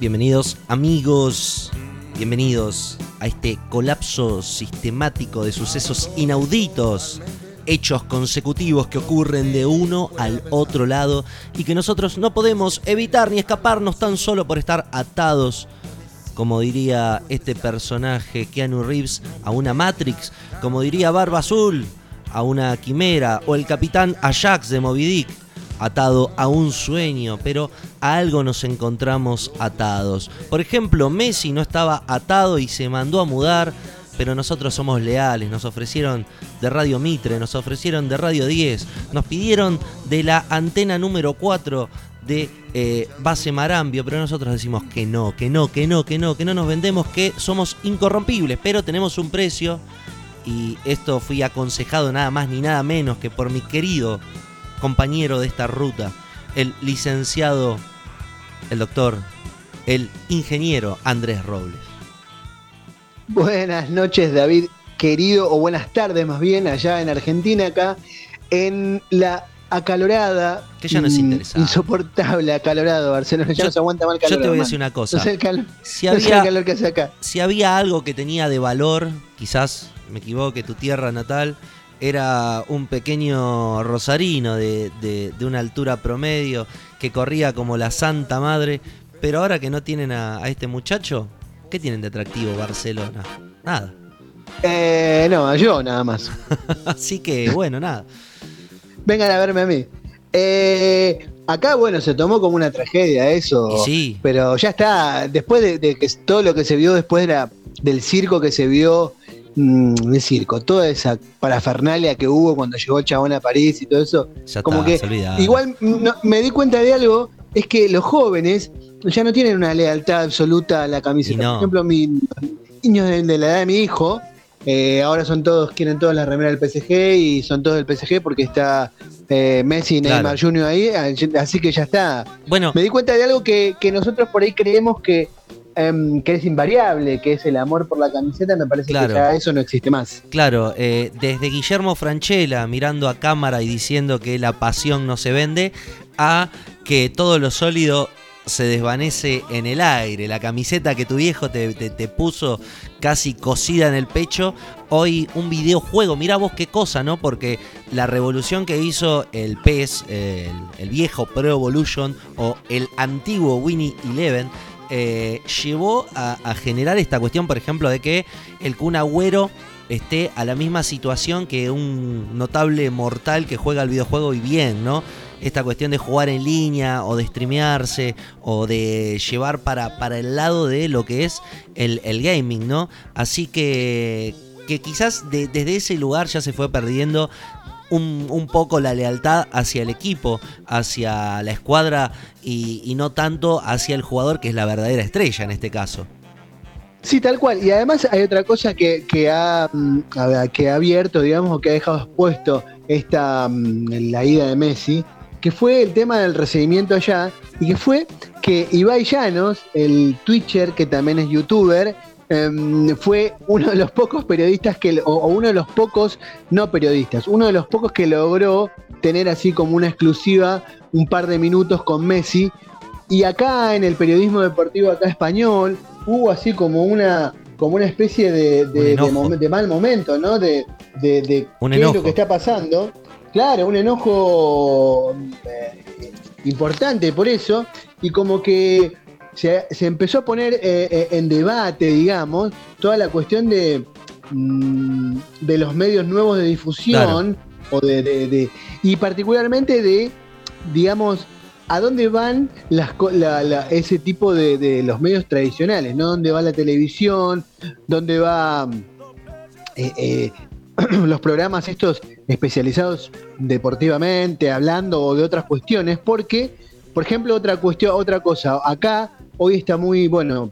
Bienvenidos amigos, bienvenidos a este colapso sistemático de sucesos inauditos, hechos consecutivos que ocurren de uno al otro lado y que nosotros no podemos evitar ni escaparnos tan solo por estar atados, como diría este personaje Keanu Reeves, a una Matrix, como diría Barba Azul, a una quimera o el capitán Ajax de Moby Dick atado a un sueño, pero a algo nos encontramos atados. Por ejemplo, Messi no estaba atado y se mandó a mudar, pero nosotros somos leales, nos ofrecieron de Radio Mitre, nos ofrecieron de Radio 10, nos pidieron de la antena número 4 de eh, Base Marambio, pero nosotros decimos que no, que no, que no, que no, que no nos vendemos, que somos incorrompibles, pero tenemos un precio y esto fui aconsejado nada más ni nada menos que por mi querido compañero de esta ruta, el licenciado, el doctor, el ingeniero Andrés Robles. Buenas noches, David, querido, o buenas tardes más bien, allá en Argentina, acá, en la acalorada. Que ya no es mm, interesante. Insoportable, acalorado, Barcelona. Ya Yo- no se aguanta mal calor. Yo te voy a decir una cosa. No sé el calor, Si no sé el había, calor que hace acá. si había algo que tenía de valor, quizás me equivoque, tu tierra natal, era un pequeño rosarino de, de- de una altura promedio que corría como la Santa Madre, pero ahora que no tienen a, a este muchacho, ¿qué tienen de atractivo Barcelona? Nada. Eh, no, yo nada más. Así que bueno, nada. Vengan a verme a mí. Eh, acá, bueno, se tomó como una tragedia eso. Sí, Pero ya está, después de, de que todo lo que se vio después de la- del circo que se vio, mm, del circo, toda esa parafernalia que hubo cuando llegó el chabón a París y todo eso, ya como está, que se igual mm, no- me di cuenta de algo, es que los jóvenes ya no tienen una lealtad absoluta a la camiseta. No. Por ejemplo, mis niños de, de la edad de mi hijo, eh, ahora son todos, quieren todos la remera del PSG y son todos del PSG porque está eh, Messi y Neymar Claro. Jr. ahí, así que ya está. Bueno, Me di cuenta de algo que, que nosotros por ahí creemos que, em, que es invariable, que es el amor por la camiseta, me parece Claro. que ya eso no existe más. Claro, eh, desde Guillermo Franchella mirando a cámara y diciendo que la pasión no se vende, a que todo lo sólido se desvanece en el aire. La camiseta que tu viejo te, te- te puso casi cosida en el pecho, hoy un videojuego. Mirá vos qué cosa, ¿no? Porque la revolución que hizo el PES, el, el viejo Pro Evolution o el antiguo Winnie Eleven, eh, llevó a, generar esta cuestión, por ejemplo, de que el Kun Agüero esté a la misma situación que un notable mortal que juega al videojuego y bien, ¿no? Esta cuestión de jugar en línea o de streamearse o de llevar para, para el lado de lo que es el, el gaming, ¿no? Así que, que quizás de- desde ese lugar ya se fue perdiendo un, un poco la lealtad hacia el equipo, hacia la escuadra y, no tanto hacia el jugador que es la verdadera estrella en este caso. Sí, tal cual. Y además hay otra cosa que, que ha, mm, que ha abierto, digamos, o que ha dejado expuesto esta, mm, la ida de Messi, que fue el tema del recibimiento allá, y que fue que Ibai Llanos, el Twitcher, que también es youtuber, em, fue uno de los pocos periodistas que, o, o uno de los pocos, no periodistas, uno de los pocos que logró tener así como una exclusiva un par de minutos con Messi. Y acá en el periodismo deportivo acá español hubo así como una como una especie de, Un mal momento, ¿no? De, de, Un qué es lo que está pasando. Claro, un enojo eh, importante por eso. Y como que se, se empezó a poner eh, eh, en debate, digamos, toda la cuestión de, mm, de los medios nuevos de difusión. O de, de- de- y particularmente de, digamos, a dónde van las, la- la- ese tipo de, de los medios tradicionales, ¿no? ¿Dónde va la televisión? ¿Dónde va eh, eh, los programas estos especializados deportivamente, hablando o de otras cuestiones, porque, por ejemplo, otra cuestión, otra cosa, acá hoy está muy, bueno,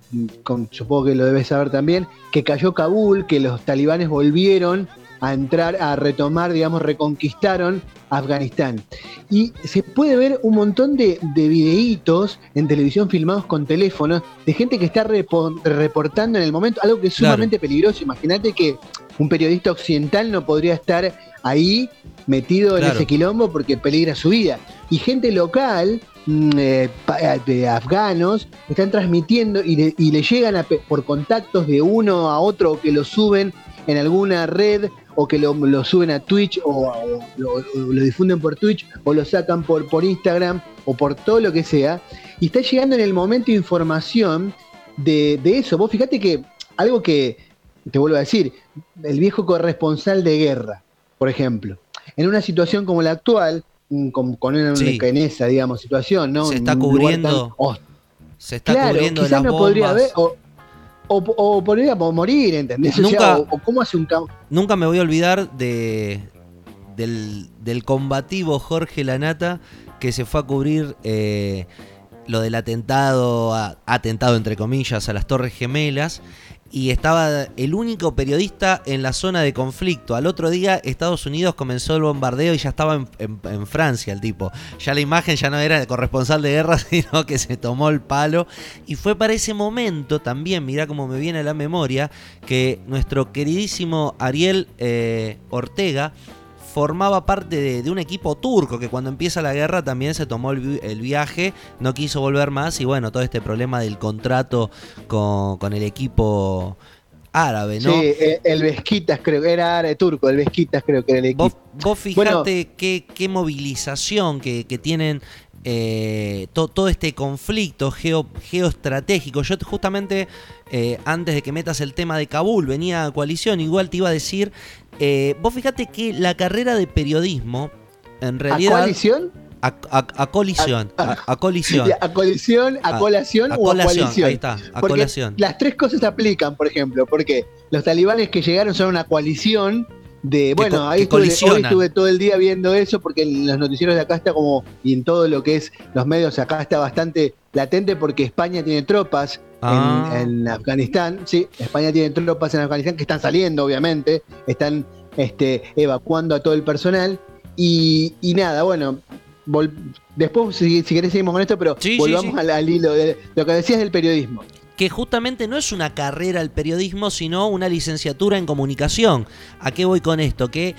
supongo que lo debes saber también, que cayó Kabul, que los talibanes volvieron a entrar, a retomar, digamos, reconquistaron Afganistán. Y se puede ver un montón de, de videitos en televisión filmados con teléfonos de gente que está reportando en el momento, algo que es sumamente peligroso. Imagínate que un periodista occidental no podría estar ahí metido en ese quilombo porque peligra su vida. Y gente local, eh, eh, de afganos, están transmitiendo y le, llegan por contactos de uno a otro que lo suben en alguna red o que lo, suben a Twitch o, lo, difunden por Twitch o lo sacan por, por Instagram o por todo lo que sea. Y está llegando en el momento información de, eso. Vos fíjate que algo que, te vuelvo a decir, el viejo corresponsal de guerra, por ejemplo, en una situación como la actual, mm, con, con una, en esa, digamos, situación, ¿no? Se está cubriendo. se está cubriendo quizás no podría haber, o, o podría morir, ¿entendés? Nunca, o, cómo hace un Nunca me voy a olvidar de, del, combativo Jorge Lanata que se fue a cubrir eh, lo del atentado, atentado entre comillas, a las Torres Gemelas y estaba el único periodista en la zona de conflicto. Al otro día Estados Unidos comenzó el bombardeo y ya estaba en, Francia el tipo. Ya la imagen ya no era de corresponsal de guerra, sino que se tomó el palo. Y fue para ese momento también, mirá cómo me viene a la memoria, que nuestro queridísimo Ariel eh, Ortega formaba parte de, un equipo turco que cuando empieza la guerra también se tomó el, viaje, no quiso volver más y bueno, todo este problema del contrato con, el equipo árabe, ¿no? Sí, el Vesquitas creo que era árabe turco, el Vesquitas creo que era el equipo. Vos, fijate qué, movilización que, tienen eh, todo este conflicto geoestratégico. Yo justamente eh, antes de que metas el tema de Kabul venía a coalición, igual te iba a decir eh, vos fíjate que la carrera de periodismo, en realidad. ¿A coalición? A, colisión. A, colisión. A colisión, a colación o a coalición. Ahí está, a colación. Las tres cosas se aplican, por ejemplo, porque los talibanes que llegaron son una coalición de. Bueno, ahí estuve, hoy estuve todo el día viendo eso, porque en los noticieros de acá está como. Y en todo lo que es los medios acá está bastante latente, porque España tiene tropas Ah. En, Afganistán. Sí, España tiene tropas en Afganistán que están saliendo, obviamente, están este, evacuando a todo el personal. Y, nada, bueno, después si, querés seguimos con esto, pero volvamos Al, hilo de lo que decías del periodismo que justamente no es una carrera al periodismo, sino una licenciatura en comunicación. ¿A qué voy con esto? Que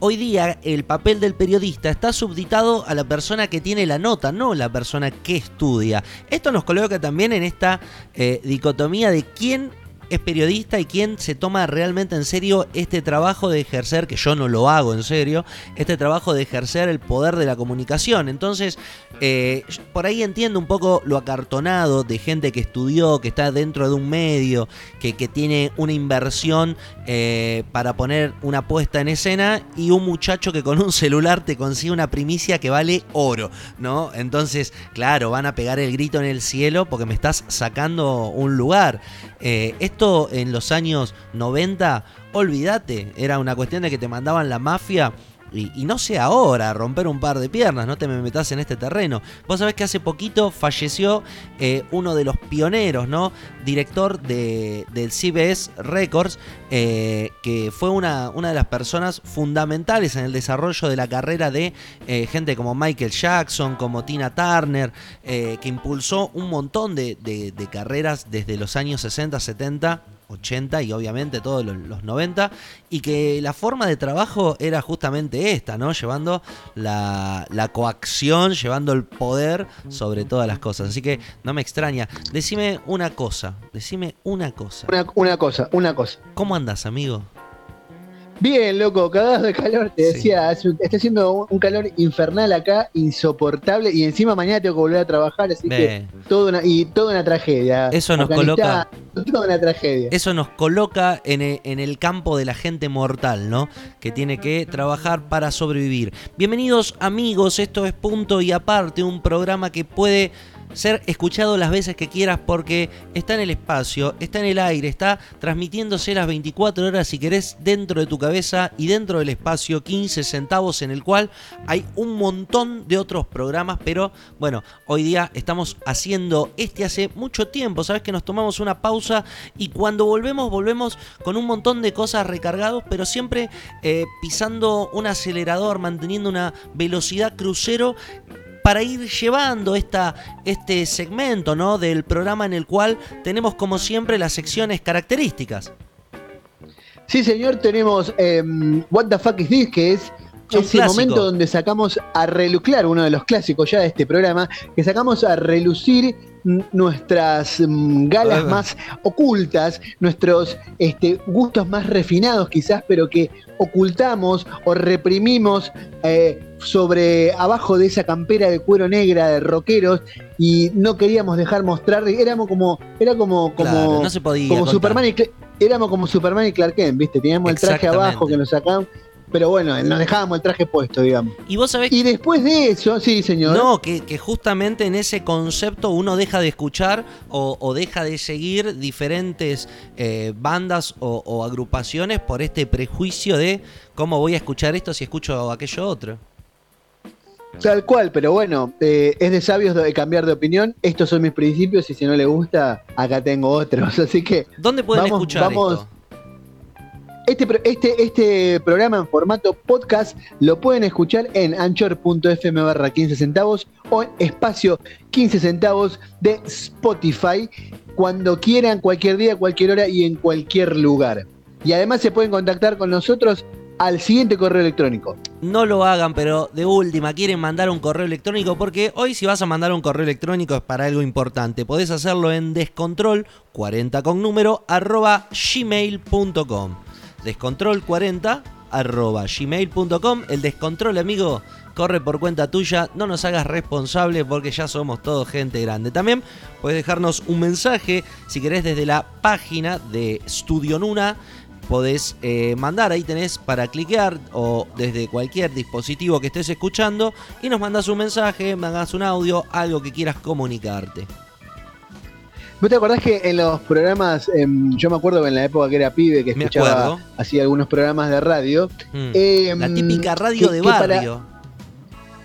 hoy día el papel del periodista está subditado a la persona que tiene la nota, no la persona que estudia. Esto nos coloca también en esta eh, dicotomía de quién es periodista y quién se toma realmente en serio este trabajo de ejercer, que yo no lo hago en serio, este trabajo de ejercer el poder de la comunicación. Entonces, eh, por ahí entiendo un poco lo acartonado de gente que estudió, que está dentro de un medio, que, tiene una inversión eh, para poner una puesta en escena y un muchacho que con un celular te consigue una primicia que vale oro, ¿no? Entonces, claro, van a pegar el grito en el cielo porque me estás sacando un lugar. Eh, esto en los años 90, olvídate, era una cuestión de que te mandaban la mafia. Y, no sé ahora, romper un par de piernas, no te me metas en este terreno. Vos sabés que hace poquito falleció eh, uno de los pioneros, ¿no? Director de, del CBS Records, eh, que fue una, una, de las personas fundamentales en el desarrollo de la carrera de gente como Michael Jackson, como Tina Turner, que impulsó un montón de, de carreras desde los años 60, 70 80 y obviamente todos los, 90, y que la forma de trabajo era justamente esta, ¿no? Llevando la, coacción, llevando el poder sobre todas las cosas. Así que no me extraña. Decime una cosa, decime una cosa. Una, una cosa, una cosa. ¿Cómo andas, amigo? Bien, loco, cagados de calor, te decía, está haciendo un calor infernal acá, insoportable, y encima mañana tengo que volver a trabajar, así que todo una, y toda una tragedia. Eso nos coloca. Toda una tragedia. Eso nos coloca en el, en el campo de la gente mortal, ¿no? Que tiene que trabajar para sobrevivir. Bienvenidos amigos, esto es Punto y Aparte, un programa que puede ser escuchado las veces que quieras porque está en el espacio, está en el aire, está transmitiéndose las 24 horas si querés dentro de tu cabeza y dentro del espacio 15 centavos en el cual hay un montón de otros programas, pero bueno, hoy día estamos haciendo este hace mucho tiempo, sabes que nos tomamos una pausa y cuando volvemos volvemos con un montón de cosas recargados, pero siempre eh, pisando un acelerador, manteniendo una velocidad crucero para ir llevando esta, este segmento ¿no? del programa en el cual tenemos como siempre las secciones características. Sí, señor, tenemos em, What the Fuck is This, que es ese momento donde sacamos a relucir, uno de los clásicos ya de este programa, que sacamos a relucir nuestras mm, galas más ocultas, nuestros este, gustos más refinados quizás, pero que ocultamos o reprimimos eh, sobre abajo de esa campera de cuero negra de rockeros y no queríamos dejar mostrar, éramos como, era como, como, como Superman y éramos como Superman y Clark Kent, ¿viste? Teníamos el traje abajo que nos sacamos pero bueno, nos dejábamos el traje puesto, digamos. Y vos sabés. Y después de eso, sí, señor. No, que, justamente en ese concepto uno deja de escuchar o, deja de seguir diferentes eh, bandas o, agrupaciones por este prejuicio de cómo voy a escuchar esto si escucho aquello otro. Tal cual, pero bueno, eh, es de sabios de cambiar de opinión. Estos son mis principios y si no le gusta, acá tengo otros. Así que. ¿Dónde pueden escuchar esto? Este, este, este programa en formato podcast lo pueden escuchar en anchor.fm barra 15 centavos o en espacio 15 centavos de Spotify cuando quieran, cualquier día, cualquier hora y en cualquier lugar. Y además se pueden contactar con nosotros al siguiente correo electrónico. No lo hagan, pero de última, quieren mandar un correo electrónico porque hoy si vas a mandar un correo electrónico es para algo importante. Podés hacerlo en descontrol 40 con número arroba gmail.com descontrol40 arroba gmail.com. El descontrol, amigo, corre por cuenta tuya. No nos hagas responsable porque ya somos todos gente grande. También puedes dejarnos un mensaje si querés desde la página de Studio Nuna. Podés eh, mandar, ahí tenés para cliquear o desde cualquier dispositivo que estés escuchando y nos mandas un mensaje, mandas un audio, algo que quieras comunicarte. ¿Vos te acordás que en los programas, em, yo me acuerdo que en la época que era pibe, que escuchaba así algunos programas de radio. Mm. Em, la típica radio de barrio.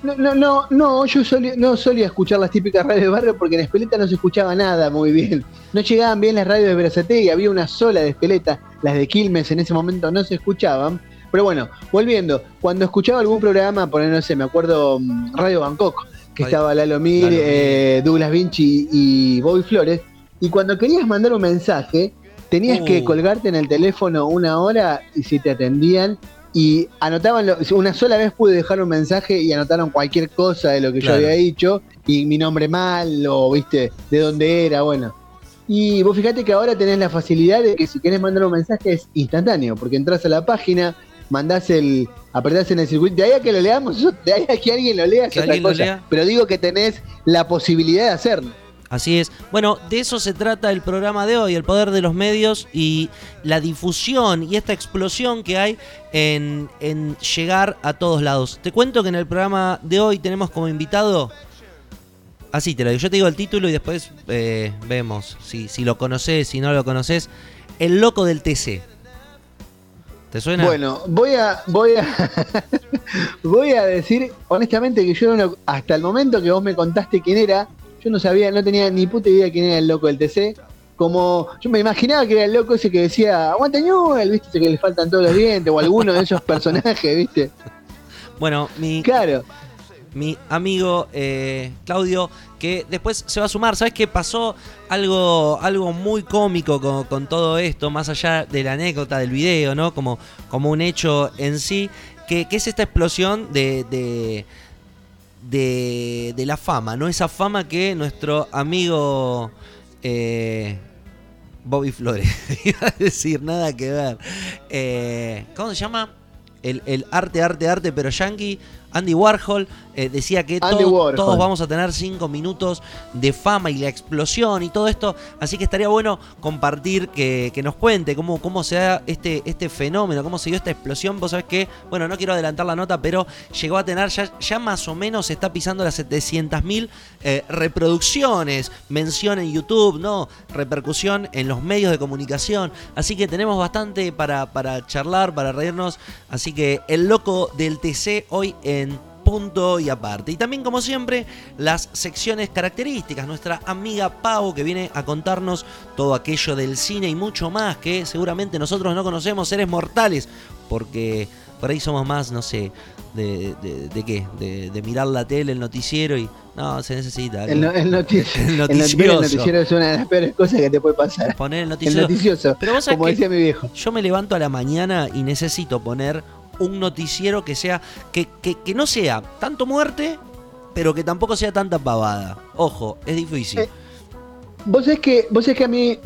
No, no, no, no, yo no solía escuchar las típicas radios de barrio porque en Espeleta no se escuchaba nada muy bien. No llegaban bien las radios de Verazate había una sola de Espeleta, las de Quilmes en ese momento no se escuchaban. Pero bueno, volviendo, cuando escuchaba algún programa, por no sé, me acuerdo mm, Radio Bangkok, que estaba Lalo Mir, eh, Douglas Vinci y Bobby Flores, y cuando querías mandar un mensaje, tenías que uh. colgarte en el teléfono una hora y si te atendían y anotaban, una sola vez pude dejar un mensaje y anotaron cualquier cosa de lo que yo había dicho y mi nombre mal o viste de dónde era, bueno. Y vos fíjate que ahora tenés la facilidad de que si querés mandar un mensaje es instantáneo, porque entras a la página, mandás el, apretás en el circuito, de ahí a que lo leamos, de ahí a que alguien lo lea, es otra cosa. Pero digo que tenés la posibilidad de hacerlo. Así es. Bueno, de eso se trata el programa de hoy, el poder de los medios y la difusión y esta explosión que hay en, llegar a todos lados. Te cuento que en el programa de hoy tenemos como invitado... Así te lo digo, yo te digo el título y después eh, vemos si, si lo conoces, si no lo conoces. El loco del TC. ¿Te suena? Bueno, voy a, voy a, voy a decir honestamente que yo no, hasta el momento que vos me contaste quién era, yo no sabía, no tenía ni puta idea quién era el loco del TC. Como yo me imaginaba que era el loco ese que decía, aguanta Newell, viste, que le faltan todos los dientes, o alguno de esos personajes, viste. Bueno, mi. Claro. Mi amigo eh, Claudio, que después se va a sumar. ¿Sabes qué pasó? Algo, algo muy cómico con, todo esto, más allá de la anécdota del video, ¿no? Como, como un hecho en sí, que, es esta explosión de de, de, la fama, ¿no? Esa fama que nuestro amigo eh, Bobby Flores, iba a decir, nada que ver. Eh, ¿Cómo se llama? El, arte, arte, arte, pero yankee, Andy Warhol, eh, decía que todo- todos vamos a tener cinco minutos de fama y la explosión y todo esto. Así que estaría bueno compartir, que, que nos cuente cómo, cómo se da este, este fenómeno, cómo se dio esta explosión. Vos sabés que, bueno, no quiero adelantar la nota, pero llegó a tener ya, ya más o menos, está pisando las 700.000 eh, reproducciones, mención en YouTube, ¿no? Repercusión en los medios de comunicación. Así que tenemos bastante para, para charlar, para reírnos. Así que el loco del TC hoy en punto y aparte. Y también, como siempre, las secciones características. Nuestra amiga Pau, que viene a contarnos todo aquello del cine y mucho más que seguramente nosotros no conocemos, seres mortales, porque por ahí somos más, no sé, de, de, de qué, de, de mirar la tele, el noticiero y. No, se necesita. El, no- el noti- El el noti- noticioso. el noticiero es una de las peores cosas que te puede pasar. Poner el El noticiero. noticioso, Pero vos como decía mi viejo. Yo me levanto a la mañana y necesito poner un noticiero que sea. que, que, que no sea tanto muerte, pero que tampoco sea tanta pavada. Ojo, es difícil. Eh, Vos sabés que, vos sabés que a mí,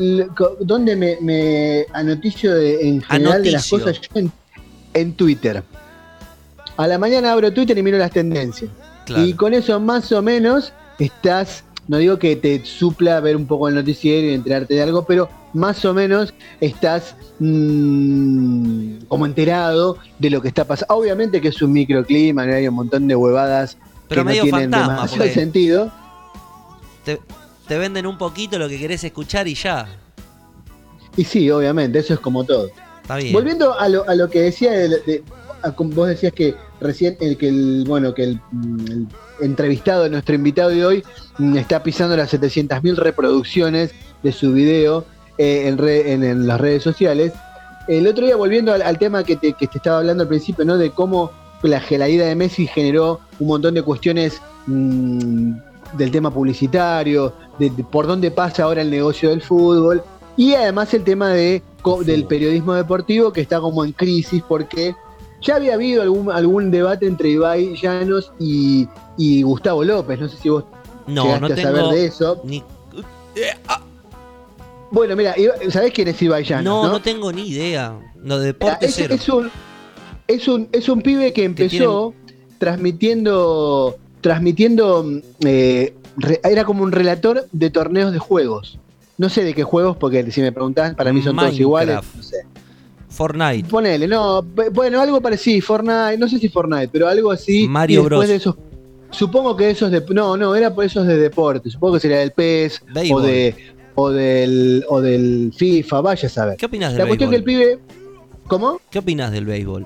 ¿dónde me, me anoticio de- en general de las cosas? Yo en, en Twitter. A la mañana abro Twitter y miro las tendencias. claro. Y con eso más o menos estás, no digo que te supla ver un poco el noticiero y enterarte de algo, pero más o menos estás mm, como enterado de lo que está pasando. Obviamente que es un microclima, hay un montón de huevadas Pero que medio no tienen fantasma, demasiado sentido. Te, te venden un poquito lo que querés escuchar y ya. Y sí, obviamente, eso es como todo. Está bien. Volviendo a lo, a lo que decía, de- de- a vos decías que recién el que el bueno que el, mm, el entrevistado, nuestro invitado de hoy, mm, está pisando las 700.000 reproducciones de su video eh, en, re- en- en las redes sociales. El otro día, volviendo al, al tema que te, que te estaba hablando al principio, ¿no? De cómo la, la ida de Messi generó un montón de cuestiones mm, del tema publicitario, de, de por dónde pasa ahora el negocio del fútbol, y además el tema de, del periodismo deportivo que está como en crisis porque ya había habido algún, algún debate entre Ibai Llanos y, y Gustavo López, no sé si vos no, no a saber de eso. Ni, Bueno, mira, ¿sabés quién es Ibai Llanos? no, no, no, tengo ni idea. No, de deporte es, cero. es un, es, un, es un pibe que empezó transmitiendo, transmitiendo mm, eh, era como un relator de torneos de juegos. No sé de qué juegos, porque si me preguntás, para mí son todos iguales. No sé. Fortnite. Ponele, no, bueno, algo parecido, Fortnite, no sé si Fortnite, pero algo así. Mario y Bros. de esos, supongo que esos de, no, no, era por esos de deporte, supongo que sería del PES o de o del o del FIFA, vaya a saber. ¿Qué opinas del La cuestión béisbol? que el pibe, ¿cómo? ¿Qué opinas del béisbol?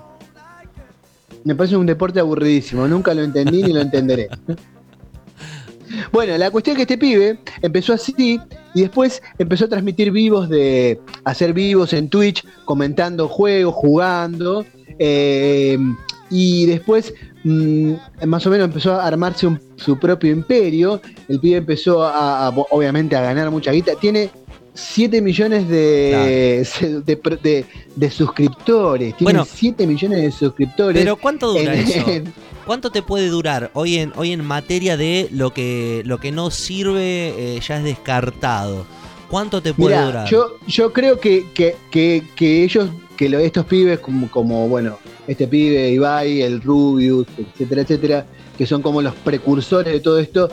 Me parece un deporte aburridísimo, nunca lo entendí ni lo entenderé. Bueno, la cuestión es que este pibe empezó así y después empezó a transmitir vivos de hacer vivos en Twitch, comentando juegos, jugando. eh, y después, mm, más o menos, empezó a armarse un- su propio imperio. El pibe empezó a, a, obviamente, a ganar mucha guita. Tiene 7 millones de, de, de- de suscriptores. Tiene Bueno. 7 millones de suscriptores. Pero ¿cuánto dura en- eso? en- ¿Cuánto te puede durar hoy en, hoy en materia de lo que, lo que no sirve eh, ya es descartado? ¿Cuánto te puede Mirá, durar? yo, yo creo que, que, que, que ellos, que lo- estos pibes, como, como, bueno, este pibe, Ibai, el Rubius, etcétera, etcétera, que son como los precursores de todo esto,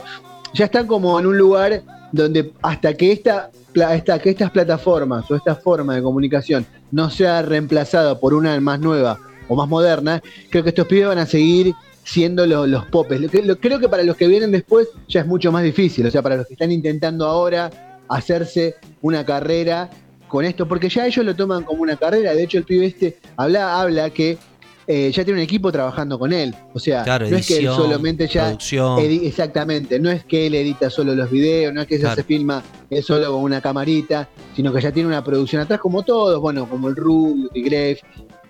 ya están como en un lugar donde hasta que esta, hasta que estas plataformas o esta forma de comunicación no sea reemplazada por una más nueva o más moderna, creo que estos pibes van a seguir siendo lo- los popes. Lo- creo que para los que vienen después ya es mucho más difícil, o sea, para los que están intentando ahora hacerse una carrera con esto, porque ya ellos lo toman como una carrera. De hecho, el pibe este habla, habla que eh, ya tiene un equipo trabajando con él. O sea, claro, no es que él solamente ya. exactamente, no es que él edita solo los videos, no es que Claro. se filma él solo con una camarita, sino que ya tiene una producción atrás, como todos, bueno, como el Rubio, y Grave.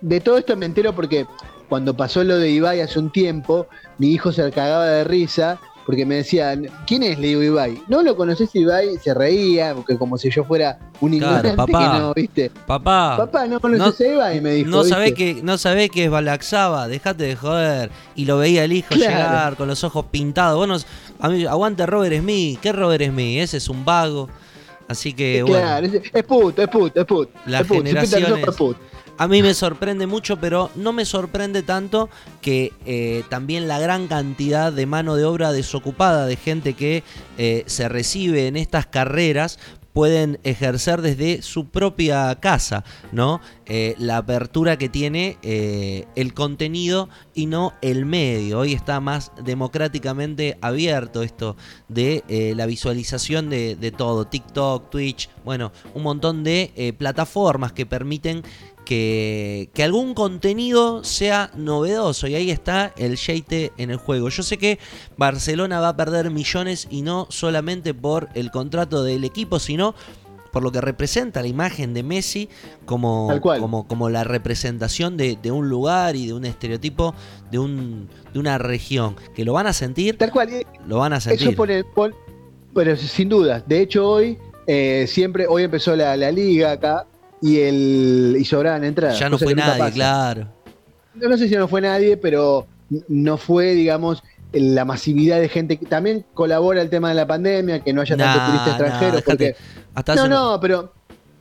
De todo esto me entero porque cuando pasó lo de Ibai hace un tiempo, mi hijo se cagaba de risa porque me decían, ¿quién es? Le digo Ibai. ¿No lo conoces Ibai? Se reía, porque como si yo fuera un Claro, ignorante papá. que no, ¿viste? Papá, Papá, ¿no conoces a Ibai? Me dijo. no sabés ¿viste? que, no sabés que es Balaxaba, dejate de joder. Y lo veía el hijo Claro. llegar con los ojos pintados. Bueno, a mí, aguante Robert Smith. ¿Qué Robert Smith? Ese es un vago. Así que bueno. Claro, es, es puto, es puto, es puto. Las es puto. Generaciones- sopa es puto. A mí me sorprende mucho, pero no me sorprende tanto que eh, también la gran cantidad de mano de obra desocupada, de gente que eh, se recibe en estas carreras, pueden ejercer desde su propia casa, ¿no? Eh, la apertura que tiene el contenido y no el medio. Hoy está más democráticamente abierto esto de la visualización de, de, todo. TikTok, Twitch, bueno, un montón de plataformas que permiten que, que, algún contenido sea novedoso y ahí está el Sheite en el juego. Yo sé que Barcelona va a perder millones y no solamente por el contrato del equipo, sino por lo que representa la imagen de Messi como, como, como la representación de, de, un lugar y de un estereotipo de, un, de una región. Que lo van a sentir. Tal cual. Lo van a sentir. Eso pone, pero sin duda. De hecho, hoy, eh, siempre, hoy empezó la, la liga acá y el y sobraban entradas. Ya no fue nadie, claro. No, no, sé si no fue nadie, pero no fue, digamos, la masividad de gente que también colabora el tema de la pandemia, que no haya tanto turista extranjero, porque no, no, pero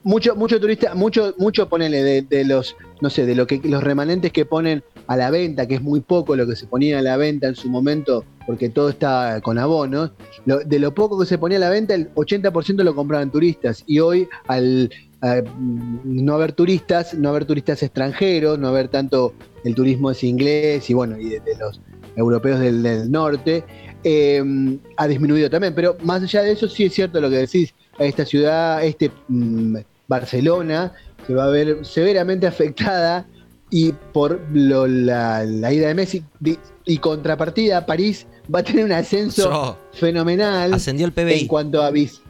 mucho, mucho turista, mucho, mucho ponele de, de, los, no sé, de lo que los remanentes que ponen a la venta, que es muy poco lo que se ponía a la venta en su momento, porque todo está con abonos, lo, de lo poco que se ponía a la venta, el 80% lo compraban turistas, y hoy al no haber turistas, no haber turistas extranjeros, no haber tanto el turismo es inglés y bueno, y de, de los europeos del, del norte, eh, ha disminuido también. Pero más allá de eso, sí es cierto lo que decís, esta ciudad, este mmm, Barcelona, se va a ver severamente afectada y por lo, la, la, ida de Messi y contrapartida, París va a tener un ascenso fenomenal ascendió el PBI. en cuanto a vis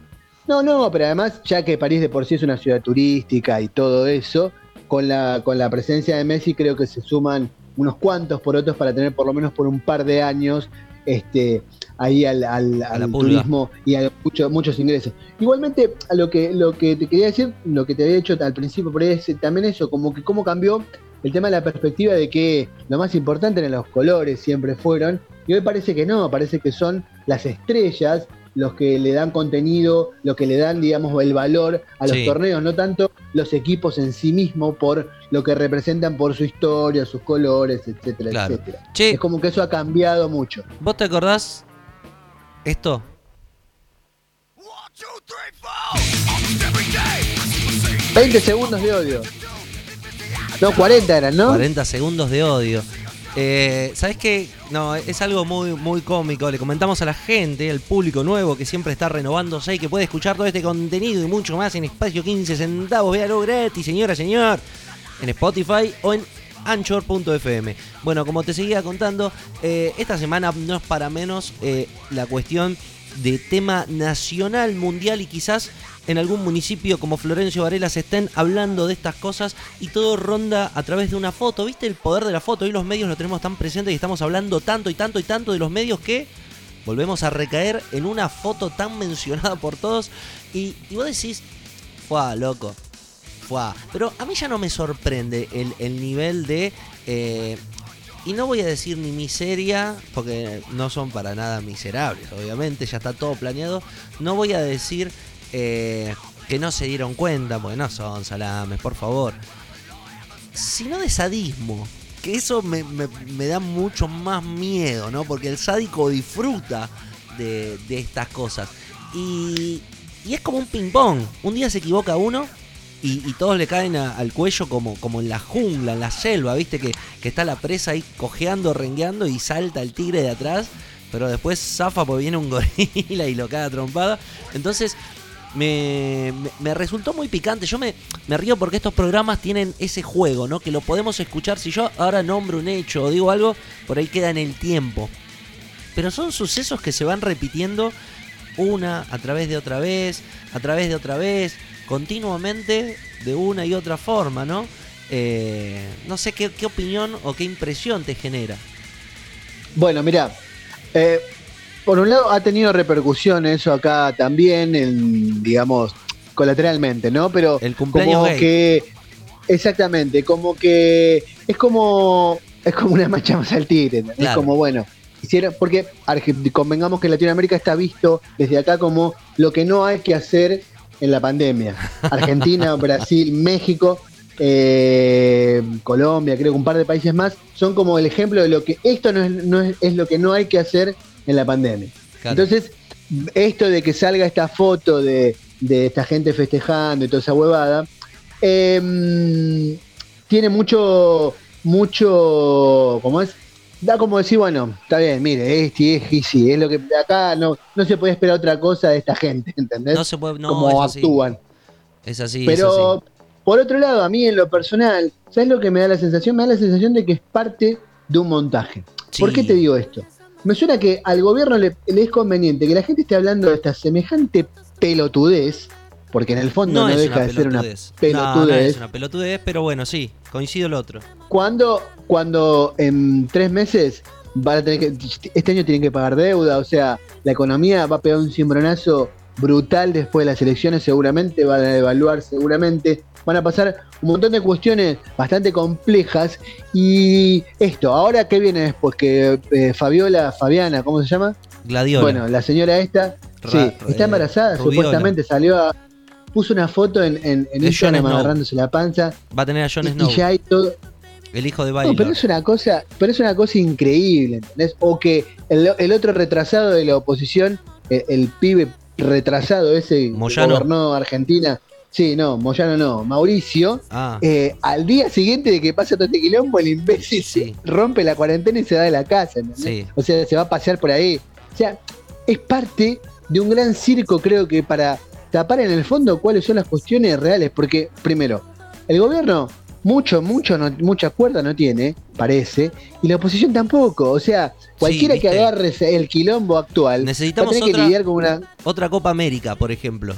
no, no, pero además, ya que París de por sí es una ciudad turística y todo eso, con la, con la presencia de Messi creo que se suman unos cuantos por otros para tener por lo menos por un par de años este, ahí al, al, al turismo y a mucho, muchos ingresos. Igualmente, a lo que, lo que te quería decir, lo que te había dicho al principio, ahí es también eso, como que cómo cambió el tema de la perspectiva de que lo más importante eran los colores, siempre fueron, y hoy parece que no, parece que son las estrellas los que le dan contenido, los que le dan, digamos, el valor a los sí. torneos, no tanto los equipos en sí mismos por lo que representan por su historia, sus colores, etcétera, claro. etcétera. Che, es como que eso ha cambiado mucho. ¿Vos te acordás esto? 20 segundos de odio. No, 40 eran, ¿no? 40 segundos de odio. Eh, ¿Sabes qué? No, es algo muy, muy cómico. Le comentamos a la gente, al público nuevo que siempre está renovándose y que puede escuchar todo este contenido y mucho más en espacio 15 centavos. Véalo gratis, señora, señor. En Spotify o en anchor.fm. Bueno, como te seguía contando, eh, esta semana no es para menos eh, la cuestión de tema nacional, mundial y quizás en algún municipio como Florencio Varela se estén hablando de estas cosas y todo ronda a través de una foto. ¿Viste el poder de la foto? Hoy los medios lo tenemos tan presente y estamos hablando tanto y tanto y tanto de los medios que volvemos a recaer en una foto tan mencionada por todos. Y, y vos decís, fue loco. Pero a mí ya no me sorprende el, el nivel de. Eh, y no voy a decir ni miseria, porque no son para nada miserables, obviamente, ya está todo planeado. No voy a decir eh, que no se dieron cuenta, porque no son salames, por favor. Sino de sadismo, que eso me, me, me da mucho más miedo, ¿no? Porque el sádico disfruta de, de estas cosas. Y, y, es como un ping-pong. Un día se equivoca uno y, y todos le caen al cuello como, como en la jungla, en la selva, ¿viste? Que, que está la presa ahí cojeando, rengueando y salta el tigre de atrás. Pero después zafa porque viene un gorila y lo cae trompada. Entonces, me, me, me, resultó muy picante. Yo me, me, río porque estos programas tienen ese juego, ¿no? Que lo podemos escuchar. Si yo ahora nombro un hecho o digo algo, por ahí queda en el tiempo. Pero son sucesos que se van repitiendo una a través de otra vez, a través de otra vez, continuamente de una y otra forma, ¿no? Eh, no sé qué, qué, opinión o qué impresión te genera. Bueno, mira, eh, por un lado ha tenido repercusión eso acá también, en, digamos, colateralmente, ¿no? Pero el cumpleaños como gay. que exactamente, como que es como es como una mancha más al tigre, claro. es como bueno, hicieron porque convengamos que Latinoamérica está visto desde acá como lo que no hay que hacer en la pandemia. Argentina, Brasil, México eh, Colombia, creo que un par de países más, son como el ejemplo de lo que esto no es, no es, es lo que no hay que hacer en la pandemia. Claro. Entonces, esto de que salga esta foto de, de esta gente festejando y toda esa huevada, em, tiene mucho, mucho, ¿cómo es? Da como decir, bueno, está bien, mire, este es y sí, es lo que acá no, no se puede esperar otra cosa de esta gente, ¿entendés? No se puede, no, Como es así. actúan. Es así, es Pero así. por otro lado, a mí en lo personal, ¿sabes lo que me da la sensación? Me da la sensación de que es parte de un montaje. ¿Por qué te digo esto? Me suena que al gobierno le, le es conveniente que la gente esté hablando de esta semejante pelotudez, porque en el fondo no, deja de ser una pelotudez. No, pelotudez, no es una pelotudez, pero bueno, sí, coincido el otro. cuando, cuando en tres meses van a tener que, este año tienen que pagar deuda, o sea, la economía va a pegar un cimbronazo brutal después de las elecciones, seguramente, van a evaluar seguramente, van a pasar un montón de cuestiones bastante complejas y esto, ahora qué viene después, que eh, Fabiola, Fabiana, ¿cómo se llama? Gladiola. Bueno, la señora esta, Ra- sí, eh, está embarazada, Rubiola. supuestamente salió a... Puso una foto en, en, en Instagram agarrándose la panza Va a tener a Jon Snow, y ya hay todo, el hijo de no, Baylor. pero es una cosa, pero es una cosa increíble, ¿entendés? O que el, el otro retrasado de la oposición, el, el pibe retrasado ese que Moyano. gobernó Argentina, sí, no, Moyano no, Mauricio, Ah, eh, al día siguiente de que pasa todo este quilombo, el imbécil Sí. rompe la cuarentena y se va de la casa, ¿entendés? sí. O sea, se va a pasear por ahí. O sea, es parte de un gran circo, creo que para tapar en el fondo cuáles son las cuestiones reales. Porque, primero, el gobierno mucho, mucho, no- mucha cuerda no tiene, parece, y la oposición tampoco. O sea, cualquiera que agarre el quilombo actual va a Necesitamos tener que otra- lidiar con una. Otra Copa América, por ejemplo.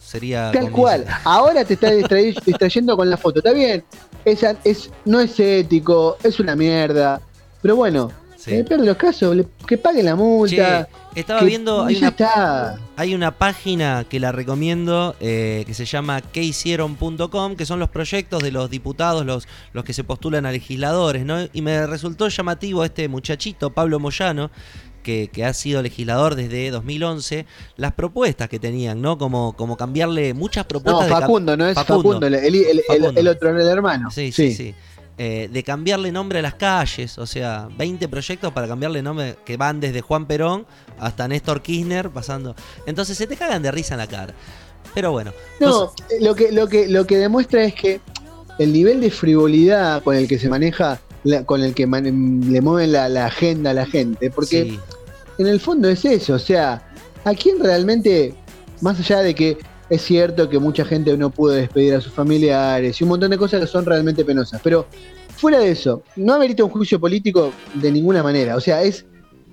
Sería. Tal cual. Ahora te está distra- distrayendo con la foto. Está bien, esa es, no es ético, es una mierda. Pero bueno, Sí. los casos, que pague la multa. Che, estaba viendo, hay una, está. hay una página que la recomiendo eh, que se llama quehicieron.com, que son los proyectos de los diputados, los, los que se postulan a legisladores, ¿no? Y me resultó llamativo este muchachito, Pablo Moyano, que, que ha sido legislador desde 2011, las propuestas que tenían, ¿no? Como, como cambiarle muchas No, propuestas de cam- Facundo, no es Facundo. Facundo, el, el- el- Facundo. el otro, el hermano. Sí, sí, sí. Eh, de cambiarle nombre a las calles, o sea, 20 proyectos para cambiarle nombre que van desde Juan Perón hasta Néstor Kirchner pasando. Entonces se te cagan de risa en la cara. Pero bueno, No, lo que, lo, que, lo que demuestra es que el nivel de frivolidad con el que se maneja, la- con el que le mueven la, la agenda a la gente, porque sí, en el fondo es eso, o sea, ¿a quién realmente, más allá de que es cierto que mucha gente no pudo despedir a sus familiares y un montón de cosas que son realmente penosas, pero fuera de eso, no amerita un juicio político de ninguna manera, o sea, es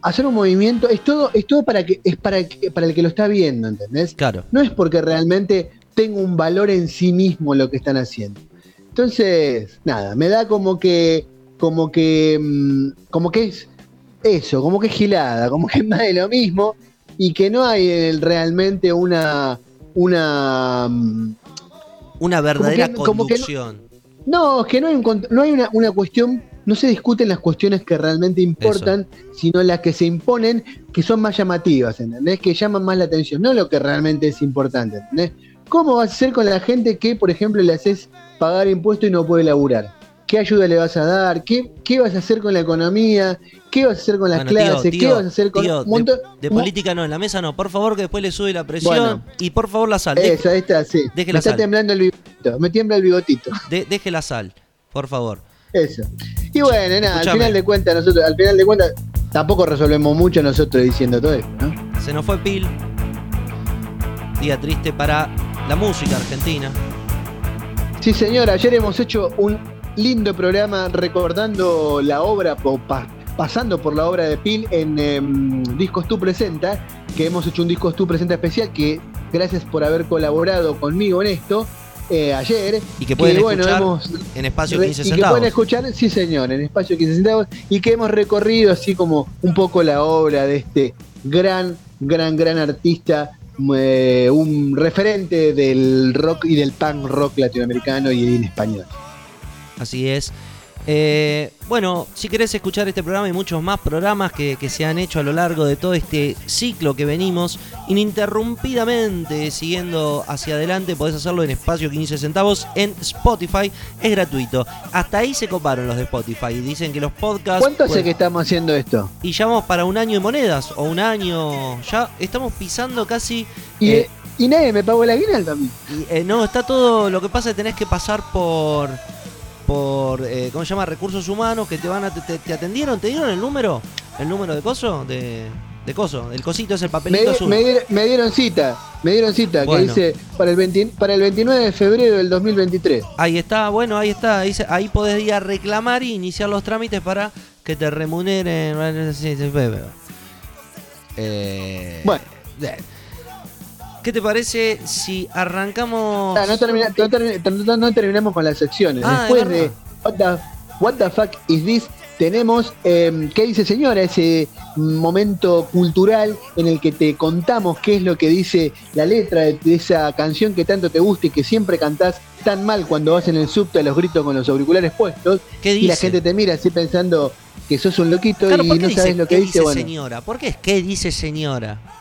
hacer un movimiento, es todo, es todo para que, es para, que- para el que lo está viendo, ¿entendés? claro. No es porque realmente tenga un valor en sí mismo lo que están haciendo. Entonces, nada, me da como que, como que, mm, como que es eso, como que es gilada, como que es más de lo mismo y que no hay realmente una, una, Una verdadera que- como que no- no, es que no hay, un no hay una, una cuestión, no se discuten las cuestiones que realmente importan, sino las que se imponen, que son más llamativas, ¿entendés? Que llaman más la atención, no lo que realmente es importante, ¿entendés? ¿Cómo vas a hacer con la gente que, por ejemplo, le haces pagar impuestos y no puede laburar? ¿Qué ayuda le vas a dar? ¿Qué, qué vas a hacer con la economía? ¿Qué vas a hacer con las Bueno, clases? tío, ¿Qué vas a hacer con tío, un montón? De política no, en la mesa no. Por favor, que después le sube la presión. Bueno. y por favor, la sal. Ahí está, sí. Deje Me la está sal. temblando el bigotito, me tiembla el bigotito. de- deje la sal, por favor. Eso. Y bueno, nada, al final de cuentas, nosotros, al final de cuentas, tampoco resolvemos mucho nosotros diciendo todo esto, ¿no? Se nos fue Pil. Día triste para la música argentina. Sí, señor, ayer hemos hecho un lindo programa recordando la obra, pasando por la obra de Pil en em, Discos Tú Presenta, que hemos hecho un Discos Tú Presenta especial, que gracias por haber colaborado conmigo en esto eh, ayer. Y que pueden bueno, escuchar hemos en espacio Re- 15 y que centavos. pueden escuchar, sí señor, en espacio 15 centavos, y que hemos recorrido así como un poco la obra de este gran, gran, gran artista, eh, un referente del rock y del punk rock latinoamericano y en español. Así es. Eh, bueno, si querés escuchar este programa y muchos más programas que, que, se han hecho a lo largo de todo este ciclo que venimos ininterrumpidamente siguiendo hacia adelante, podés hacerlo en espacio 15 centavos en Spotify. Es gratuito. Hasta ahí se coparon los de Spotify. Dicen que los podcasts. ¿Cuánto hace que estamos haciendo esto? Y ya vamos para un año de monedas. O un año. Ya estamos pisando casi. Y, eh, y nadie me pagó la guinalda también. Eh, no, está todo. Lo que pasa es que tenés que pasar por por, eh, ¿cómo se llama? Recursos humanos que te van a, te, te, atendieron, ¿te dieron el número? ¿El número de coso? De, de coso, el cosito es el papelito me, azul. Me, me, dieron cita, me dieron cita, bueno. que dice para el, 20, para el 29 de febrero del 2023. Ahí está, bueno, ahí está, ahí, ahí podés ir a reclamar y iniciar los trámites para que te remuneren. Eh, bueno. ¿Qué te parece si arrancamos? Ah, no, termina, no, termina, no, terminamos con las secciones. Ah, Después de what the, what the, fuck is this, tenemos eh, ¿Qué dice señora? Ese momento cultural en el que te contamos qué es lo que dice la letra de, esa canción que tanto te gusta y que siempre cantás tan mal cuando vas en el subte a los gritos con los auriculares puestos. ¿Qué dice? Y la gente te mira así pensando que sos un loquito claro, y no dice, sabes lo que ¿qué dice. dice bueno. señora? ¿Por qué es qué dice señora?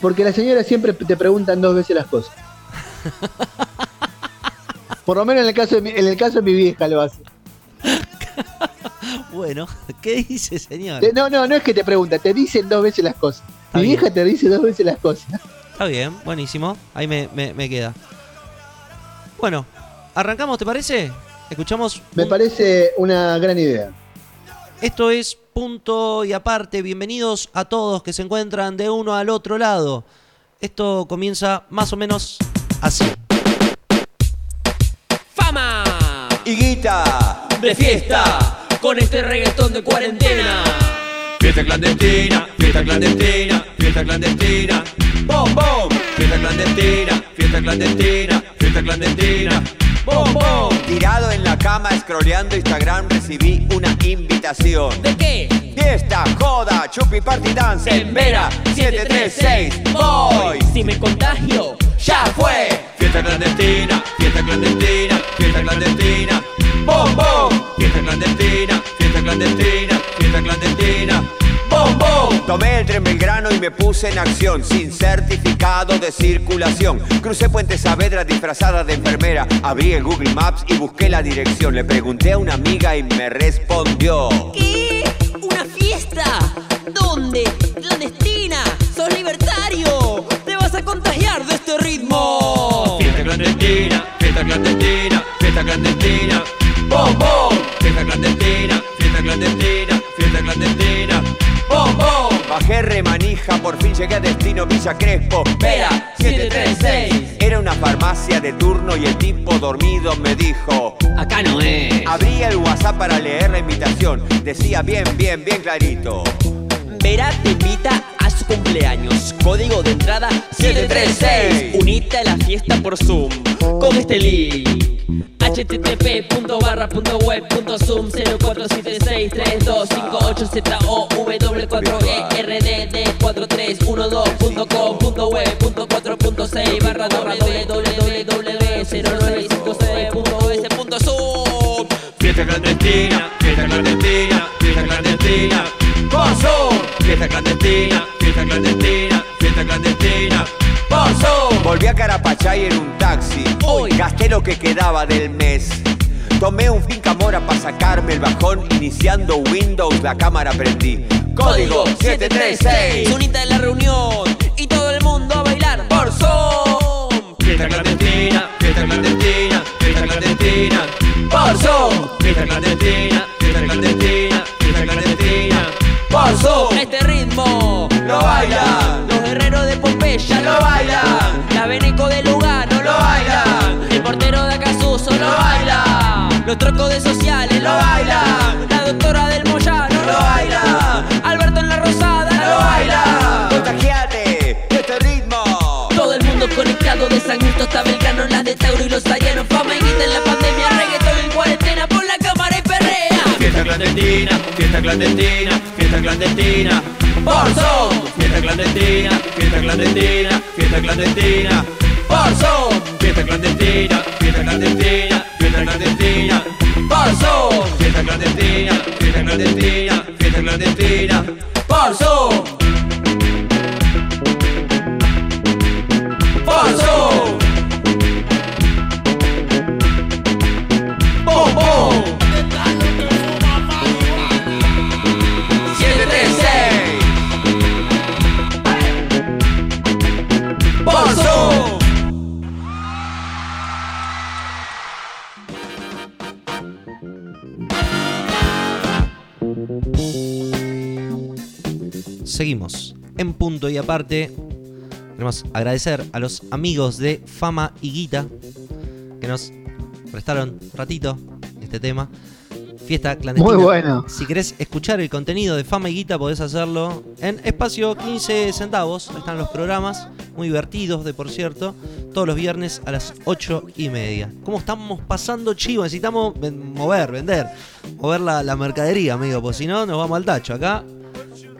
Porque la señora siempre te preguntan dos veces las cosas. Por lo menos en el caso de mi, en el caso de mi vieja lo hace. bueno, ¿qué dice señora? No, no, no es que te pregunta, te dicen dos veces las cosas. Está mi bien. vieja te dice dos veces las cosas. Está bien, buenísimo. Ahí me, me, me queda. Bueno, arrancamos, ¿te parece? Escuchamos. Me un- parece una gran idea. Esto es punto y aparte. Bienvenidos a todos que se encuentran de uno al otro lado. Esto comienza más o menos así. ¡Fama! Higuita, De fiesta con este reggaetón de cuarentena. fiesta clandestina, fiesta clandestina, fiesta clandestina. Bom, bom, fiesta clandestina, fiesta clandestina, fiesta clandestina. Bom, bom. Tirado en la cama, scrolleando Instagram, recibí una invitación. ¿De qué? Fiesta, joda, chupi party dance en Vera 736. Voy. Si me contagio, ya fue. Fiesta clandestina, fiesta clandestina, Tomé el tren Belgrano y me puse en acción sin certificado de circulación. Crucé Puente Saavedra disfrazada de enfermera. Abrí el Google Maps y busqué la dirección. Le pregunté a una amiga y me respondió. ¿Qué? ¿Una fiesta? ¿Dónde? ¿Clandestina? ¿Sos libertario? ¿Te vas a contagiar de este ritmo? Fiesta clandestina, fiesta clandestina, fiesta clandestina. Por fin llegué a destino Villa Crespo. Vera 736. Era una farmacia de turno y el tipo dormido me dijo. Acá no es. Abrí el WhatsApp para leer la invitación. Decía bien, bien, bien clarito. Vera te invita a su cumpleaños. Código de entrada 736. Unite a la fiesta por Zoom con este link. Http barra punto web punto zoom 0476 3258 ZOW 4 ERDD 4312.com punto web punto 4.6 barra www.0956.es punto zoom Fiesta clandestina, fiesta clandestina, fiesta clandestina. Zoom. Fiesta clandestina, fiesta clandestina, fiesta clandestina. Volví a Carapachay en un taxi. Hoy. gasté lo que quedaba del mes. Tomé un Finca Mora para sacarme el bajón. Iniciando Windows, la cámara prendí. Código 736. Unita en la reunión y todo el mundo a bailar por Zoom. Fiesta clandestina, fiesta clandestina, fiesta clandestina. Por Zoom. Fiesta clandestina, fiesta clandestina, fiesta clandestina. Por Zoom. Este ritmo Lo bailan. Los trocos de sociales Lo bailan. La doctora del Moyano Lo baila. Alberto en la Rosada Lo baila. Contagiate de este ritmo. Todo el mundo conectado de San Justo hasta Belgrano, las de Tauro y los Sayanos. Fama y guita en la pandemia, reggaetón en cuarentena, por la cámara y perrea. Fiesta clandestina, fiesta clandestina, fiesta clandestina. Zoom. Fiesta clandestina, fiesta clandestina, fiesta clandestina. Zoom. Fiesta clandestina, fiesta clandestina, fiesta clandestina. Porzo, Fiesta clandestina, fiesta clandestina, fiesta clandestina. Porzo, Seguimos. En punto y aparte, queremos agradecer a los amigos de Fama y Guita que nos prestaron un ratito este tema. Fiesta clandestina. Muy bueno. Si querés escuchar el contenido de Fama y Guita, podés hacerlo en espacio 15 centavos. Ahí están los programas, muy divertidos, de por cierto. Todos los viernes a las 8 y media. ¿Cómo estamos pasando chivo? Necesitamos mover, vender. Mover la, la mercadería, amigo, porque si no, nos vamos al tacho. Acá,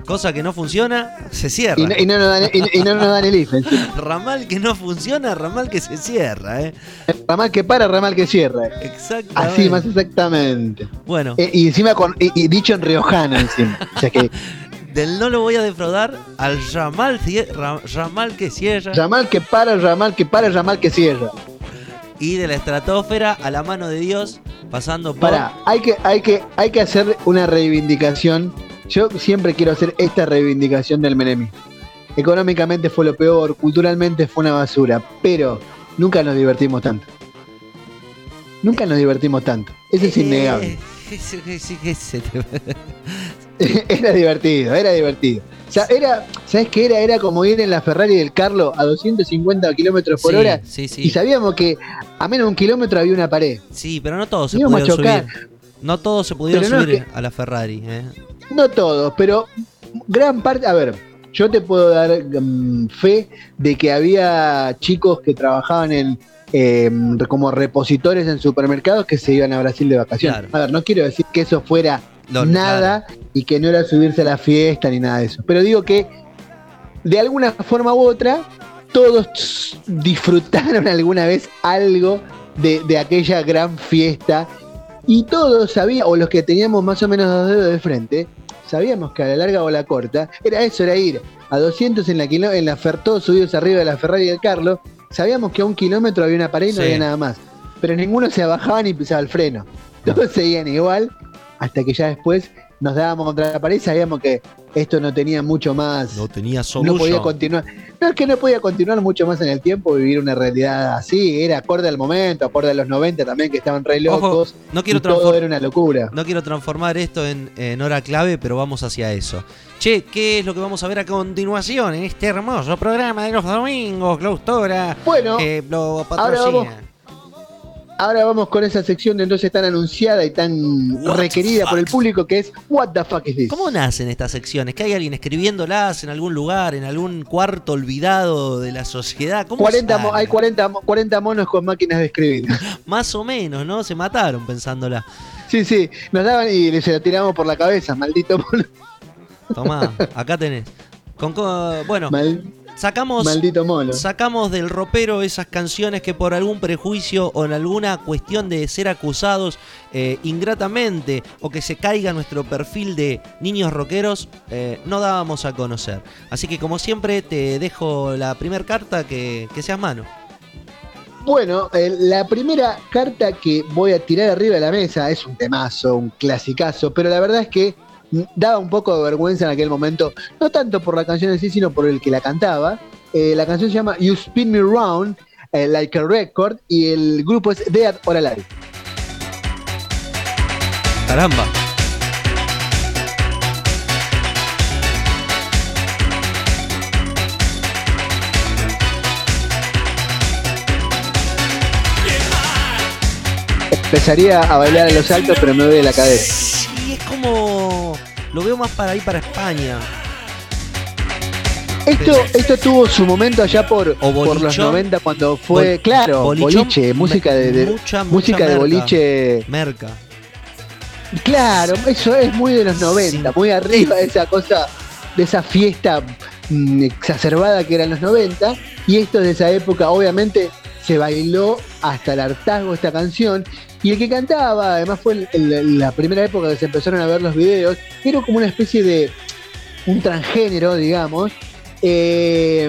cosa que no funciona, se cierra. Y no, y no nos dan, y- y no nos dan el IFE. Ramal que no funciona, ramal que se cierra, ¿eh? Ramal que para, ramal que cierra. Exactamente. Así, más exactamente. Bueno, Eh, y encima con, y, dicho en riojano encima. O sea que del no lo voy a defraudar al ramal, ramal que cierra ramal que para, ramal que para, ramal que cierra. y de la estratosfera a la mano de Dios, pasando por... Para, hay que, hay que, hay que hacer una reivindicación. Yo siempre quiero hacer esta reivindicación del menemismo. Económicamente fue lo peor, culturalmente fue una basura, pero nunca nos divertimos tanto. Nunca nos divertimos tanto. Eso es innegable. Eh, ese- era divertido, era divertido. O sea, era, ¿sabes qué era? Era como ir en la Ferrari del Carlo a 250 kilómetros por Sí, hora Sí, sí. y sabíamos que a menos de un kilómetro había una pared. Sí, pero no todos se pudieron subir. No todos se pudieron es subir a la Ferrari. ¿eh? No todos, pero gran parte. A ver, yo te puedo dar mm, fe de que había chicos que trabajaban en eh, como repositores en supermercados que se iban a Brasil de vacaciones. Claro. A ver, no quiero decir que eso fuera nada y que no era subirse a la fiesta ni nada de eso. Pero digo que de alguna forma u otra todos disfrutaron alguna vez algo de, de aquella gran fiesta y todos sabíamos, o los que teníamos más o menos dos dedos de frente, sabíamos que a la larga o a la corta era eso, era ir a 200 en la, kilo- en la subidos arriba de la Ferrari del Carlos, sabíamos que a un kilómetro había una pared y no Sí. había nada más. Pero ninguno se bajaba ni pisaba el freno. Todos seguían igual, hasta que ya después nos dábamos contra la pared y sabíamos que esto no tenía mucho más. No tenía No solución. podía continuar. No es que no podía continuar mucho más en el tiempo, vivir una realidad así. Era acorde al momento, acorde a los 90 también, que estaban re Ojo, locos. no quiero y todo era una locura. No quiero transformar esto en, en hora clave, pero vamos hacia eso. Che, ¿qué es lo que vamos a ver a continuación en este hermoso programa de los domingos, Claustora? Bueno, que lo ahora patrocina? vamos- ahora vamos con esa sección de entonces tan anunciada y tan What requerida por el público que es What the fuck is this? ¿Cómo nacen estas secciones? ¿Que hay alguien escribiéndolas en algún lugar, en algún cuarto olvidado de la sociedad? ¿Cómo 40 mo- salen? hay 40, mo- 40 monos con máquinas de escribir. Más o menos, ¿no? Se mataron pensándola. Sí, sí, nos daban y se la tiramos por la cabeza, maldito mono. Tomá, acá tenés. Con co- bueno, Mal- sacamos maldito mono. sacamos del ropero esas canciones que por algún prejuicio o en alguna cuestión de ser acusados eh, ingratamente o que se caiga nuestro perfil de niños rockeros, eh, no dábamos a conocer. Así que como siempre te dejo la primera carta que, que seas mano. Bueno, eh, la primera carta que voy a tirar arriba de la mesa es un temazo, un clasicazo, pero la verdad es que daba un poco de vergüenza en aquel momento, no tanto por la canción en sí, sino por el que la cantaba. Eh, la canción se llama You Spin Me Round, eh, Like a Record, y el grupo es Dead or Alive. Caramba. Empezaría a bailar a los altos, pero me duele la cabeza. Como... Lo veo más para ahí, para España. Esto, esto tuvo su momento allá por, por los bolichón. 90 cuando fue, Bol- claro, bolichón, boliche, música de, de- mucha, mucha música de merca. boliche. Merca. Claro, eso es muy de los 90, muy arriba de esa cosa, de esa fiesta mm, exacerbada que eran los 90. Y esto es de esa época, obviamente, se bailó hasta el hartazgo esta canción. Y el que cantaba, además fue la primera época que se empezaron a ver los videos, era como una especie de un transgénero, digamos, eh,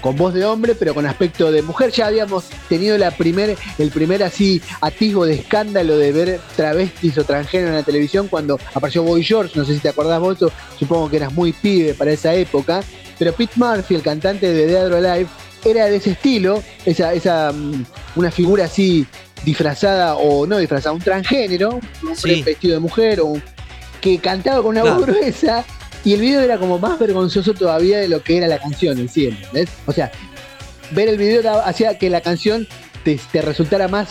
con voz de hombre, pero con aspecto de mujer. Ya habíamos tenido la primer, el primer así atisbo de escándalo de ver travestis o transgénero en la televisión cuando apareció Boy George, no sé si te acordás vos, supongo que eras muy pibe para esa época, pero Pete Murphy, el cantante de Dead or Alive, era de ese estilo, esa, esa mm, una figura así disfrazada o no disfrazada, un transgénero, un hombre Sí. vestido de mujer o un- que cantaba con una Claro. voz gruesa y el video era como más vergonzoso todavía de lo que era la canción en sí, ¿entendés? O sea, ver el video hacía que la canción te, te resultara más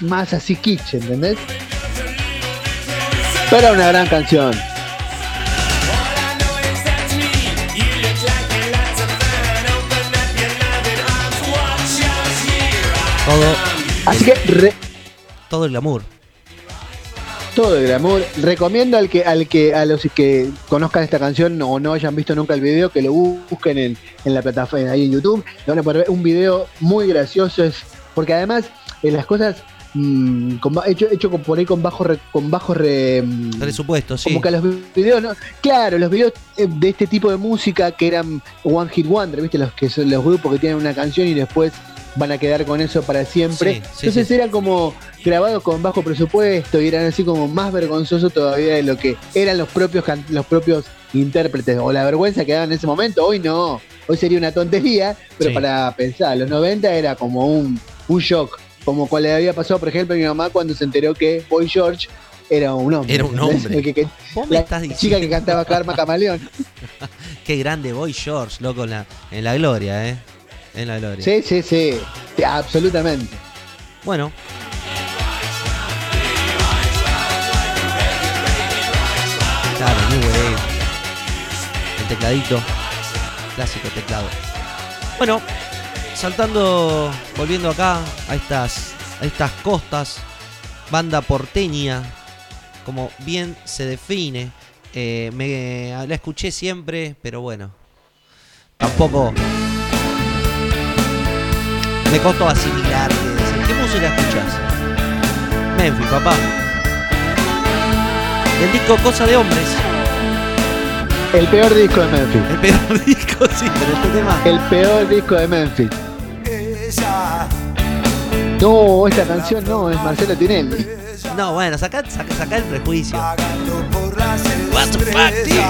más así kitsch, ¿entendés? Pero era una gran canción. Todo, Así que re- todo el glamour. todo el glamour. Recomiendo al que, al que, a los que conozcan esta canción o no hayan visto nunca el video, que lo busquen en, en la plataforma ahí en YouTube. Van a poder ver un video muy gracioso, es, porque además eh, las cosas mm, con hecho, hecho con, por ahí con bajo re- con bajo re- mm, Presupuesto, sí. como que los videos, ¿no? Claro, los videos eh, de este tipo de música que eran One Hit Wonder, ¿viste? Los que son los grupos que tienen una canción y después van a quedar con eso para siempre. Sí, sí, Entonces sí. eran como grabados con bajo presupuesto y eran así como más vergonzosos todavía de lo que eran los propios los propios intérpretes o la vergüenza que daban en ese momento. Hoy no, hoy sería una tontería, pero para pensar, los 90 era como un, un shock, como cual le había pasado, por ejemplo, a mi mamá cuando se enteró que Boy George era un hombre. Era un hombre. El que- que- Vos me la estás chica diciendo. que cantaba Karma Camaleón. Qué grande Boy George, loco, en la, en la gloria, ¿eh? En la gloria. Sí, sí, sí, sí, absolutamente. Bueno. Claro, New Wave. El tecladito. Clásico teclado. Bueno, saltando, volviendo acá a estas, a estas costas, banda porteña, como bien se define. Eh, me, la escuché siempre, pero bueno, tampoco me costó asimilar. que decir, ¿Qué música escuchas? Memphis, papá. El disco Cosa de Hombres. El peor disco de Memphis. El peor disco, sí, pero este tema. El peor disco de Memphis. No, esta canción no, es Marcelo Tinelli. No, bueno, saca, saca, saca el prejuicio. What the fuck, tío?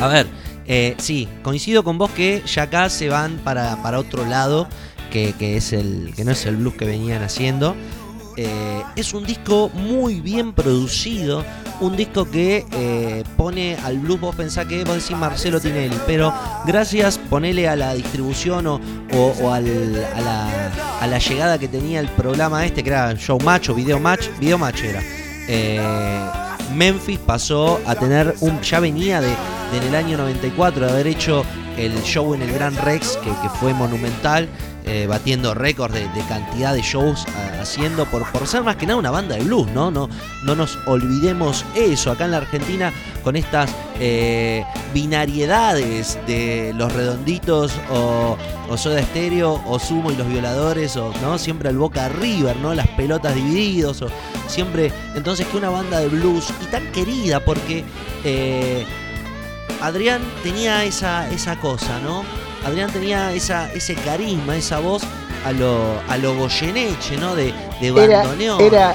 A ver, eh, sí, coincido con vos que ya acá se van para, para otro lado, que, que es el que no es el blues que venían haciendo. Eh, es un disco muy bien producido, un disco que eh, pone al blues, vos pensás que vos decís Marcelo Tinelli, pero gracias, ponele a la distribución o, o- al- a, la, a la llegada que tenía el programa este, que era Show Match o Video Match, Video Match era. Memphis pasó a tener un. ya venía de, en el año 94 de haber hecho el show en el Gran Rex, que fue monumental, eh, batiendo récords de, cantidad de shows ah, haciendo por, ser más que nada una banda de blues, ¿no? No, no nos olvidemos eso. Acá en la Argentina, con estas eh, binariedades de los redonditos o, o Soda Stereo o Sumo y los violadores, o no siempre el Boca River, ¿no? Las pelotas divididos, o siempre. Entonces, que una banda de blues y tan querida porque. eh, Adrián tenía esa, esa cosa, ¿no? Adrián tenía esa, ese carisma, esa voz a lo, a lo Goyeneche, ¿no? De, de Era, bandoneón. era,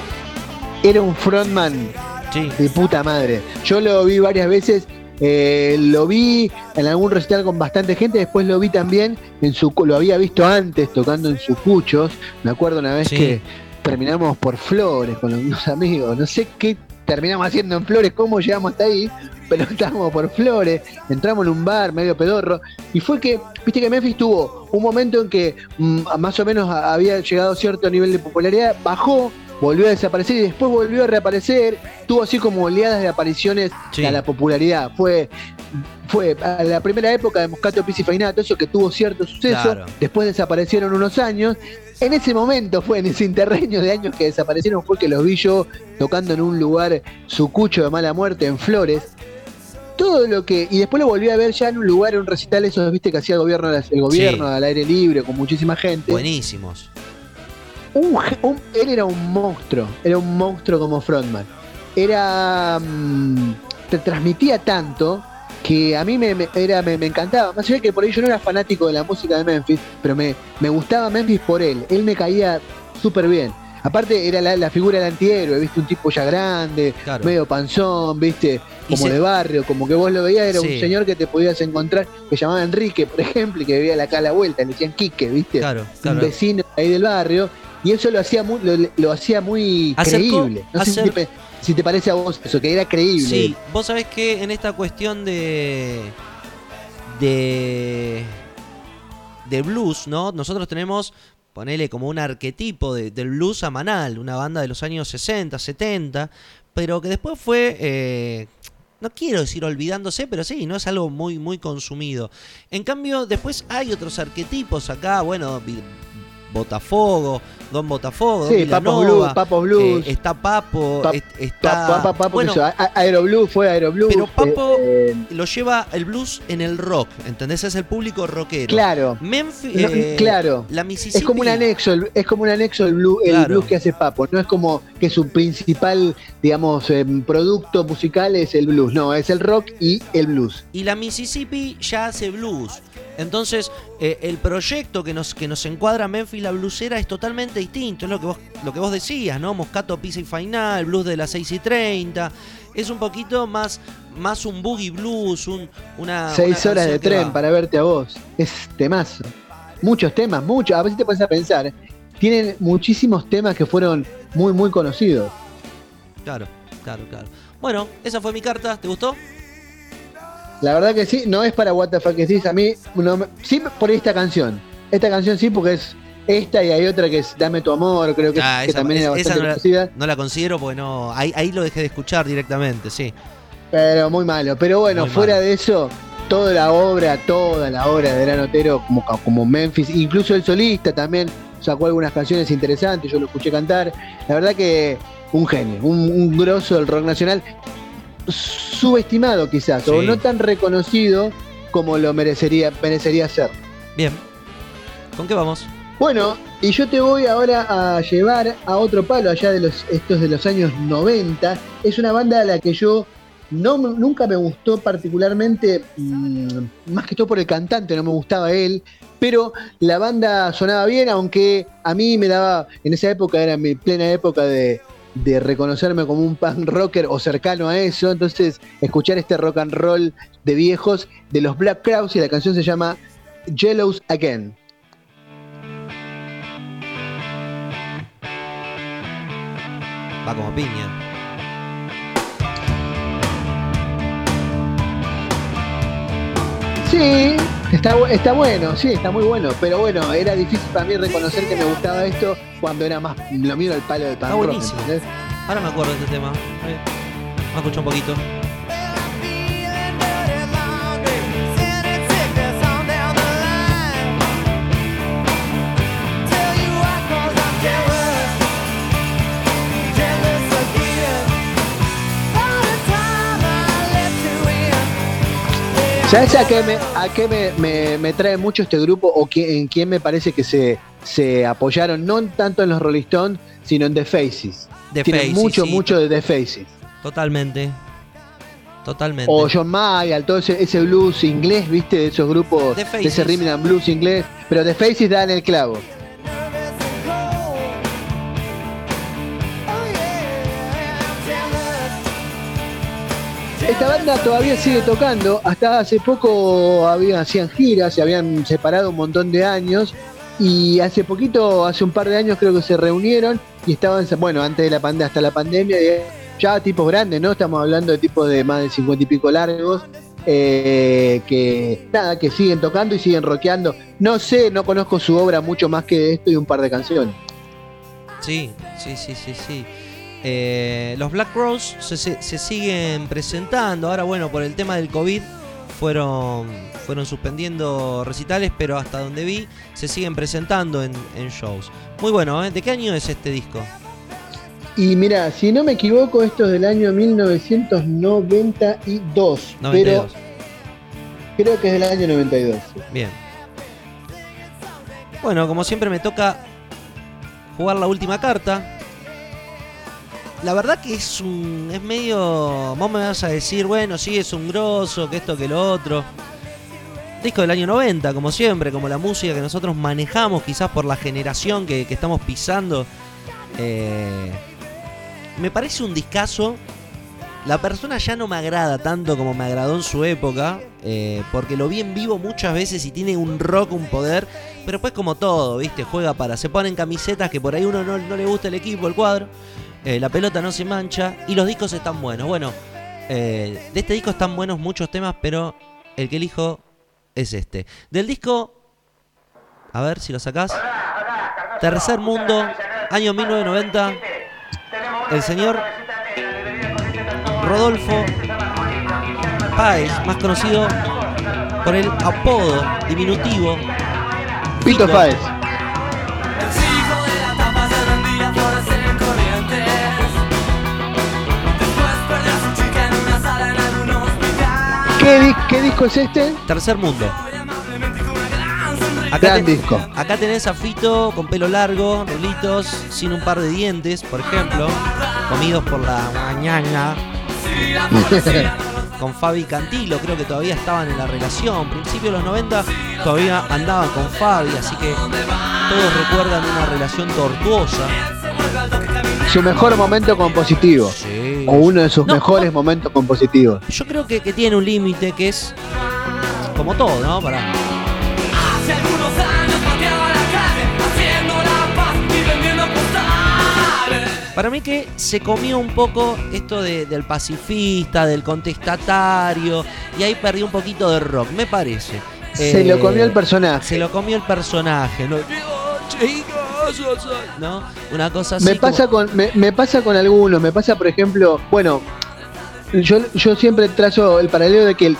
era un frontman Sí. de puta madre. Yo lo vi varias veces. eh, lo vi en algún recital con bastante gente, después lo vi también en su lo había visto antes tocando en sus cuchos. Me acuerdo una vez Sí. que terminamos por Flores con unos amigos, no sé qué terminamos haciendo en Flores, cómo llegamos hasta ahí, pero estábamos por Flores, entramos en un bar medio pedorro y fue que, viste que Memphis tuvo un momento en que mm, más o menos había llegado a cierto nivel de popularidad, bajó, volvió a desaparecer y después volvió a reaparecer, tuvo así como oleadas de apariciones Sí. a la popularidad, fue fue a la primera época de Moscato Pizzi Fainato, eso que tuvo cierto suceso, Claro. después desaparecieron unos años, en ese momento fue en ese interreño de años que desaparecieron, fue que los vi yo tocando en un lugar sucucho de mala muerte en Flores. todo lo que. Y después lo volví a ver ya en un lugar, en un recital, esos, viste, que hacía el gobierno, el gobierno al aire libre, con muchísima gente. Buenísimos. Un, un- él era un monstruo, era un monstruo como frontman. Era. mm, te transmitía tanto que a mí me, me- era, me, me encantaba. Más allá que por ahí yo no era fanático de la música de Memphis, pero me, me gustaba Memphis por él. Él me caía súper bien. Aparte, era la, la figura del antihéroe, viste, un tipo ya grande, Claro. medio panzón, viste, como se- de barrio, como que vos lo veías, era Sí. un señor que te podías encontrar, que llamaba Enrique, por ejemplo, y que vivía acá a la vuelta, le decían Quique, viste Claro, un vecino ahí del barrio y eso lo hacía muy, lo, lo hacía muy Acercó- creíble. No sé si te, si te parece a vos eso, que era creíble. Sí, vos sabés que en esta cuestión de. de. de blues, ¿no? Nosotros tenemos, ponele como un arquetipo de- del blues a Manal, una banda de los años 60, 70, pero que después fue. eh, no quiero decir olvidándose, pero sí, no es algo muy, muy consumido. En cambio, después hay otros arquetipos acá, bueno, Botafogo, Don Botafogo, Sí, Papo Blues, Papo Blues. eh, está Papo, Pa- est- Pa- está... pa- pa- pa- bueno, eso, a- a- Aeroblues fue Aeroblues. Pero Papo- eh, lo lleva el blues en el rock, ¿entendés? Es el público rockero. claro. Memphis, No, eh, claro. La Mississippi. Es como un anexo, el- es como un anexo el blues, el blues que hace Papo. No es como que su principal, digamos, em, producto musical es el blues. No, es el rock y el blues. Y la Mississippi ya hace blues. Entonces, eh, el proyecto que nos, que nos encuadra Memphis la blusera es totalmente distinto. Es lo que vos, lo que vos decías, ¿no? Moscato, Pizza y Final, blues de las 6 y 30. Es un poquito más, más un boogie blues, un, una. Seis una horas de tren va. para verte a vos. Es temazo. Muchos temas, muchos. A veces te pones a pensar. Tienen muchísimos temas que fueron muy, muy conocidos. Claro, claro, claro. Bueno, esa fue mi carta. ¿Te gustó? La verdad que sí, no es para What the Fuck Is This, A mí, no me- sí por esta canción. Esta canción sí, porque es esta y hay otra que es Dame tu amor, creo que, Ah, que esa- también es- era esa bastante no la- conocida. No la considero porque no. Ahí, ahí lo dejé de escuchar directamente, sí. Pero muy malo. Pero bueno, Muy fuera malo. de eso, toda la obra, toda la obra de Gran Otero, como, como Memphis, incluso el solista también sacó algunas canciones interesantes, yo lo escuché cantar. La verdad que un genio, un, un grosso del rock nacional, subestimado quizás, o no tan reconocido como lo merecería, merecería ser. Bien. ¿Con qué vamos? Bueno, y yo te voy ahora a llevar a otro palo allá de los estos de los años 90. Es una banda a la que yo no nunca me gustó particularmente, mm, más que todo por el cantante, no me gustaba él, pero la banda sonaba bien, aunque a mí me daba, en esa época era mi plena época de, de reconocerme como un punk rocker o cercano a eso, entonces escuchar este rock and roll de viejos de los Black Crowes y la canción se llama Yellows Again. Va como piña. Sí, está, está bueno, sí, está muy bueno. Pero bueno, era difícil para mí reconocer que me gustaba esto cuando era más. Lo mío el palo del pan Está buenísimo. Ahora me acuerdo de este tema. Eh, Vamos a escuchar un poquito. ¿Sabes a qué, me, a qué me, me- me trae mucho este grupo o que- en quién me parece que se, se apoyaron? No tanto en los Rolling Stones, sino en The Faces. The Tienen Faces, mucho, sí, mucho de The Faces. Totalmente. Totalmente. O John Mayer, todo ese, ese blues inglés, ¿viste? De esos grupos, de ese rhythm and blues inglés. Pero The Faces dan el clavo. Esta banda todavía sigue tocando. Hasta hace poco habían, hacían giras, se habían separado un montón de años. Y hace poquito, hace un par de años creo que se reunieron y estaban, bueno, antes de la pandemia, hasta la pandemia, ya tipos grandes, ¿no? Estamos hablando de tipos de más de 50 y pico largos. eh, que nada, que siguen tocando y siguen rockeando. No sé, no conozco su obra mucho más que esto y un par de canciones. Sí, sí, sí, sí, sí. Eh, los Black Rose se, se- se siguen presentando. Ahora, bueno, por el tema del COVID fueron, fueron suspendiendo recitales, pero hasta donde vi se siguen presentando en, en shows. Muy bueno, ¿eh? ¿De qué año es este disco? Y mira, si no me equivoco, esto es del año 1992. 92. Pero creo que es del año 92. Bien. Bueno, como siempre me toca jugar la última carta. La verdad que es un. es medio. Vos me vas a decir, bueno, sí, es un grosso, que esto, que lo otro. Disco del año 90, como siempre, como la música que nosotros manejamos, quizás por la generación que, estamos pisando. Eh, me parece un discazo. La persona ya no me agrada tanto como me agradó en su época, eh, porque lo vi en vivo muchas veces y tiene un rock, un poder, pero pues como todo, ¿viste? Juega para, se ponen camisetas que por ahí uno no, no le gusta el equipo, el cuadro, eh, la pelota no se mancha y los discos están buenos. Bueno, eh, de este disco están buenos muchos temas, pero el que elijo es este. Del disco, a ver si lo sacás, Tercer Mundo, año 1990, el señor Rodolfo Páez, más conocido por el apodo diminutivo Pito Páez. ¿Qué, di- qué disco es este? Tercer Mundo. Acá, Gran disco. acá tenés a Fito con pelo largo, rulitos, sin un par de dientes, por ejemplo, comidos por la mañana. Con Fabi Cantilo, creo que todavía estaban en la relación. Principio de los 90 todavía andaban con Fabi, así que todos recuerdan una relación tortuosa. Su mejor momento compositivo. Sí. O uno de sus No, mejores momentos compositivos. Yo creo que, que tiene un límite que es como todo, ¿no? Para Hace algunos años pateaba la calle, haciendo la paz y vendiendo postales. Para mí que se comió un poco esto de- del pacifista, del contestatario, y ahí perdió un poquito de rock, me parece. Se Eh, lo comió el personaje. Se lo comió el personaje, ¿no? ¿No? Una cosa así. Me pasa, como- con, me, me pasa con algunos, me pasa por ejemplo, bueno, yo, yo siempre trazo el paralelo de que el-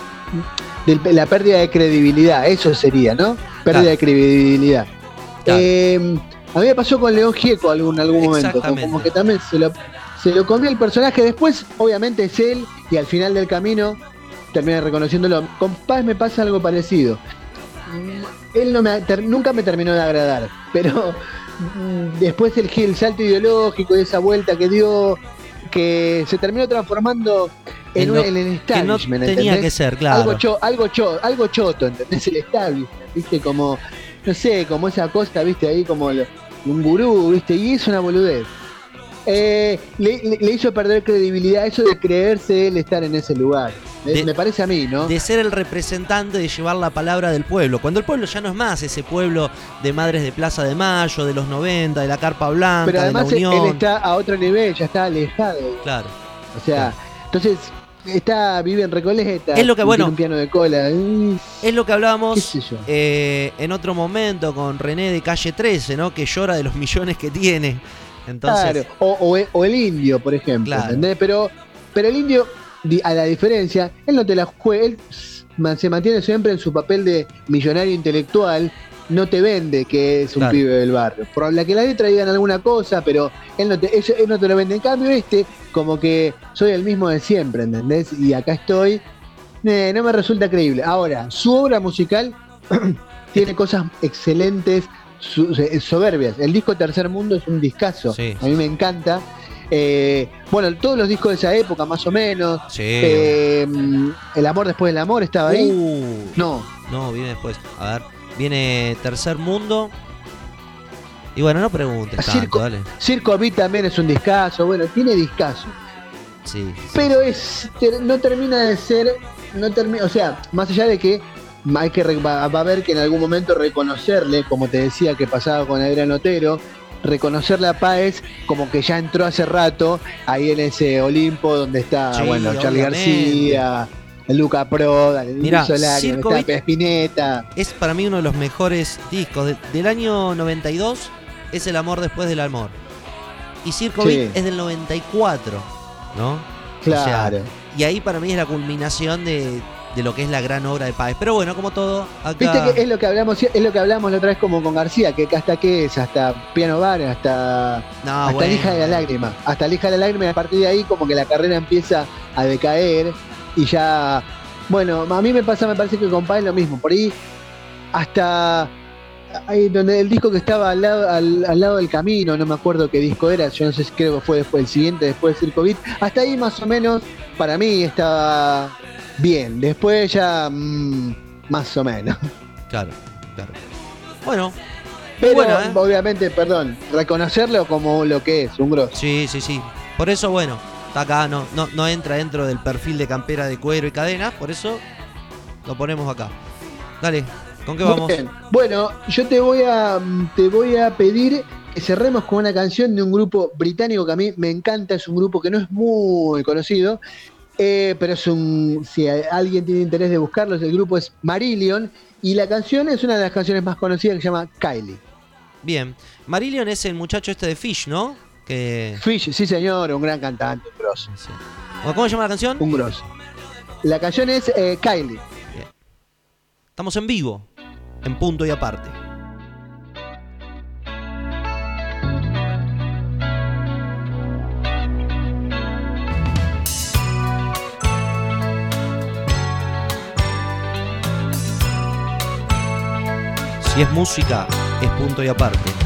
de la pérdida de credibilidad, eso sería, ¿no? Pérdida Claro. de credibilidad. Claro. Eh, a mí me pasó con León Gieco algún, algún momento, como, que también se lo, se lo comió el personaje, después obviamente es él y al final del camino termina reconociéndolo. Con Paz me pasa algo parecido. Él no me, ter- nunca me terminó de agradar, pero después el, el salto ideológico y esa vuelta que dio, que se terminó transformando en, un, en el que no establishment, tenía ¿entendés? que ser, claro. Algo, cho- algo, cho- algo choto, ¿entendés? El establishment, ¿viste? Como, no sé, como esa cosa, ¿viste? Ahí como un gurú, ¿viste? Y es una boludez. Eh, le, hizo perder credibilidad eso de creerse él estar en ese lugar. Me, De- me parece a mí, ¿no? de ser el representante de llevar la palabra del pueblo. Cuando el pueblo ya no es más ese pueblo de madres de Plaza de Mayo, de los 90, de la Carpa Blanca, Pero además de él, la él Unión. está a otro nivel, ya está alejado. Claro. O sea, entonces está vive en Recoleta. Es lo que, bueno, un piano de cola. Es lo que hablábamos eh, en otro momento con René de Calle 13, ¿no? Que llora de los millones que tiene. Entonces, Claro, o, o o el indio, por ejemplo, Claro. ¿entendés? Pero, pero el indio, di- a la diferencia, él no te la juega, él se mantiene siempre en su papel de millonario intelectual, no te vende que es un Claro. pibe del barrio. Por la que la letra digan alguna cosa, pero él no te, ellos- él no te lo vende. En cambio, este, como que soy el mismo de siempre, ¿entendés? Y acá estoy, eh, no me resulta creíble. Ahora, su obra musical tiene cosas excelentes, soberbias. El disco Tercer Mundo es un discazo. Sí. A mí me encanta. Eh, bueno, todos los discos de esa época, más o menos. sí. Eh, el amor después del amor estaba ahí. Uh, No, no, viene después. A ver, viene Tercer Mundo. Y bueno, no preguntes tanto, Circo, dale. Circo Beat también es un discazo. Bueno, tiene discazo. Sí, sí. Pero es no termina de ser. No termina, o sea, más allá de que hay que va, va a haber que en algún momento reconocerle, como te decía que pasaba con Adrián Otero, reconocerle a Páez como que ya entró hace rato ahí en ese Olimpo donde está, Sí, bueno, Charlie. García, Luca Proda, el Mirá, Solari, Spinetta. Es para mí uno de los mejores discos. De- del año 92 es El amor después del amor. Y Circo Sí. Es del 94, ¿no? Claro. Y ahí para mí es la culminación de, de lo que es la gran obra de Páez. Pero bueno, como todo, acá. Viste que es lo que hablamos, es lo que hablamos la otra vez como con García, que hasta qué es, hasta Piano Bar, hasta, No, hasta bueno. la hija de la lágrima. Hasta la hija de la lágrima y a partir de ahí como que la carrera empieza a decaer y ya. Bueno, a mí me pasa, me parece que con Páez lo mismo. Por ahí hasta ahí donde el disco que estaba al lado, al, al lado del camino, no me acuerdo qué disco era, yo no sé si creo que fue después el siguiente, después del Beat, hasta ahí más o menos para mí estaba bien, después ya mm, más o menos. Claro, claro. Bueno, Pero bueno, ¿eh? obviamente, perdón, reconocerlo como lo que es, un grosso. Sí, sí, sí. Por eso, bueno, está acá, no, no, no entra dentro del perfil de campera de cuero y cadenas, por eso lo ponemos acá. Dale, ¿con qué vamos? bien. Bueno, yo te voy a te voy a pedir que cerremos con una canción de un grupo británico que a mí me encanta, es un grupo que no es muy conocido, eh, pero es un si alguien tiene interés de buscarlo, el grupo es Marillion y la canción es una de las canciones más conocidas que se llama Kylie. Bien. Marillion es el muchacho este de Fish, ¿no? Que. Fish, sí señor, un gran cantante, un grosso, sí. ¿Cómo se llama la canción? un grosso. La canción es eh, Kylie. Estamos en vivo, en punto y aparte. Si es música, es punto y aparte.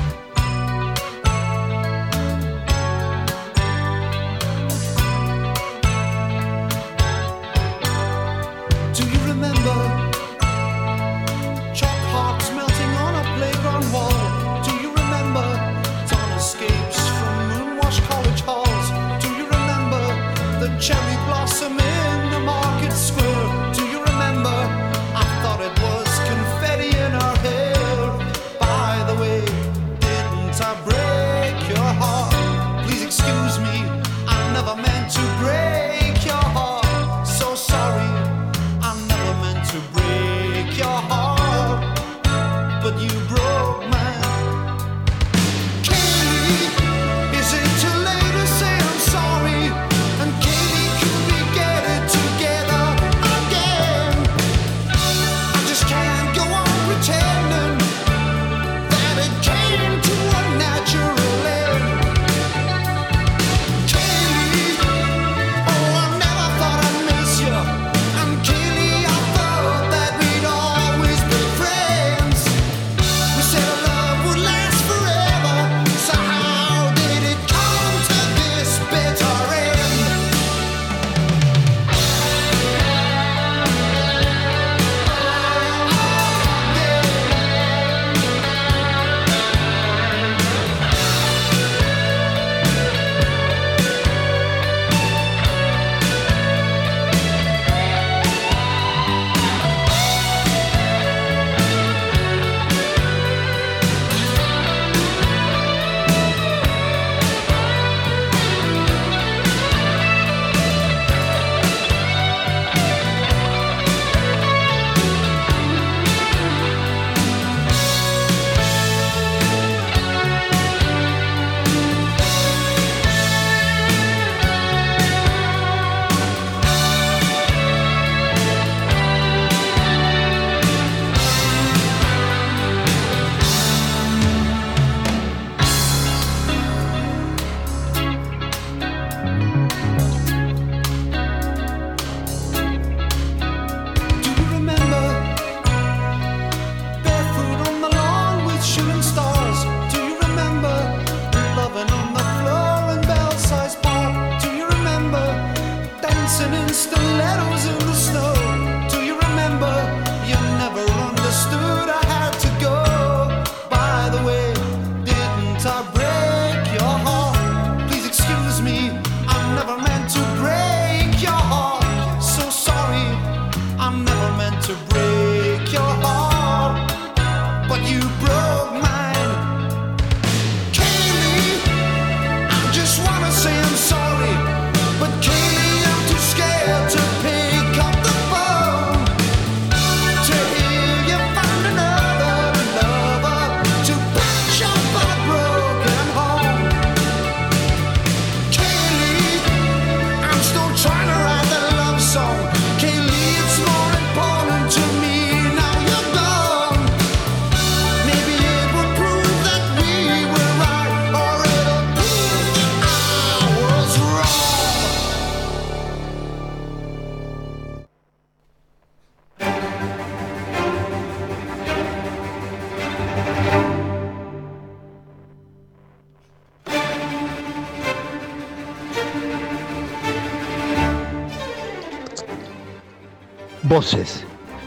Voces,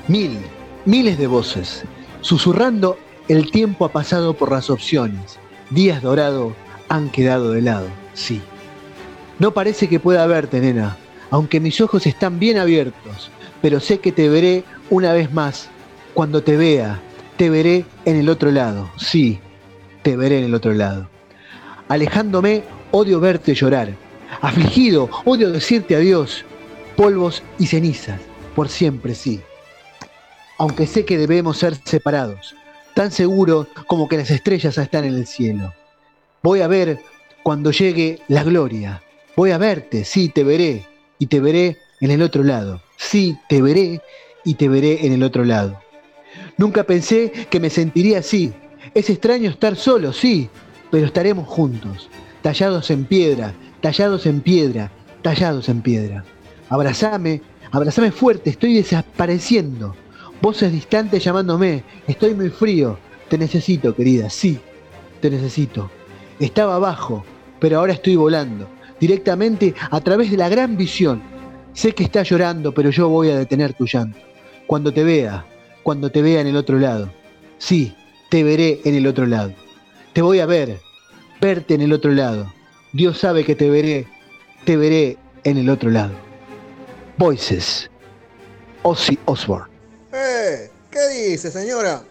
mil, miles de voces, susurrando el tiempo ha pasado por las opciones, días dorados han quedado de lado, sí. No parece que pueda verte, nena, aunque mis ojos están bien abiertos, pero sé que te veré una vez más. Cuando te vea, te veré en el otro lado, sí, te veré en el otro lado. Alejándome, odio verte llorar. Afligido, odio decirte adiós. Polvos y cenizas, por siempre sí. Aunque sé que debemos ser separados, tan seguro como que las estrellas están en el cielo. Voy a ver cuando llegue la gloria. Voy a verte, sí, te veré, y te veré en el otro lado. Sí, te veré y te veré en el otro lado. Nunca pensé que me sentiría así. Es extraño estar solo, sí, pero estaremos juntos, tallados en piedra, tallados en piedra, tallados en piedra. Abrazame, abrazame fuerte, estoy desapareciendo. Voces distantes llamándome, estoy muy frío. Te necesito, querida, sí, te necesito. Estaba abajo, pero ahora estoy volando, directamente a través de la gran visión. Sé que estás llorando, pero yo voy a detener tu llanto. Cuando te vea, cuando te vea en el otro lado. Sí, te veré en el otro lado. Te voy a ver, verte en el otro lado. Dios sabe que te veré, te veré en el otro lado. Voices. Ozzy Osbourne. ¡Eh! ¿Qué dice, señora?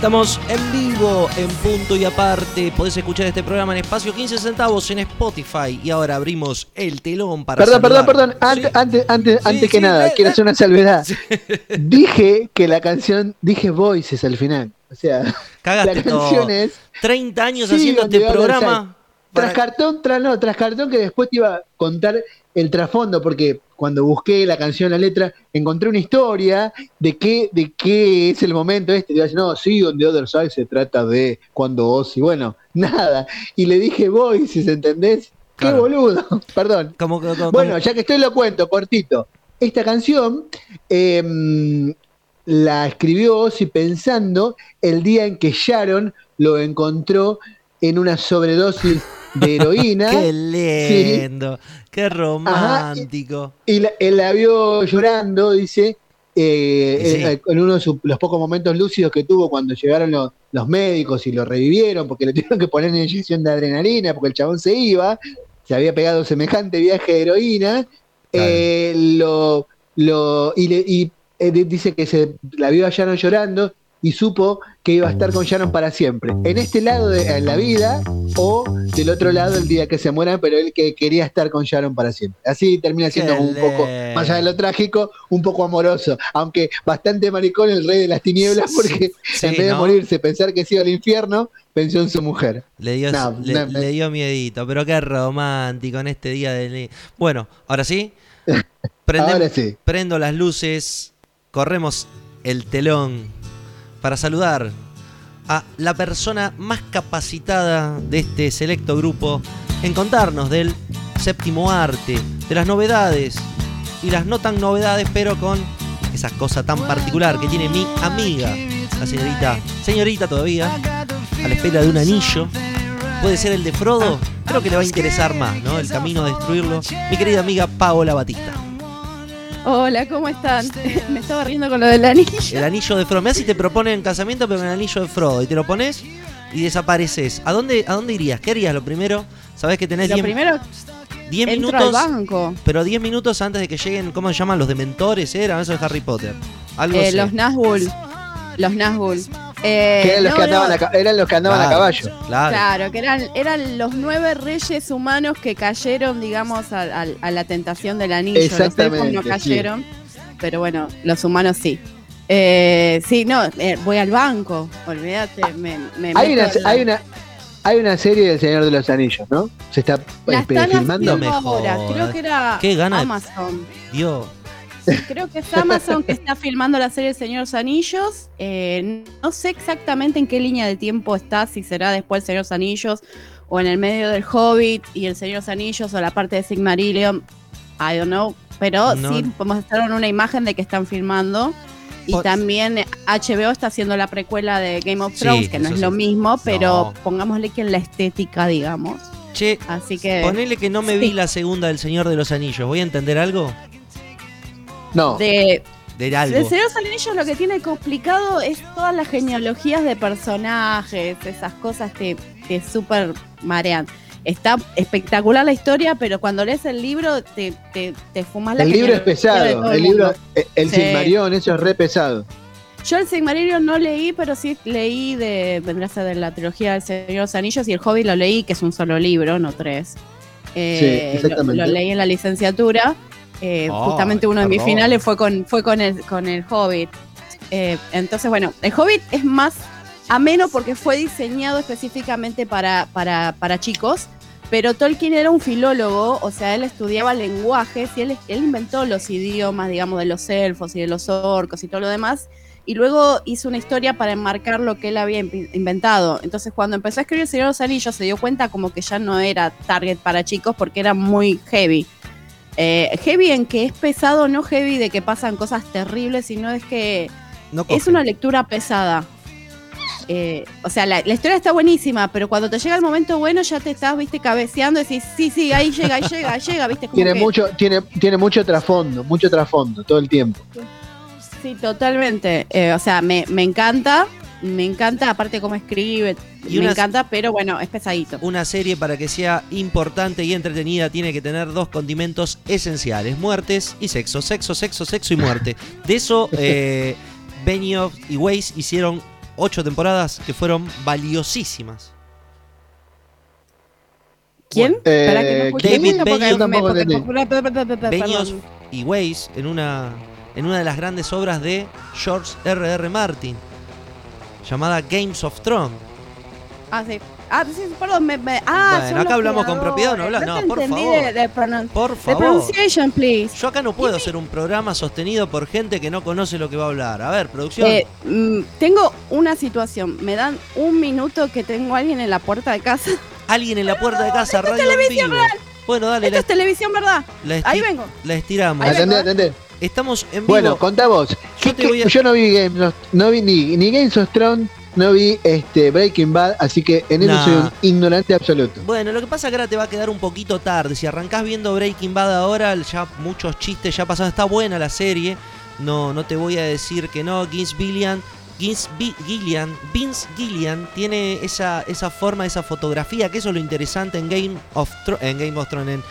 Estamos en vivo, en punto y aparte. Podés escuchar este programa en espacio 15 centavos en Spotify. Y ahora abrimos el telón para. Perdón, perdón, saludar. perdón. Antes, Sí. antes, antes, Sí, antes que sí, nada, eh, quiero eh. hacer una salvedad. Dije que la canción, dije Voices al final. O sea, Cagaste la todo. canción es 30 años haciendo este programa. Tras cartón, tras no, tras cartón que después te iba a contar el trasfondo, porque cuando busqué la canción, la letra, encontré una historia de qué, de qué es el momento este. Decir, no, sí, on the other side se trata de cuando vos, y bueno, nada. Y le dije voices, ¿entendés? Claro. Qué boludo, perdón. Bueno, ya que estoy lo cuento, cortito. Esta canción em, la escribió Ozzy pensando el día en que Sharon lo encontró en una sobredosis de heroína Qué lindo, qué romántico. y la, él la vio llorando, dice, eh, sí. eh, en uno de sus- los pocos momentos lúcidos que tuvo cuando llegaron los, los médicos y lo revivieron porque le tuvieron que poner una inyección de adrenalina porque el chabón se iba, se había pegado semejante viaje de heroína, eh, lo, lo, y, le- y, eh, dice que se la vio a Sharon llorando y supo que iba a estar con Sharon para siempre. En este lado de en la vida o del otro lado el día que se mueran, pero él que quería estar con Sharon para siempre. Así termina siendo Qué un poco, más allá de lo trágico, un poco amoroso. Aunque bastante maricón el rey de las tinieblas, porque Sí, en vez de ¿no? morirse, pensar que se iba al infierno, pensó en su mujer. Le dio, No, le, no, le dio miedito, pero qué romántico en este día de... Bueno, ahora sí. Prendem- Ahora sí. Prendo las luces, corremos el telón para saludar a la persona más capacitada de este selecto grupo en contarnos del séptimo arte, de las novedades y las no tan novedades, pero con esa cosa tan particular que tiene mi amiga, la señorita, señorita todavía, a la espera de un anillo. Puede ser el de Frodo, creo que le va a interesar más, ¿no? El camino a destruirlo. Mi querida amiga Paola Batista. Hola, ¿cómo están? Me estaba riendo con lo del anillo. El anillo de Frodo. Mirá si te proponen casamiento, pero con el anillo de Frodo. Y te lo pones y desapareces. ¿A dónde, ¿A dónde irías? ¿Qué harías lo primero? Sabés que tenés Lo 10 primero, 10 entro minutos. banco. Pero 10 minutos antes de que lleguen, ¿cómo se llaman? Los dementores, ¿eran? Eso de Harry Potter. Algo Eh, los Nazgûl. Los Nazgûl. Eh, Que eran, los no, que andaban no, a, ca- eran los que andaban a Claro, caballo. Claro. Claro, que eran, eran los nueve reyes humanos que cayeron, digamos, a, a- a la tentación del anillo. Los Exactamente, no sí. cayeron, pero bueno, los humanos sí. Eh, sí, no, eh, voy al banco, olvídate, me, me Hay una, la- hay una hay una serie del Señor de los Anillos, ¿no? Se está La eh, están filmando. No ahora, creo que era Qué gana de- Amazon. Dios. Creo que es Amazon que está filmando la serie El Señor Anillos. Eh, no sé exactamente en qué línea de tiempo está, si será después El Señor Anillos o en el medio del Hobbit y El Señor Anillos o la parte de Sigmarillion. I don't know. Pero No. sí mostraron una imagen de que están filmando. Y Pues- también HBO está haciendo la precuela de Game of Sí, Thrones, que no es sí. lo mismo, pero No. pongámosle que en la estética, digamos. Che, Así que. ponele que no me sí. vi la segunda del Señor de los Anillos. ¿Voy a entender algo? No. De, De algo. El Señor de los Anillos lo que tiene complicado es todas las genealogías de personajes, esas cosas que, que súper marean. Está espectacular la historia, pero cuando lees el libro te, te, te fumas la El libro es pesado. El libro, eh, el Sí. Silmarillion, eso es re pesado. Yo el Sigmarillion no leí, pero sí leí de, vendrá a ser de la trilogía del Señor de los Anillos y el Hobbit lo leí, que es un solo libro, no tres. Eh, Sí, exactamente. Lo, lo leí en la licenciatura. Eh, justamente uno de mis finales fue con, fue con el, con el Hobbit. Eh, entonces, bueno, el Hobbit es más ameno porque fue diseñado específicamente para, para, para chicos. Pero Tolkien era un filólogo, o sea, él estudiaba lenguajes y él, él inventó los idiomas, digamos, de los elfos y de los orcos y todo lo demás. Y luego hizo una historia para enmarcar lo que él había inventado. Entonces, cuando empezó a escribir El Señor de los Anillos, se dio cuenta como que ya no era target para chicos porque era muy heavy. Eh, heavy en que es pesado, no heavy de que pasan cosas terribles, sino es que No es una lectura pesada. Eh, o sea, la, la historia está buenísima, pero cuando te llega el momento bueno ya te estás, viste, cabeceando y decís, sí, sí, ahí llega, ahí llega, ahí llega, viste. Como Tiene que- mucho, tiene, tiene mucho trasfondo, mucho trasfondo todo el tiempo. Sí, totalmente. Eh, o sea, me, me encanta, me encanta, aparte cómo escribe, Y me encanta, pero bueno, es pesadito. Una serie para que sea importante y entretenida tiene que tener dos condimentos esenciales, muertes y sexo. Sexo, sexo, sexo y muerte. De eso, eh, Benioff y Weiss hicieron ocho temporadas que fueron valiosísimas. ¿Quién? Eh, que no David Benioff- me- Benioff y Weiss en una, en una de las grandes obras de George R.R. R. Martin, llamada Games of Thrones. Ah, sí. Ah, sí, perdón, me, me- ah, Bueno, acá hablamos con propiedad, no habla- no, por favor. De, de pronon- Por de favor. pronunciation, please. Yo acá no puedo hacer un programa sostenido por gente que no conoce lo que va a hablar. A ver, producción. Eh, mm, tengo una situación. Me dan un minuto que tengo a alguien en la puerta de casa. Alguien en la puerta de casa, radio televisión vivo. Bueno, dale, Esto la, es televisión, ¿verdad? Ahí vengo. la estiramos. Ahí Atendé, vengo, atendé. Estamos en vivo. Bueno, contá vos. Yo ¿Qué- te qué- voy a- Yo no vi Game of- no vi ni, ni Games of Thrones, no vi este Breaking Bad, así que en eso Nah. soy un ignorante absoluto. Bueno, lo que pasa es que ahora te va a quedar un poquito tarde. Si arrancás viendo Breaking Bad ahora, ya muchos chistes ya pasaron. Está buena la serie. No, no te voy a decir que no. Vince Gillian, Vince Bi- Gillian, Vince Gillian tiene esa, esa forma, esa fotografía, que eso es lo interesante en Game of, Thro- en Game of Thrones, en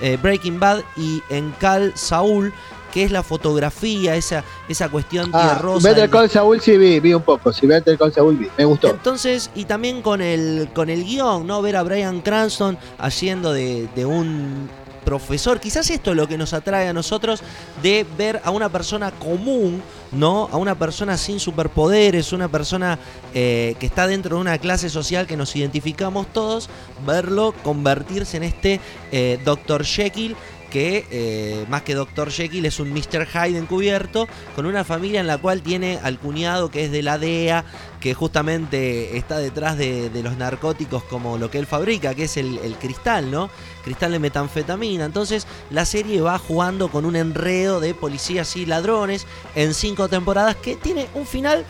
eh, Breaking Bad y en Cal Saul, que es la fotografía, esa, esa cuestión Ah, tierrosa. Better Call Saul sí vi, vi un poco. Sí, Better Call Saul vi, me gustó. entonces, y también con el, con el guion, ¿no? Ver a Brian Cranston haciendo de, de un profesor. Quizás esto es lo que nos atrae a nosotros de ver a una persona común, ¿no? A una persona sin superpoderes, una persona eh, que está dentro de una clase social que nos identificamos todos, verlo convertirse en este eh, Dr. Jekyll que eh, más que Dr. Jekyll es un Mr. Hyde encubierto, con una familia en la cual tiene al cuñado que es de la DEA, que justamente está detrás de, los narcóticos como lo que él fabrica, que es el, el cristal, ¿no? Cristal de metanfetamina. Entonces la serie va jugando con un enredo de policías y ladrones en cinco temporadas que tiene un final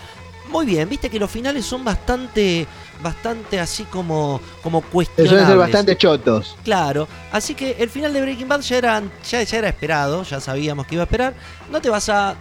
muy bien. Viste que los finales son bastante, bastante así como, como Eso cuestionables. debe ser bastante chotos. Claro, así que el final de Breaking Bad ya era, ya, ya era esperado, ya sabíamos que iba a esperar. No te vas a.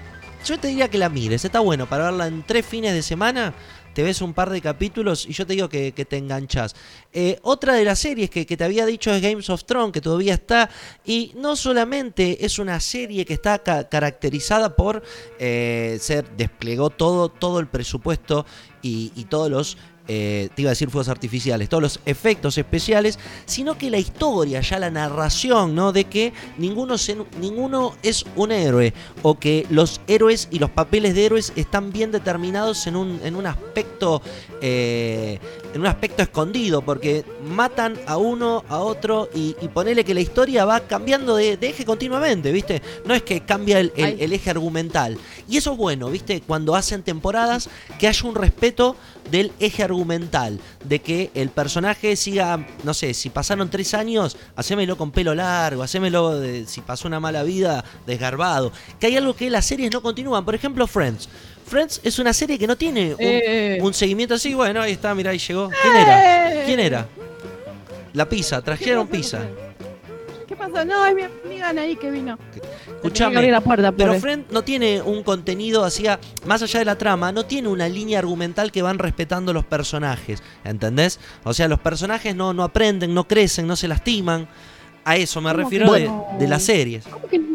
Yo te diría que la mires, está bueno para verla en tres fines de semana. Te ves un par de capítulos y yo te digo que, que te enganchas. Eh, otra de las series que, que te había dicho es Games of Thrones, que todavía está. Y no solamente es una serie que está ca- caracterizada por eh, ser. desplegó todo, todo el presupuesto y, y todos los eh, te iba a decir fuegos artificiales, todos los efectos especiales, sino que la historia, ya la narración, ¿no? De que ninguno, se- ninguno es un héroe, o que los héroes y los papeles de héroes están bien determinados en un, en un aspecto. eh, en un aspecto escondido, porque matan a uno, a otro, y, y ponele que la historia va cambiando de, de eje continuamente, ¿viste? No es que cambia el, el eje argumental. Y eso es bueno, ¿viste? Cuando hacen temporadas, que haya un respeto del eje argumental de que el personaje siga, no sé, si pasaron tres años, hacémelo con pelo largo, hacémelo de, si pasó una mala vida, desgarbado. Que hay algo que las series no continúan. Por ejemplo, Friends. Friends es una serie que no tiene un, Eh. un seguimiento así. Bueno, ahí está, mira, ahí llegó. ¿Quién era? ¿Quién era? La pizza, trajeron pizza. ¿Qué pasó? No, es mi amiga Anaí que vino. Escuchame. abrir la puerta, Pero pobre. Friends no tiene un contenido así, a- más allá de la trama, no tiene una línea argumental que van respetando los personajes, ¿entendés? O sea, los personajes no, no aprenden, no crecen, no se lastiman. A eso me ¿Cómo refiero de, no? de las series. ¿Cómo que no?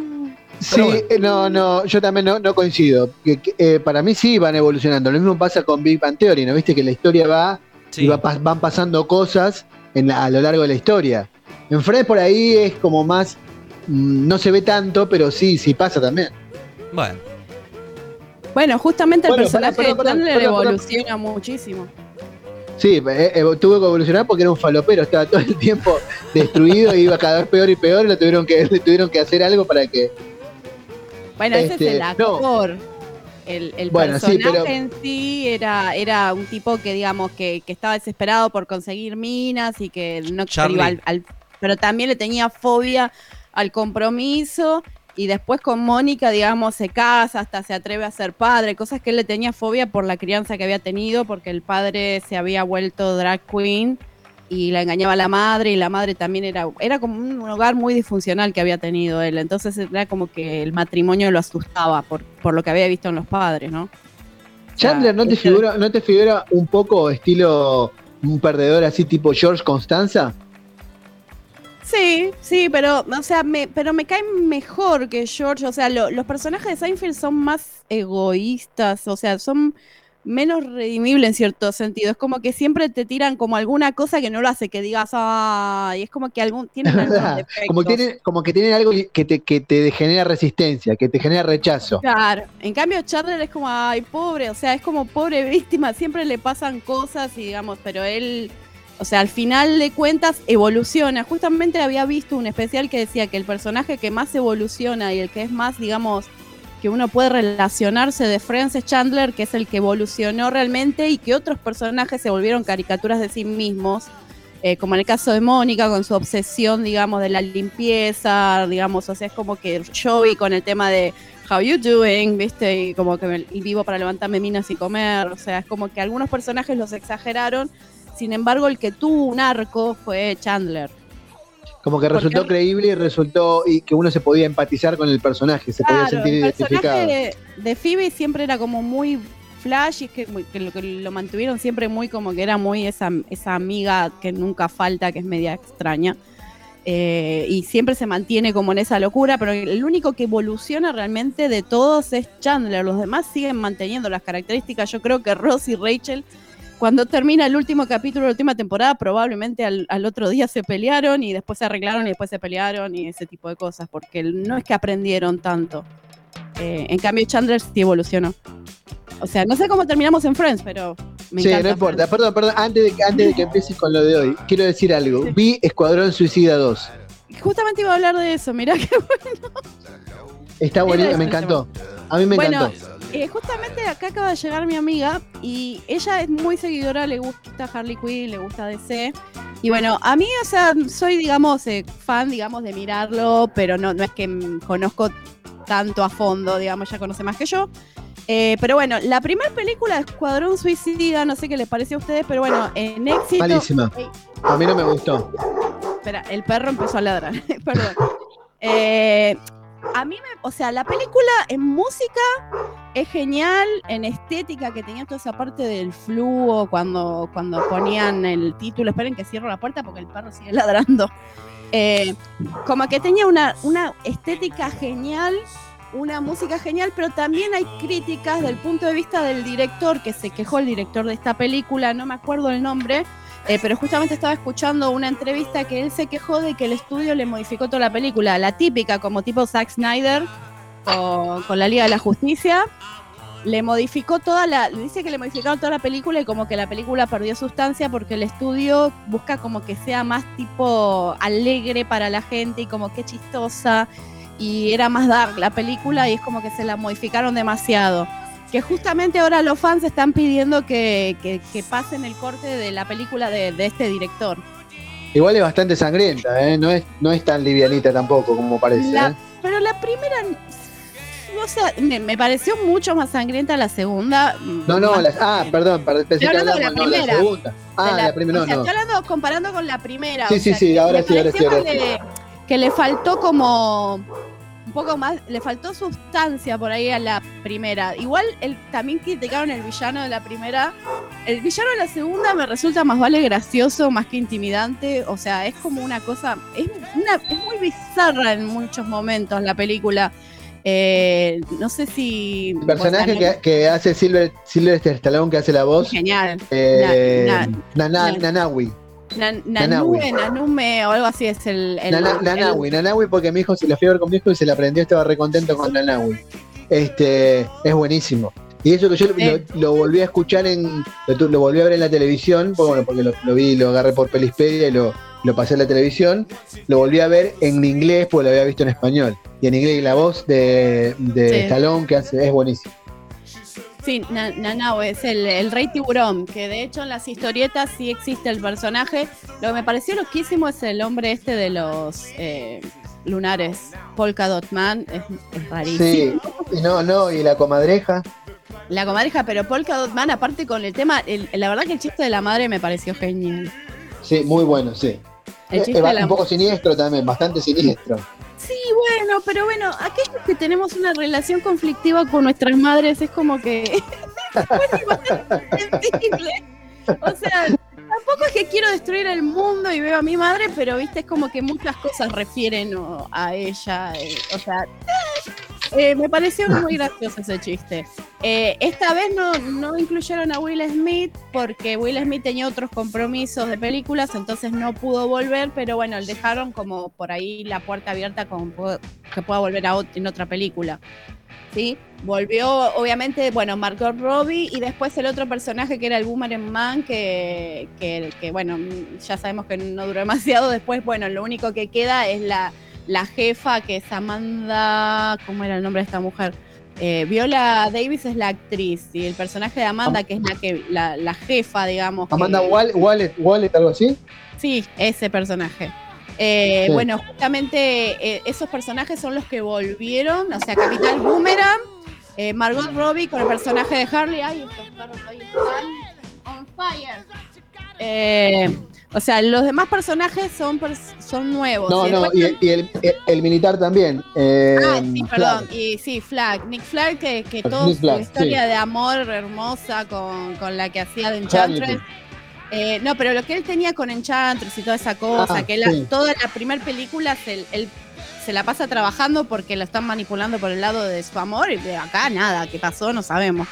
Sí, bueno. eh, no, no, yo también no, no coincido. Que- que, eh, para mí sí van evolucionando. Lo mismo pasa con Big Bang Theory, ¿no? Viste que la historia va Sí. y va van pasando cosas en la- a lo largo de la historia. En Friends por ahí es como más, mm, no se ve tanto, pero sí, sí pasa también. Bueno, Bueno, justamente el Bueno, personaje de Chandler evoluciona muchísimo. Sí, eh, eh, tuvo que evolucionar porque era un falopero, estaba todo el tiempo destruido y iba cada vez peor y peor, y le tuvieron que, le tuvieron que hacer algo para que... Bueno, ese Este, es el no. actor. El, el Bueno, sí, personaje pero- en sí era, era un tipo que, digamos, que, que estaba desesperado por conseguir minas y que no Charlie. iba al- al- pero también le tenía fobia al compromiso. Y después con Mónica, digamos, se casa, hasta se atreve a ser padre, cosas que él le tenía fobia por la crianza que había tenido, porque el padre se había vuelto drag queen y la engañaba a la madre y la madre también era era como un hogar muy disfuncional que había tenido él entonces era como que el matrimonio lo asustaba por, por lo que había visto en los padres no Chandler, ¿no te, figura, ¿no te figura un poco estilo un perdedor así tipo George Constanza? Sí sí pero o sea me pero me cae mejor que George o sea lo- los personajes de Seinfeld son más egoístas o sea son menos redimibles en cierto sentido es como que siempre te tiran como alguna cosa que no lo hace que digas ay es como que algún tienen como, tienen, como que tienen algo que te, que te genera resistencia, que te genera rechazo. Claro, en cambio Chandler es como, ay, pobre, o sea, es como pobre víctima, siempre le pasan cosas y digamos, pero él, o sea, al final de cuentas evoluciona. Justamente había visto un especial que decía que el personaje que más evoluciona y el que es más, digamos, que uno puede relacionarse de Friends es Chandler, que es el que evolucionó realmente y que otros personajes se volvieron caricaturas de sí mismos. eh, como en el caso de Mónica, con su obsesión, digamos, de la limpieza, digamos, o sea, es como que Joey con el tema de how you doing, viste, y como que y vivo para levantarme minas y comer, o sea, es como que algunos personajes los exageraron, sin embargo, el que tuvo un arco fue Chandler. Como que resultó creíble y resultó y que uno se podía empatizar con el personaje, se podía sentir el identificado. personaje de, de Phoebe siempre era como muy flash y es que, que lo, que lo mantuvieron siempre muy como que era muy esa, esa amiga que nunca falta, que es media extraña. Eh, y siempre se mantiene como en esa locura, pero el único que evoluciona realmente de todos es Chandler. Los demás siguen manteniendo las características. Yo creo que Ross y Rachel, cuando termina el último capítulo de la última temporada, probablemente al, al otro día se pelearon y después se arreglaron y después se pelearon y ese tipo de cosas, porque no es que aprendieron tanto. Eh, en cambio, Chandler sí evolucionó. O sea, no sé cómo terminamos en Friends, pero me sí, encanta. no importa. Friends. Perdón, perdón, antes de, que- antes de que empieces con lo de hoy, quiero decir algo. Vi Escuadrón Suicida 2. Justamente iba a hablar de eso, mirá que Está Era buenísimo, me encantó. A mí me Bueno, encantó. Eh, justamente acá acaba de llegar mi amiga y ella es muy seguidora, le gusta Harley Quinn, le gusta DC. Y bueno, a mí, o sea, soy, digamos, eh, fan, digamos, de mirarlo, pero no, no es que conozco tanto a fondo, digamos, ya conoce más que yo. Eh, pero bueno, la primera película de Escuadrón Suicida, no sé qué les pareció a ustedes, pero bueno, en éxito. Malísima. A mí no me gustó. Espera, el perro empezó a ladrar. Perdón. Eh, a mí me. O sea, la película en música es genial, en estética, que tenía toda esa parte del flujo cuando, cuando ponían el título. Esperen que cierro la puerta porque el perro sigue ladrando. Eh, como que tenía una, una estética genial, una música genial, pero también hay críticas del punto de vista del director, que se quejó el director de esta película, no me acuerdo el nombre, eh, pero justamente estaba escuchando una entrevista que él se quejó de que el estudio le modificó toda la película, la típica, como tipo Zack Snyder con, la Liga de la Justicia. Le modificó toda la. Dice que le modificaron toda la película y como que la película perdió sustancia porque el estudio busca como que sea más tipo alegre para la gente y como que chistosa. Y era más dark la película y es como que se la modificaron demasiado. Que justamente ahora los fans están pidiendo que, que- que pasen el corte de la película de, de este director. Igual es bastante sangrienta, ¿eh? No es, no es tan livianita tampoco como parece. La- ¿eh? pero la primera, o sea, me, me pareció mucho más sangrienta la segunda. No, no, más- la- ah, perdón, per- pensé que hablando de la no, primera. segunda. Ah, de la, primera, o sea, no, no. Estoy hablando, comparando con la primera. Sí, o sí, sea, sí, ahora sí, ahora sí, ahora le- que le faltó como un poco más, le faltó sustancia por ahí a la primera. Igual el, también criticaron el villano de la primera. El villano de la segunda me resulta más vale gracioso, más que intimidante. O sea, es como una cosa, es, una, es muy bizarra en muchos momentos la película. Eh, no sé si... El personaje que, que hace Silver, Sylvester Stallone, que hace la voz, Genial. eh, Na- na- Nanawi. Nan-. Nanue, Nanume o algo así es el... el- Nana- el- Nanawi, Nanawi, porque mi hijo se la fui a ver con mi hijo y se la aprendió, estaba recontento con Nanawi. Este, es buenísimo. Y eso que yo lo- Sí. lo, lo volví a escuchar en. Lo, volví a ver en la televisión, porque, bueno, porque lo, lo vi, lo agarré por Pelispedia y lo, lo pasé a la televisión. Lo volví a ver en inglés, porque lo había visto en español. Y en inglés, la voz de, de Sí. Stallone que hace es buenísimo. Sí, Na- Nanahue es el, el rey tiburón, que de hecho en las historietas sí existe el personaje. Lo que me pareció loquísimo es el hombre este de los eh, lunares, Polka Dot Man, es, es rarísimo. Sí, y no, no, y la comadreja. La comadreja, pero Polka Dot Man, aparte con el tema, el- la verdad que el chiste de la madre me pareció genial. Sí, muy bueno, sí. El chiste eh, de la un poco siniestro también, bastante siniestro. Sí, bueno, pero bueno, aquellos que tenemos una relación conflictiva con nuestras madres es como que. O sea, tampoco es que quiero destruir el mundo y veo a mi madre, pero viste, es como que muchas cosas refieren o, a ella. eh, o sea, eh, me pareció muy gracioso ese chiste. Eh, esta vez no, no incluyeron a Will Smith porque Will Smith tenía otros compromisos de películas, entonces no pudo volver, pero bueno, le dejaron como por ahí la puerta abierta pu- que pueda volver a en otra película. ¿Sí? Volvió, obviamente, bueno, Margot Robbie y después el otro personaje que era el Boomerang Man, que, que, bueno, ya sabemos que no duró demasiado. Después, bueno, lo único que queda es la, la jefa, que es Amanda, ¿cómo era el nombre de esta mujer? Eh, Viola Davis es la actriz y el personaje de Amanda, que es la que la, la jefa, digamos. que- Amanda Wall- Wallet, Wallet, algo así. Sí, ese personaje. Eh, Sí. Bueno, justamente eh, esos personajes son los que volvieron, o sea, Capital Boomerang, eh, Margot Robbie con el personaje de Harley. Ay, estos perros están on fire. Eh, o sea, los demás personajes son, pers- son nuevos. No, Y no, y, y el, el- el militar también. eh, Ah, sí, perdón. Flag. Y sí, Flag. Nick Flag, que, que toda su historia sí. de amor hermosa con, con la que hacía de Enchantress. Eh, no, pero lo que él tenía con Enchantress y toda esa cosa, Ah, que la- sí. toda la primera película se, él se la pasa trabajando porque la están manipulando por el lado de su amor y de acá nada, qué pasó, no sabemos.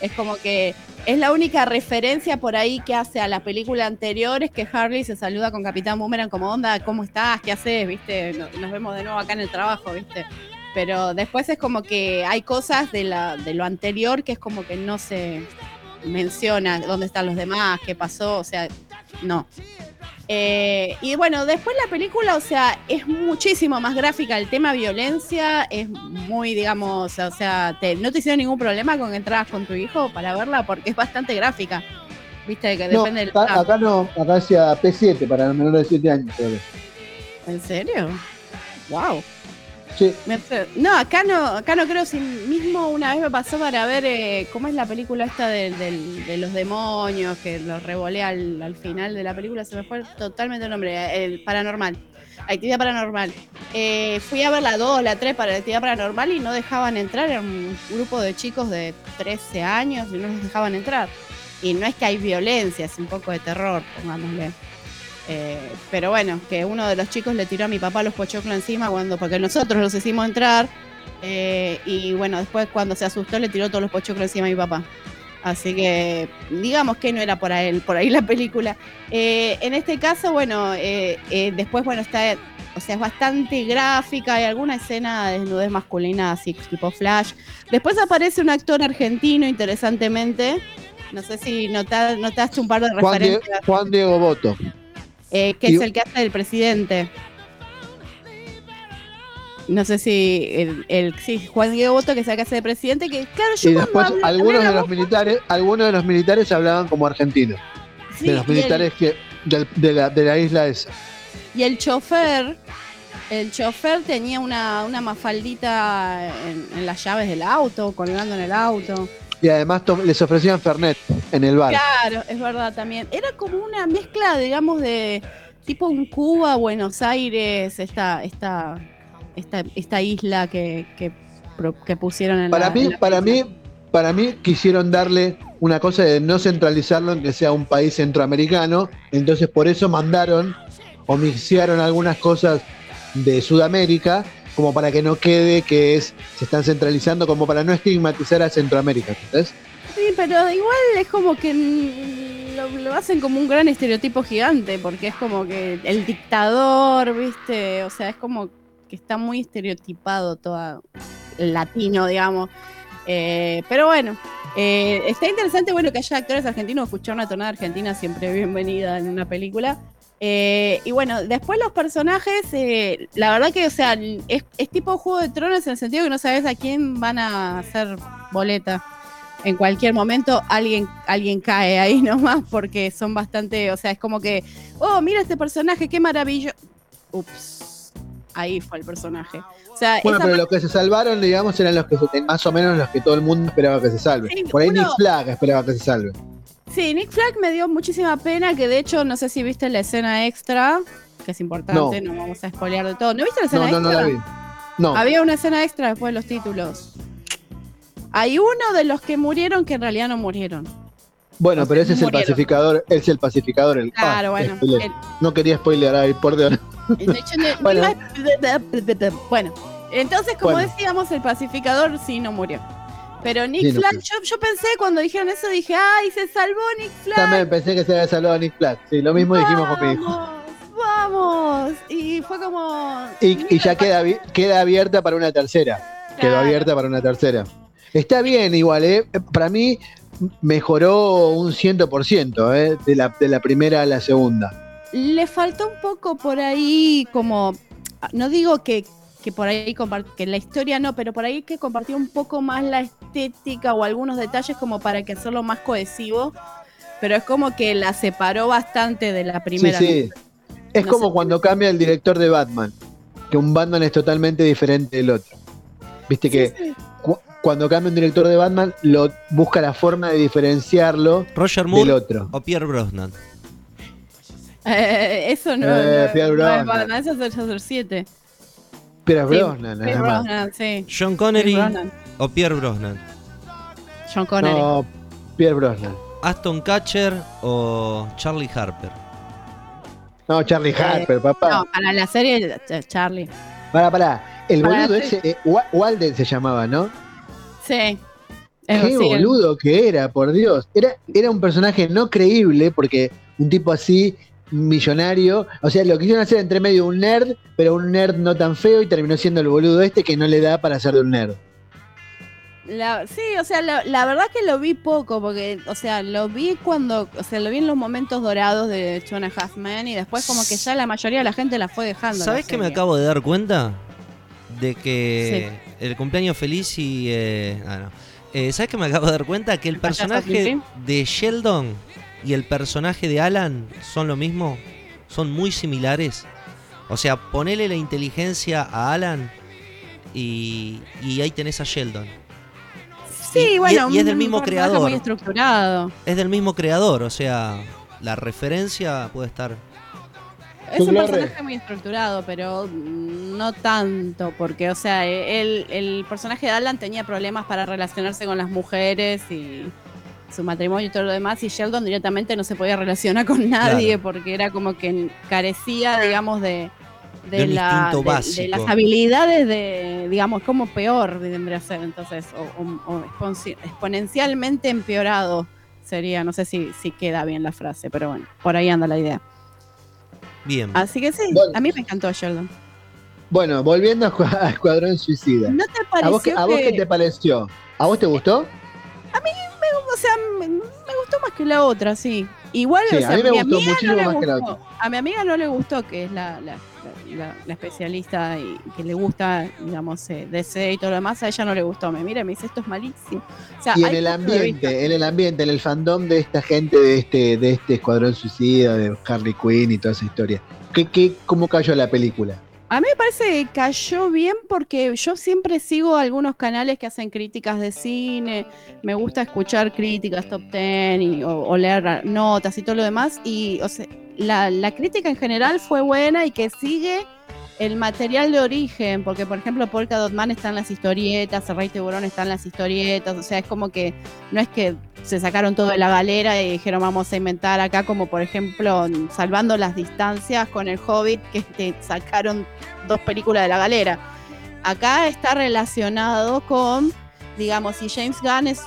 Es como que es la única referencia por ahí que hace a la película anterior es que Harley se saluda con Capitán Boomerang como onda, ¿cómo estás? ¿Qué haces? ¿Viste? No- Nos vemos de nuevo acá en el trabajo, ¿viste? Pero después es como que hay cosas de, la, de lo anterior que es como que no se menciona dónde están los demás, qué pasó, o sea, no. Eh, y bueno, después la película, o sea, es muchísimo más gráfica. El tema violencia es muy, digamos, o sea, te- no te hicieron ningún problema con que entrabas con tu hijo para verla porque es bastante gráfica. Viste que No, depende del. acá, acá no, acá decía P7 para menores de 7 años. ¿En serio? Wow. No, acá no, acá no creo, si mismo una vez me pasó para ver eh, cómo es la película esta del- de, los demonios, que los revolea al, al final de la película, se me fue totalmente el nombre, el paranormal, actividad paranormal. Eh, fui a ver la 2, la 3 para actividad paranormal y no dejaban entrar, era un grupo de chicos de 13 años y no los dejaban entrar. Y no es que hay violencia, es un poco de terror, pongámosle. Eh, pero bueno, que uno de los chicos le tiró a mi papá los pochoclos encima cuando, porque nosotros los hicimos entrar. eh, y bueno, después cuando se asustó le tiró todos los pochoclos encima a mi papá. Así que digamos que no era por ahí, por ahí la película. Eh, en este caso, bueno, después, bueno, está, o sea, es bastante gráfica, hay alguna escena de desnudez masculina así tipo flash. Después aparece un actor argentino, interesantemente. No sé si nota- notaste un par de Juan, referencias. Juan Diego Boto. Eh, que Y- es el que hace del presidente. no sé si el, el- sí, Juan Diego Boto que se hace de presidente, que claro, yo Y después hablo- algunos de los militares, algunos de los militares hablaban como argentinos. sí, de los el- militares que de, la, de la isla esa. Y el chofer, el chofer tenía una, una mafaldita en, en las llaves del auto, colgando en el auto. Y además les ofrecían Fernet en el bar. Claro, es verdad también. Era como una mezcla, digamos, de tipo un Cuba, Buenos Aires, esta, esta, esta, esta isla que, que, pusieron en Para la, mí, en la para mí, para mí quisieron darle una cosa de no centralizarlo en que sea un país centroamericano, entonces por eso mandaron o mixearon algunas cosas de Sudamérica como para que no quede que es se están centralizando como para no estigmatizar a Centroamérica, ¿entendés? Sí, pero igual es como que lo, lo hacen como un gran estereotipo gigante, porque es como que el dictador, ¿viste? O sea, es como que está muy estereotipado todo el latino, digamos. Eh, pero bueno, eh, está interesante, bueno, que haya actores argentinos, escuchar una tonada argentina siempre bienvenida en una película. Eh, y bueno, después los personajes, eh, la verdad que, o sea, es, es tipo Juego de Tronos en el sentido que no sabes a quién van a hacer boleta en cualquier momento alguien, alguien cae ahí nomás porque son bastante, o sea, es como que, oh, mira este personaje, qué maravilloso. Ups, ahí fue el personaje. O sea, Bueno, pero los que se salvaron, digamos, eran los que se- más o menos los que todo el mundo esperaba que se salve. Sí, Por ahí uno- Nick Flag esperaba que se salve. Sí, Nick Flag me dio muchísima pena, que de hecho no sé si viste la escena extra, que es importante, no, vamos a spoilear de todo. ¿No viste la escena No, no, no extra? la vi. No. Había una escena extra después de los títulos. Hay uno de los que murieron que en realidad no murieron. Bueno, o pero ese es el pacificador, es el pacificador, el Claro, ah, bueno. el- No quería spoilear ahí, por Dios. bueno. Bueno. bueno, entonces como Bueno. decíamos, el pacificador sí no murió. Pero Nick Sí, no yo, yo pensé cuando dijeron eso, dije, ay, se salvó Nick Flag. También pensé que se había salvado a Nick Flag. Sí, lo mismo dijimos con mi hijo. Vamos, vamos. Y fue como... Y, y ya queda, queda abierta para una tercera. Quedó Claro. abierta para una tercera. Está bien igual, ¿eh? Para mí mejoró un 100%, ¿eh? De la, de la primera a la segunda. Le faltó un poco por ahí como... No digo que, que por ahí que la historia no, pero por ahí que compartió un poco más la estética o algunos detalles como para que hacerlo más cohesivo. Pero es como que la separó bastante de la primera. sí, sí. Es No como sé. cuando cambia el director de Batman, que un Batman es totalmente diferente del otro. Viste que Sí, sí. cu- cuando cambia un director de Batman, lo busca la forma de diferenciarlo Roger del Moore otro. o Pierre Brosnan. Eh, eso no, Eh, no, Pierre no es Brosnan. Batman, eso es el 7. Sí, Brosnan, Pierre además. Brosnan, sí. John Connery Pierre Brosnan. o Pierre Brosnan. John Connery. No, Pierre Brosnan. Aston Catcher o Charlie Harper. No, Charlie Harper, papá. Eh, No, para la serie, eh, Charlie. Pará, pará. El Para boludo ese, eh, Wa- Walden se llamaba, ¿no? Sí. Qué sí, boludo que era, por Dios. Era, era un personaje no creíble, porque un tipo así, millonario. O sea, lo quisieron hacer entre medio un nerd, pero un nerd no tan feo, y terminó siendo el boludo este que no le da para ser de un nerd. La- sí, o sea, la, la verdad que lo vi poco, porque, o sea, lo vi cuando, o sea, lo vi en los momentos dorados de Jonah Huffman y después como que ya la mayoría de la gente la fue dejando. ¿Sabes qué me acabo de dar cuenta? De que el cumpleaños feliz y... eh, ah, no. Eh, ¿Sabes qué me acabo de dar cuenta? Que el personaje de Sheldon y el personaje de Alan son lo mismo. Son muy similares. O sea, ponele la inteligencia a Alan y, y ahí tenés a Sheldon. Sí, y- bueno, y es del un mismo personaje creador. muy estructurado. Es del mismo creador, o sea, la referencia puede estar... Es un personaje muy estructurado, pero no tanto, porque, o sea, el, el personaje de Alan tenía problemas para relacionarse con las mujeres y su matrimonio y todo lo demás, y Sheldon directamente no se podía relacionar con nadie porque era como que carecía, digamos, de, de, la, de- las habilidades de, digamos, como peor vendría a ser, entonces, o, o- o exponci- exponencialmente empeorado sería, no sé si, si queda bien la frase, pero bueno, por ahí anda la idea. Bien. Así que sí, Bueno. a mí me encantó Sheldon. Bueno, volviendo a, Escu- a Escuadrón Suicida. ¿No te ¿A vos, qué, a vos que- qué te pareció? ¿A vos te gustó? O sea, me, me gustó más que la otra, sí. Igual, Sí, o sea, a mí me mi gustó amiga no le más que la gustó. A mi amiga no le gustó, que es la, la, la- la, especialista y que le gusta, digamos, eh, DC y todo lo demás, a ella no le gustó. Me mira y me dice, esto es malísimo. O sea, Y en el ambiente, en el ambiente, en el fandom de esta gente de este, de este escuadrón suicida, de Harley Quinn y toda esa historia. ¿Qué, qué, ¿Cómo cayó la película? A mí me parece que cayó bien porque yo siempre sigo algunos canales que hacen críticas de cine, me gusta escuchar críticas top 10 y, o, o leer notas y todo lo demás, y o sea, la, la crítica en general fue buena y que sigue el material de origen, porque por ejemplo Polka Dot Man está en las historietas, Rey Tiburón está en las historietas, o sea, es como que no es que se sacaron todo de la galera y dijeron vamos a inventar acá, como por ejemplo Salvando las Distancias con el Hobbit, que te sacaron dos películas de la galera. Acá está relacionado con, digamos, si James Gunn es,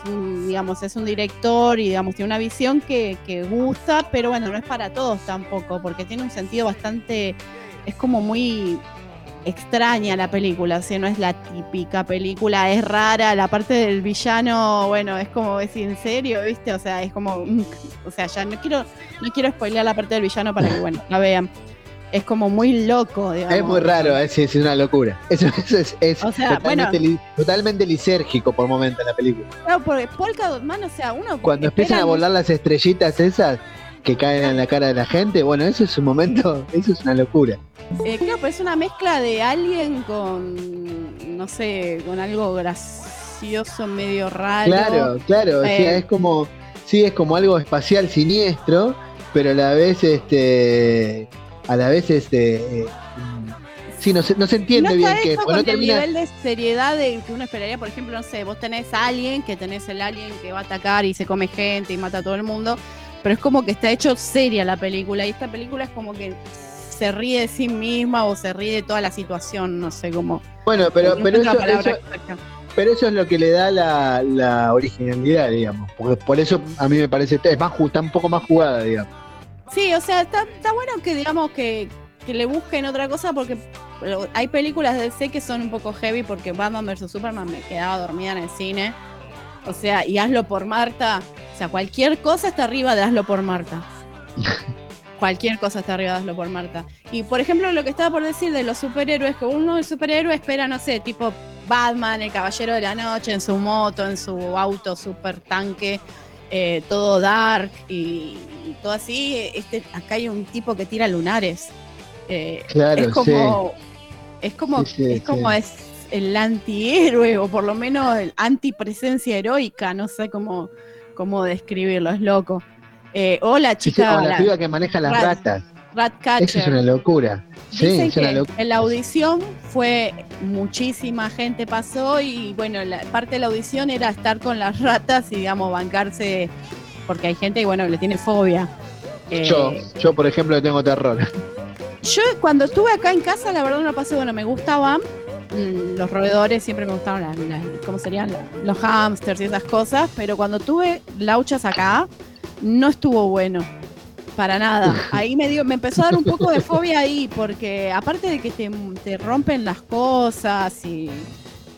digamos, es un director y digamos tiene una visión que, que gusta, pero bueno, no es para todos tampoco, porque tiene un sentido bastante, es como muy extraña la película, o sea, no es la típica película, es rara, la parte del villano, bueno, es como decir, ¿en serio? ¿Viste? O sea, es como, o sea, ya no quiero, no quiero spoilear la parte del villano para que, bueno, la vean. Es como muy loco, digamos. Es muy raro, es, es una locura. Es, es O sea, totalmente, li- totalmente lisérgico por momento en la película. Claro, porque Polka Man, o sea, uno Cuando empiezan a volar las estrellitas esas que caen en la cara de la gente, bueno, eso es un momento, eso es una locura. Eh, claro, pero es una mezcla de alguien con, no sé, con algo gracioso, medio raro. Claro, claro, o sea, Eh. es como, sí, es como algo espacial siniestro, pero a la vez, este, a la vez, este, eh, sí, no se, no se entiende no bien qué, porque con no el termina, nivel de seriedad de que uno esperaría, por ejemplo, no sé, vos tenés a alguien que tenés el alien que va a atacar y se come gente y mata a todo el mundo, pero es como que está hecho seria la película y esta película es como que se ríe de sí misma o se ríe de toda la situación, no sé cómo. bueno, pero, no pero eso, pero eso es lo que le da la, la originalidad, digamos, porque por eso a mí me parece, es más, está un poco más jugada, digamos. Sí, o sea, está, está bueno que digamos que, que le busquen otra cosa porque hay películas de DC que son un poco heavy porque Batman vs Superman me quedaba dormida en el cine. O sea, y hazlo por Marta. O sea, cualquier cosa está arriba de hazlo por Marta. cualquier cosa está arriba de hazlo por Marta. Y por ejemplo, lo que estaba por decir de los superhéroes, que uno de superhéroe espera, no sé, tipo Batman, el Caballero de la Noche, en su moto, en su auto super tanque, eh, todo dark y, y todo así. Este, acá hay un tipo que tira lunares. Eh, Claro, es como, es como, Sí, sí, es como sí. Es el antihéroe, o por lo menos el antipresencia heroica, no sé cómo, cómo describirlo, es loco. Eh, o la chica, o la la piba que maneja las Rat- ratas, Ratcatcher. eso es una locura. Sí, Dicen es una que locura. en la audición fue muchísima gente pasó y bueno, la parte de la audición era estar con las ratas y digamos bancarse porque hay gente que bueno le tiene fobia. Eh, Yo, yo por ejemplo le tengo terror. yo cuando estuve acá en casa la verdad no la pasé bueno, me gustaban los roedores, siempre me gustaban las, las- ¿cómo serían? Los hamsters y esas cosas, pero cuando tuve lauchas acá no estuvo bueno. Para nada. Ahí me dio, me empezó a dar un poco de fobia ahí, porque aparte de que te, te rompen las cosas y,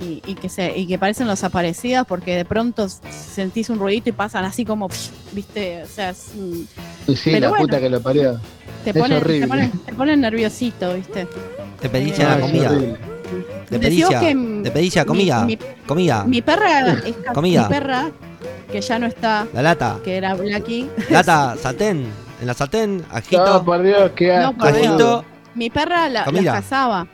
y, y que se, y que parecen los aparecidas, porque de pronto sentís un ruidito y pasan así como, viste, o sea, es sí, Pero la bueno. puta que lo parió. te, Es ponen, horrible. te, ponen, te ponen nerviosito, viste. Te pedicia Ah, la comida. Que te pedicia mi- comida. Mi, Comida. mi perra es Comida. mi perra, que ya no está, La lata. que era Blackie. Lata, satén. En la satén, No, ajito. por Dios, qué No, asco. por Dios. boludo. Ajito. Mi perra la- las cazaba.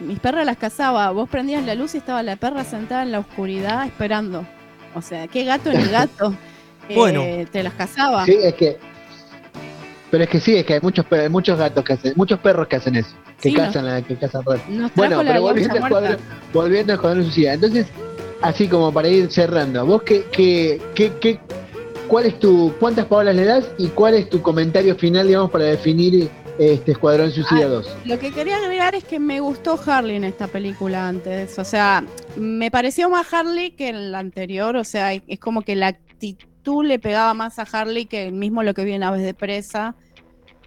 Mis perras las cazaba. Vos prendías la luz y estaba la perra sentada en la oscuridad esperando. O sea, qué gato ni gato. Eh, Bueno. Te las cazaba. Sí, es que. Pero es que sí, es que hay muchos, hay muchos gatos que hacen, muchos perros que hacen eso, que Sí, no. cazan, la- que cazan Bueno, pero volviendo al cuadro, volviendo al cuadro suicida. Entonces, así como para ir cerrando, vos qué, qué, qué, qué- cuál es tu, cuántas palabras le das y cuál es tu comentario final, digamos, para definir este Escuadrón Suicida Ah, 2. Lo que quería agregar es que me gustó Harley en esta película antes. O sea, me pareció más Harley que en la anterior. O sea, es como que la actitud le pegaba más a Harley que el mismo lo que vi en Aves de Presa,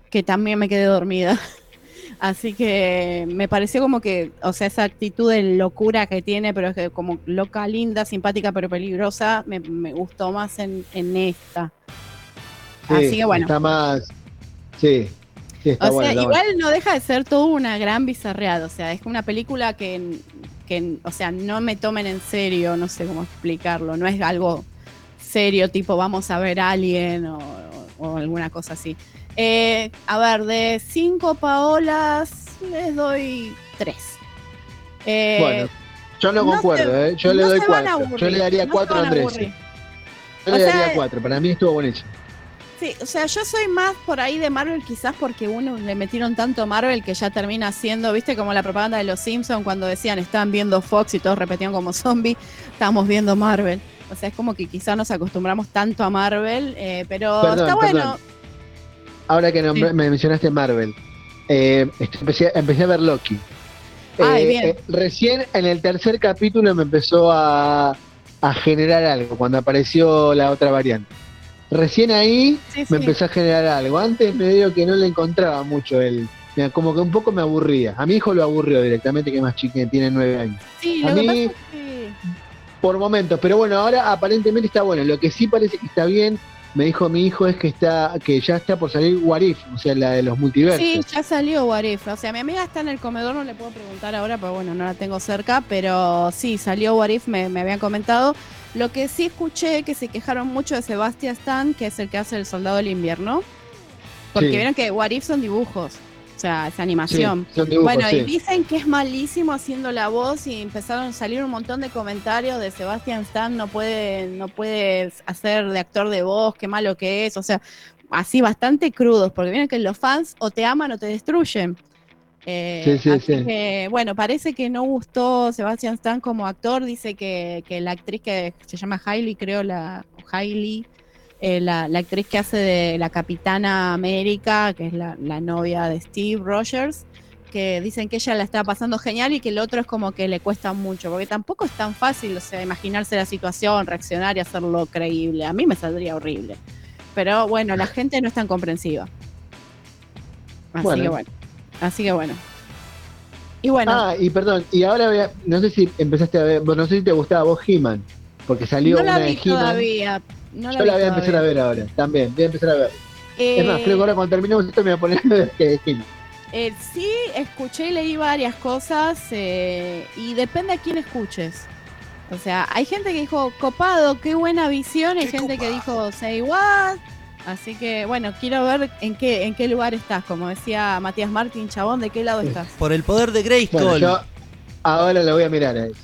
que también me quedé dormida. Así que me pareció como que, o sea, esa actitud de locura que tiene, pero es que como loca, linda, simpática, pero peligrosa, me, me gustó más en, en esta. Sí, Así que bueno. Está más. Sí. Sí, está O bueno, sea, igual bueno. no deja de ser toda una gran bizarreada. O sea, es una película que, que, o sea, no me tomen en serio, no sé cómo explicarlo. No es algo serio, tipo vamos a ver Alien o, o alguna cosa así. Eh, a ver, de cinco Paolas les doy tres. Eh, Bueno, yo no, no concuerdo, se- ¿eh? Yo le doy cuatro. Yo le daría no cuatro a Andrés. Yo O le daría cuatro. Para mí estuvo buenísimo. Sí, o sea, yo soy más por ahí de Marvel quizás porque uno le metieron tanto Marvel que ya termina siendo, viste, como la propaganda de los Simpsons cuando decían estaban viendo Fox y todos repetían como zombie, estábamos viendo Marvel. O sea, es como que quizás nos acostumbramos tanto a Marvel, eh, pero Perdón, está perdón. bueno. Ahora que nombré- Sí. me mencionaste Marvel, eh, este, empecé, empecé a ver Loki. Ay, Eh, bien. recién en el tercer capítulo me empezó a, a generar algo, cuando apareció la otra variante. Recién ahí Sí, me sí. empezó a generar algo. Antes me dio que no le encontraba mucho él. Mira, Como que un poco me aburría. A mi hijo lo aburrió directamente, que es más chique, tiene nueve años. Sí, a mí- Por momentos, pero bueno, ahora aparentemente está bueno. Lo que sí parece que está bien, me dijo mi hijo, es que está, que ya está por salir What If, o sea, la de los multiversos. Sí, ya salió Warif. O sea, mi amiga está en el comedor, no le puedo preguntar ahora, pero bueno, no la tengo cerca. Pero sí, salió Warif, me, me habían comentado. Lo que sí escuché que se quejaron mucho de Sebastian Stan, que es el que hace el Soldado del Invierno. Porque Sí. vieron que Warif son dibujos. O sea, es animación. Sí, bueno, y dicen que es malísimo haciendo la voz y empezaron a salir un montón de comentarios de Sebastian Stan no puede, no puede hacer de actor de voz, qué malo que es, o sea, así bastante crudos, porque vienen que los fans o te aman o te destruyen. Eh, Sí, sí, así sí. que, bueno, parece que no gustó Sebastian Stan como actor, dice que, que la actriz que se llama Hailey, creo, la Hailey, eh, la, la actriz que hace de la Capitana América, que es la, la novia de Steve Rogers, que dicen que ella la está pasando genial y que el otro es como que le cuesta mucho, porque tampoco es tan fácil, o sea, imaginarse la situación, reaccionar y hacerlo creíble. A mí me saldría horrible. Pero bueno, la gente no es tan comprensiva. Así Bueno. que bueno. Así que bueno. Y bueno, Ah, y perdón, y ahora voy a- no sé si empezaste a ver, no sé si te gustaba vos He-Man, porque salió no la una vi de He-Man. todavía. No Yo la voy a empezar a ver ahora, también, voy a empezar a ver. Es más, Eh, creo que ahora cuando terminemos esto me voy a poner a ver de He-Man. Eh, sí, escuché y leí varias cosas eh, y depende a quién escuches. O sea, hay gente que dijo, copado, qué buena visión, hay gente que dijo, say what. Así que, bueno, quiero ver en qué, en qué lugar estás. Como decía Matías Martín, chabón, ¿de qué lado estás? Por el poder de Grayskull. Bueno, yo ahora lo voy a mirar a eso.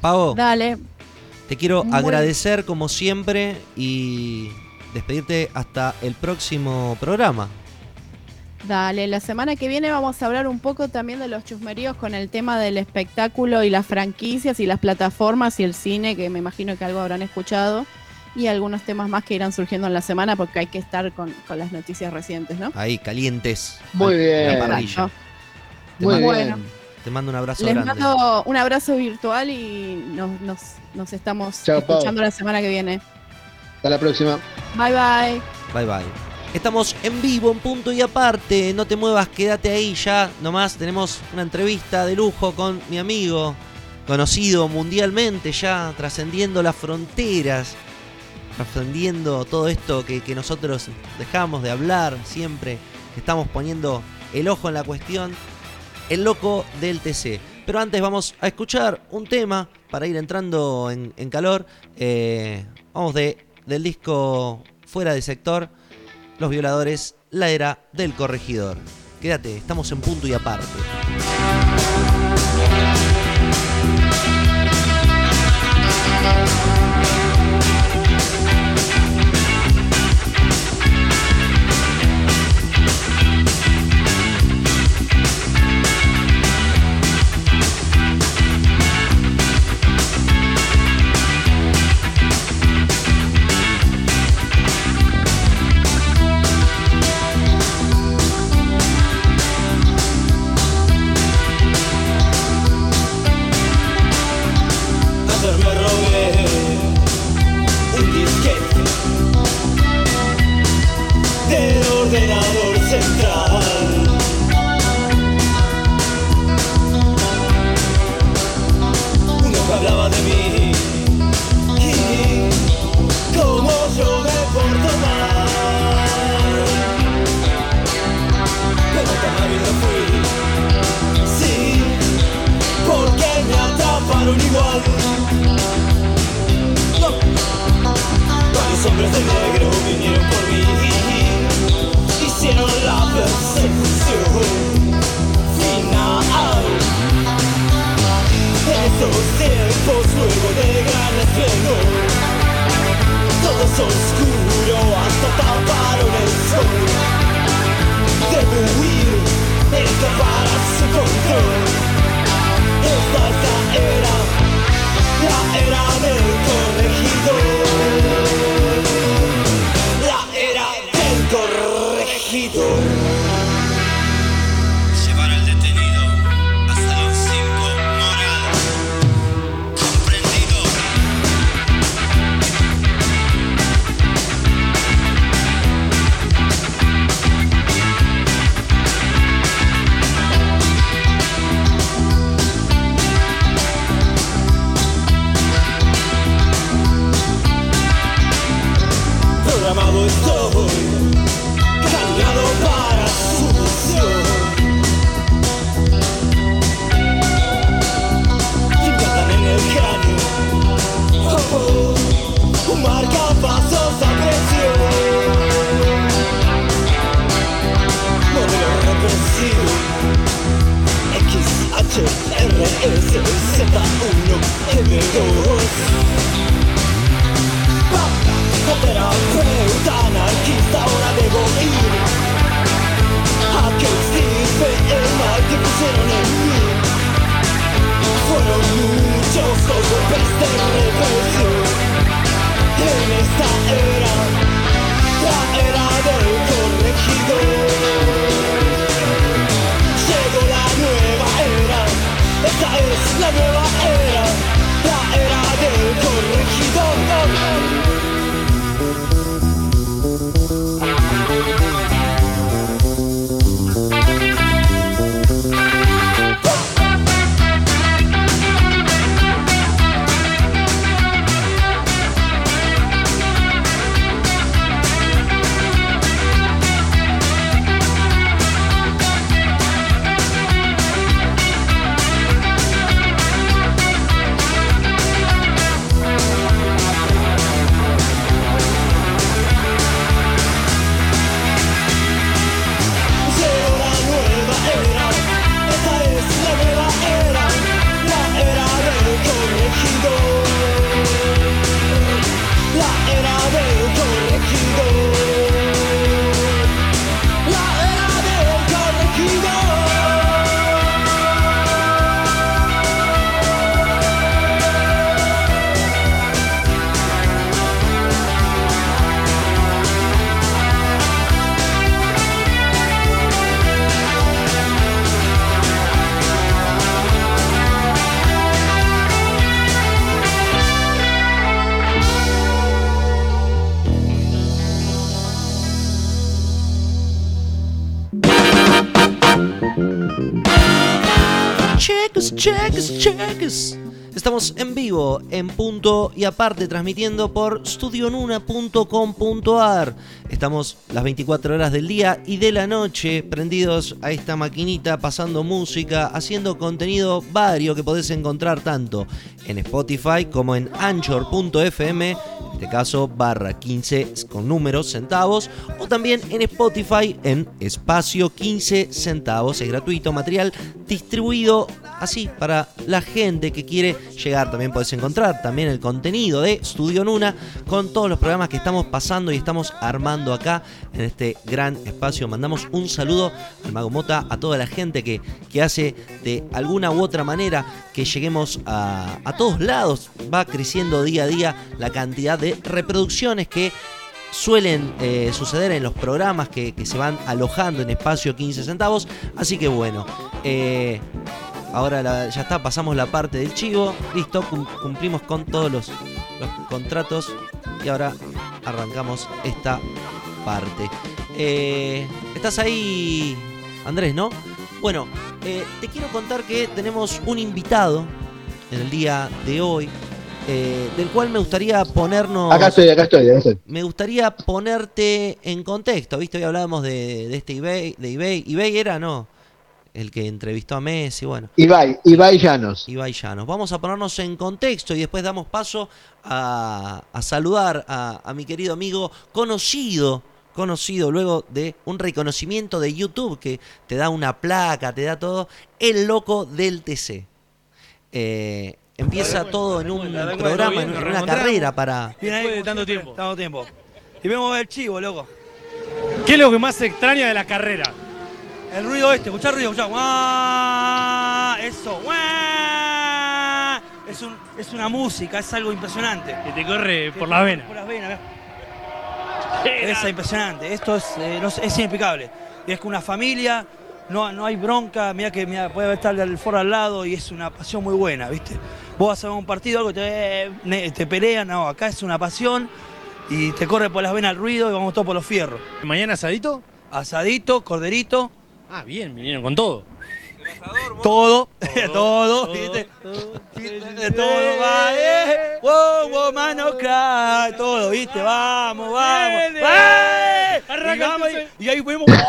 Pavo, Dale, te quiero Bueno. agradecer como siempre y despedirte hasta el próximo programa. dale. La semana que viene vamos a hablar un poco también de los chusmeríos con el tema del espectáculo y las franquicias y las plataformas y el cine, que me imagino que algo habrán escuchado. Y algunos temas más que irán surgiendo en la semana porque hay que estar con, con las noticias recientes, ¿no? Ahí, calientes. Muy bien. la Muy bien. Te mando un abrazo Les grande. mando un abrazo virtual y nos, nos, nos estamos Chao, Pau. escuchando la semana que viene. Hasta la próxima. Bye bye. Bye bye. Estamos en vivo, en punto y aparte. No te muevas, quédate ahí ya. Nomás tenemos una entrevista de lujo con mi amigo, conocido mundialmente ya, trascendiendo las fronteras, trascendiendo todo esto que, que nosotros dejamos de hablar siempre, que estamos poniendo el ojo en la cuestión, el loco del TC. Pero antes vamos a escuchar un tema para ir entrando en, calor. Eh, vamos de, del disco Fuera de Sector, Los Violadores, la era del corregidor. Quédate, estamos en punto y aparte. Aparte, transmitiendo por studionuna.com.ar. Estamos las 24 horas del día y de la noche prendidos a esta maquinita, pasando música, haciendo contenido vario que podés encontrar tanto en Spotify como en anchor.fm, en este caso barra 15 con números, centavos, o también en Spotify en espacio 15 centavos. Es gratuito, material distribuido así para la gente que quiere llegar. También podés encontrar también el contenido de Estudio Nuna con todos los programas que estamos pasando y estamos armando acá en este gran espacio. Mandamos un saludo al Mago Mota, a toda la gente que, que hace de alguna u otra manera que lleguemos a, a todos lados. Va creciendo día a día la cantidad de reproducciones que suelen eh, suceder en los programas que, que se van alojando en espacio 15 centavos. Así que bueno, eh, ahora la- ya está, pasamos la parte del chivo, listo, cum- cumplimos con todos los, los contratos y ahora arrancamos esta parte. Eh, ¿Estás ahí, Andrés, no? Bueno, eh, te quiero contar que tenemos un invitado en el día de hoy, eh, del cual me gustaría ponernos... Acá estoy, acá estoy, acá estoy. Me gustaría ponerte en contexto, ¿viste? Hoy hablábamos de, de este eBay, de eBay. ¿eBay era? No. El que entrevistó a Messi, bueno. Ibai, Ibai Llanos. Ibai Llanos. Vamos a ponernos en contexto y después damos paso a, a saludar a, a mi querido amigo conocido, conocido luego de un reconocimiento de YouTube que te da una placa, te da todo, el loco del TC. Eh, empieza todo en un programa, en, una carrera para... Viene ahí de tanto tiempo. Tanto tiempo. Y vemos a ver el chivo, loco. ¿Qué es lo que más extraña de la carrera? El ruido este, escuchá el ruido, escuchá. ¡Guau! Eso, ¡guau! es, un, es una música, es algo impresionante. Que te corre por las venas. Por las venas, Es impresionante, esto es, eh, no es inexplicable. Y es que una familia, no, no hay bronca, mira que mirá, puede estar el foro al lado y es una pasión muy buena, ¿viste? Vos vas a ver un partido, algo te, ne- te pelean, no, acá es una pasión y te corre por las venas el ruido y vamos todos por los fierros. ¿Mañana asadito? Asadito, corderito, Ah, bien, vinieron con todo. todo, todo, ¿viste? Todo va, eh. Wow, wow, mano, cry, todo, ¿viste? Vamos, vamos. ¡Eh! arranca Y, ahí vemos. wow, wow,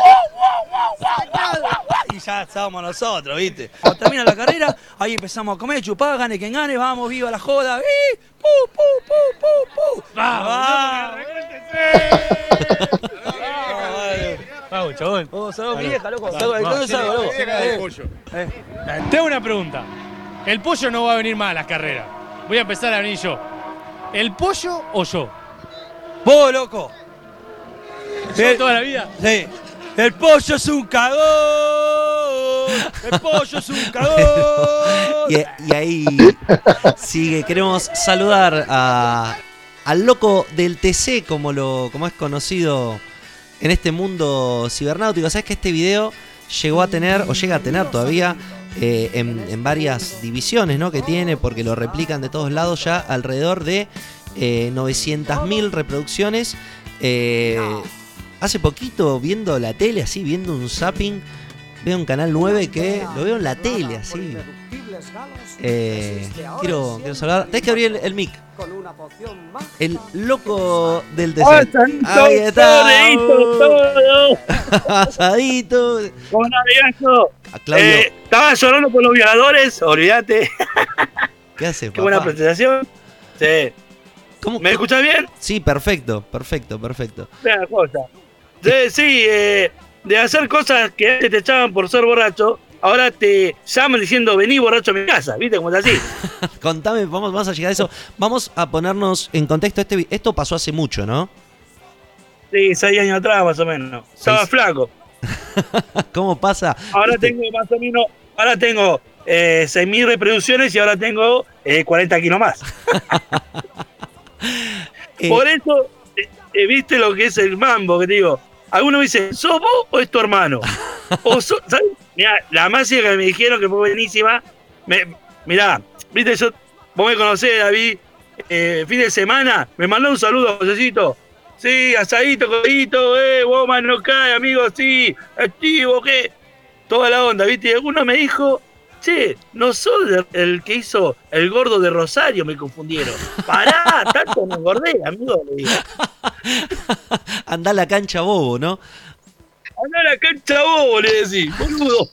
wow, wow, wow, wow, Y ya estábamos nosotros, ¿viste? Cuando termina la carrera, ahí empezamos a comer, chupar, gane quien gane, vamos, viva la joda. ¡Y! ¡Pu, pu, pu, pu, pu! Vamos, Vamos, chabón. Vamos, salgo mi Vale. vieja, loco. ¿dónde salgo, loco? Te hago una pregunta. El pollo no va a venir más a las carreras. Voy a empezar a venir yo. ¿El pollo o yo? Vos, loco. ¿Yo toda la vida? Sí. El pollo es un cagón. El pollo es un cagón. Y, y ahí sigue. Queremos saludar a, al loco del TC, como, lo, como es conocido en este mundo cibernáutico. Sabes que este video llegó a tener, o llega a tener todavía, eh, en, varias divisiones ¿no? que tiene, porque lo replican de todos lados ya, alrededor de eh, 900.000 reproducciones. Eh, hace poquito, viendo la tele, así, viendo un zapping, veo un canal 9 que lo veo en la tele, así. Eh, quiero, quiero saludar. Tenés que abrir el, el mic. El loco del desierto. Ahí está. Asadito. Buenas, viejo. A Claudio, Eh, estaba llorando por los violadores, olvídate. ¿qué hace? Qué buena presentación. Sí. ¿Cómo- ¿Me escuchas bien? Sí, perfecto, perfecto, perfecto. Una cosa. Sí, sí, eh, de hacer cosas que antes te echaban por ser borracho, ahora te llaman diciendo vení borracho a mi casa, ¿viste cómo es así? Contame, vamos, vamos a llegar a eso. Vamos a ponernos en contexto. Este, esto pasó hace mucho, ¿no? Sí, seis años atrás más o menos. Estaba Seis. flaco. ¿Cómo pasa? Ahora Viste, tengo más o menos, ahora tengo eh, 6.000 reproducciones y ahora tengo eh, 40 kilos más. eh, Por eso, eh, eh, viste lo que es el mambo, que te digo. Algunos me dicen, ¿sos vos o es tu hermano? O so-. Mirá, la máxima que me dijeron que fue buenísima. Me, mirá, viste, yo, vos me conocés, David, eh, fin de semana, me mandó un saludo a Josecito. Sí, asadito, codito, eh, vos no cae, amigo, sí, activo, ¿qué? Toda la onda, viste, y alguno me dijo, che, no sos el- el que hizo el gordo de Rosario, me confundieron. Pará, tanto me engordé, amigo, le digo. Andá a la cancha bobo, ¿no? Andá a la cancha bobo, le decís, boludo.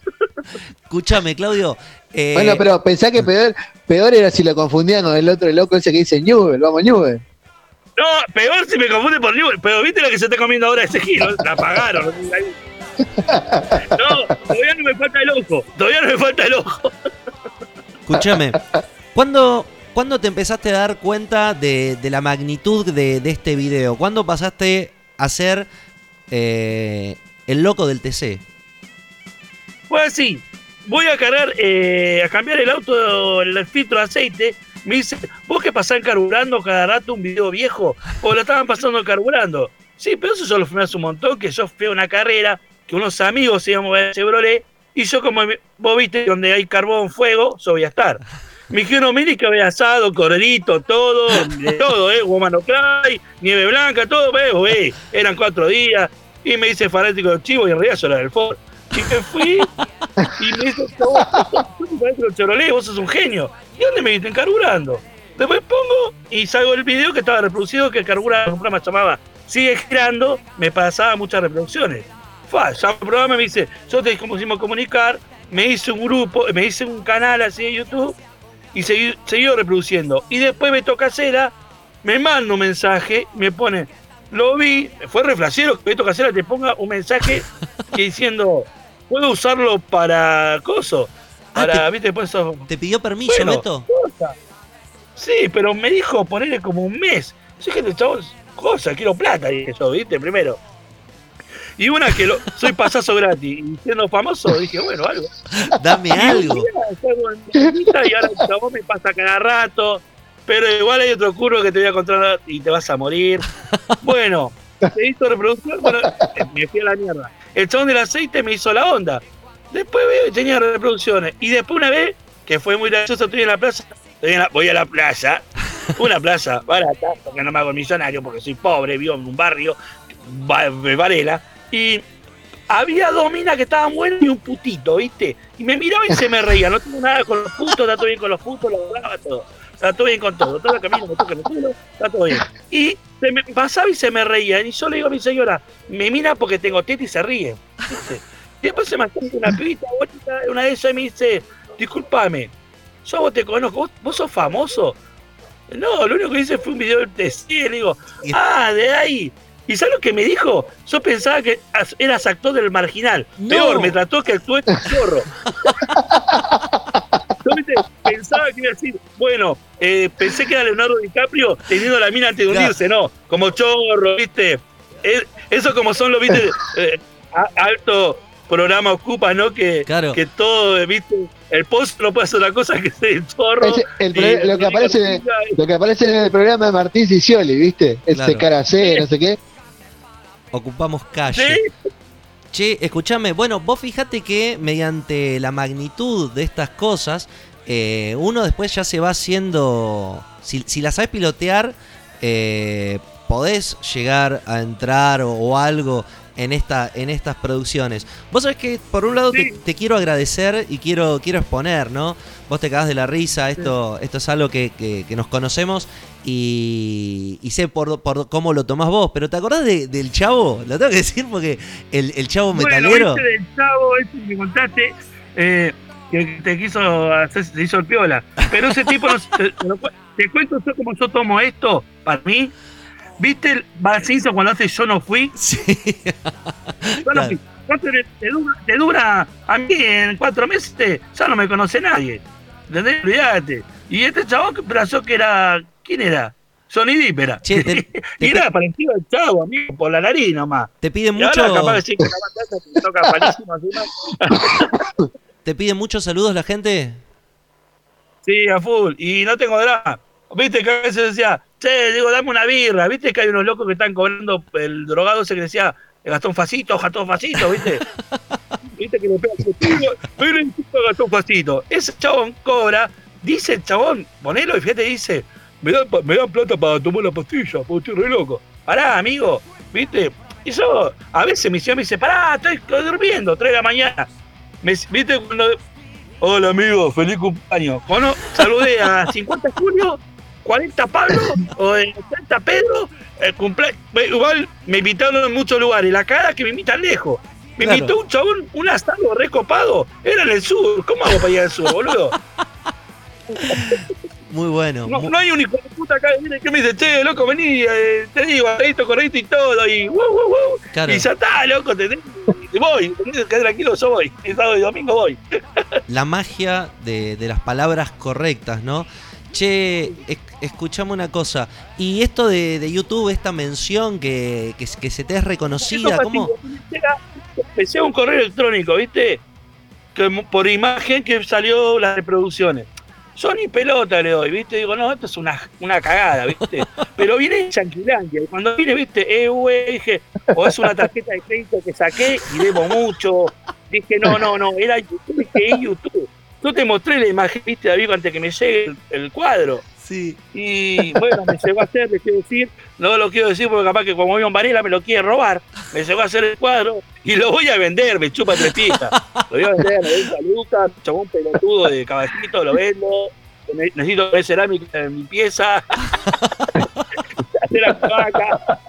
Escúchame, Claudio. eh, Bueno, pero pensá que peor, peor era si lo confundían con el otro loco ese que dice Newell, vamos Newell. No, peor si me confunde por Newell, pero viste lo que se está comiendo ahora ese giro, la pagaron. No, todavía no me falta el ojo, todavía no me falta el ojo. Escúchame. ¿Cuándo, cuándo te empezaste a dar cuenta de, de la magnitud de, de este video? ¿Cuándo pasaste a ser eh, el loco del TC? Fue así, voy a cargar, eh, a cambiar el auto, el filtro de aceite. Me dice, vos que pasás carburando cada rato un video viejo, o lo estaban pasando carburando. Sí, pero eso yo lo hace un montón, que yo fui a una carrera, que unos amigos íbamos a ver Chevrolet, y yo como vos viste, donde hay carbón, fuego, yo voy a estar. Me dijeron, mire que había asado, corderito, todo, todo, eh, Woman Cry, nieve blanca, todo, eh, eh, eran cuatro días, y me dice fanático del chivo, y en realidad yo era del Ford. Y me fui, y me fanático del Chevrolet, vos sos un genio. ¿Y dónde me viste? Carburando. Después pongo y salgo el video que estaba reproducido, que el carburando, un programa llamaba Sigue girando, me pasaba muchas reproducciones. Ya el programa me dice, yo te pusimos comunicar, me hice un grupo, me hice un canal así de YouTube y seguí, reproduciendo. Y después Beto Casera me manda un mensaje, me pone, lo vi, fue reflashero que Beto Casera te ponga un mensaje que diciendo, puedo usarlo para coso. Para, viste, después eso. ¿Te pidió permiso, Bueno, Beto? cosa. Sí, pero me dijo ponerle como un mes. Yo dije, chabón, cosa, quiero plata y eso, viste, primero. Y una que lo, soy pasazo gratis y siendo famoso, dije, bueno, algo. Dame algo. Y ahora el chabón me pasa cada rato. Pero igual hay otro curro que te voy a contar y te vas a morir. Bueno, se hizo reproducción, bueno, me fui a la mierda. El chabón del aceite me hizo la onda. Después veo tenía reproducciones. Y después una vez, que fue muy gracioso, estoy en la plaza, estoy en la- voy a la plaza, una plaza barata, porque no me hago millonario, porque soy pobre, vivo en un barrio, Varela, y había dos minas que estaban buenas y un putito, ¿viste? Y me miraba y se me reía, no tengo nada con los putos, está todo bien con los putos, lo hablaba todo. Está todo bien con todo, todo el camino me toca el culo, está todo bien. Y se me pasaba y se me reía, y yo le digo a mi señora, me mira porque tengo teta y se ríe. ¿viste? Y después se me acerca una pibita, bonita, una de esas y me dice, discúlpame, yo vos te conozco, vos, vos sos famoso. No, lo único que hice fue un video de sí, le digo, ah, de ahí. ¿Y sabes lo que me dijo? Yo pensaba que as- eras actor del marginal. Peor, me trató que actué en chorro. Yo ¿viste? pensaba que iba a decir, bueno, eh, pensé que era Leonardo DiCaprio teniendo la mina antes de hundirse, no, como chorro, ¿viste? Es- eso como son los, ¿viste? Eh, alto programa ocupa, ¿no? Que, que todo, ¿viste? El post no puede hacer otra cosa que ser el chorro. El y lo, que aparece, lo que aparece en el programa de Martín Sicioli, ¿viste? Ese Claro. cara C, no sé qué. Ocupamos calle. Che, escúchame, bueno, vos fijate que mediante la magnitud de estas cosas, eh, uno después ya se va haciendo. Si, si la sabes pilotear, eh, podés llegar a entrar o, o algo en, esta, en estas producciones. Vos sabés que, por un lado, te, te quiero agradecer y quiero, quiero exponer, ¿no? Vos te cagás de la risa, esto, esto es algo que, que- que nos conocemos y, y sé por, por cómo lo tomás vos, pero ¿te acordás de- del chavo? Lo tengo que decir porque el, el chavo metalero... Bueno, ese del chavo, ese que contaste, eh, que te quiso hacer, se hizo el piola. Pero ese tipo, no, te, te cuento yo como yo tomo esto, para mí. ¿Viste el Simpson cuando hace Yo no fui? Sí. Yo no fui. ¿Cuánto te, te dura, te dura? A mí en cuatro meses te- ya no me conoce nadie. ¿Entendés? Olvídate. Y este chabón que pensó que era. ¿Quién era? Sonny Depp era. y era parecido al chavo, amigo, por la nariz nomás. Te piden Y ahora mucho- capaz que la te toca palísimo encima. ¿Te piden muchos saludos la gente? Sí, a full. Y no tengo drama. Viste que a veces decía, che, digo, dame una birra. Viste que hay unos locos que están cobrando el drogado ese que decía, Gastón Facito, Gastón Facito, ¿viste? Viste que le pega el tiro, pero Gastón Facito. Ese chabón cobra, dice el chabón, ponelo y fíjate, dice, me dan, pa- me dan plata para tomar la pastilla, porque estoy re loco. Pará, amigo, ¿viste? Y yo, a veces mi señor me dice, pará, estoy durmiendo, 3 de la mañana. Me, ¿Viste cuando Hola amigo, feliz cumpleaños. Bueno, saludé a 50 Julio, 40 Pablo, o eh, 30 Pedro. El cumple... me- Igual me invitaron en muchos lugares. La cara que me invitan lejos. Me Claro. invitó un chabón, un asado recopado. Era en el sur. ¿Cómo hago para ir al sur, boludo? Muy bueno. No, hay un hijo de puta acá que me dice, che, loco, vení, eh, te digo, esto, correcto y todo, y wow, wow, wow. Claro. Y ya está, loco, te, y voy, tenés que quedar tranquilo, yo voy. El sábado y domingo voy. la magia de, de las palabras correctas, ¿no? Che, es- escuchame una cosa. Y esto de, de YouTube, esta mención que, que, que se te es reconocida, ¿cómo? llega un correo electrónico, ¿viste? Que por imagen que salió las reproducciones. Yo ni pelota le doy, ¿viste? Digo, no, esto es una, una cagada, ¿viste? Pero viene en Chanquilandia. Y cuando viene, ¿viste? Eh, güey, dije, o es una tarjeta de crédito que saqué y debo mucho. Dije, no, no, no, era YouTube, dije, es YouTube. Yo te mostré la imagen, ¿viste, David, antes que me llegue el, el cuadro. Sí. Y bueno, me llegó a hacer, les quiero decir, no lo quiero decir porque capaz que como Ion Varela me lo quiere robar, me llegó a hacer el cuadro y lo voy a vender, me chupa tres piezas. Lo voy a vender, me vendo a Lucas, chabón pelotudo de caballito, lo vendo. Ne- Necesito ver cerámica en mi pieza. hacer la vaca.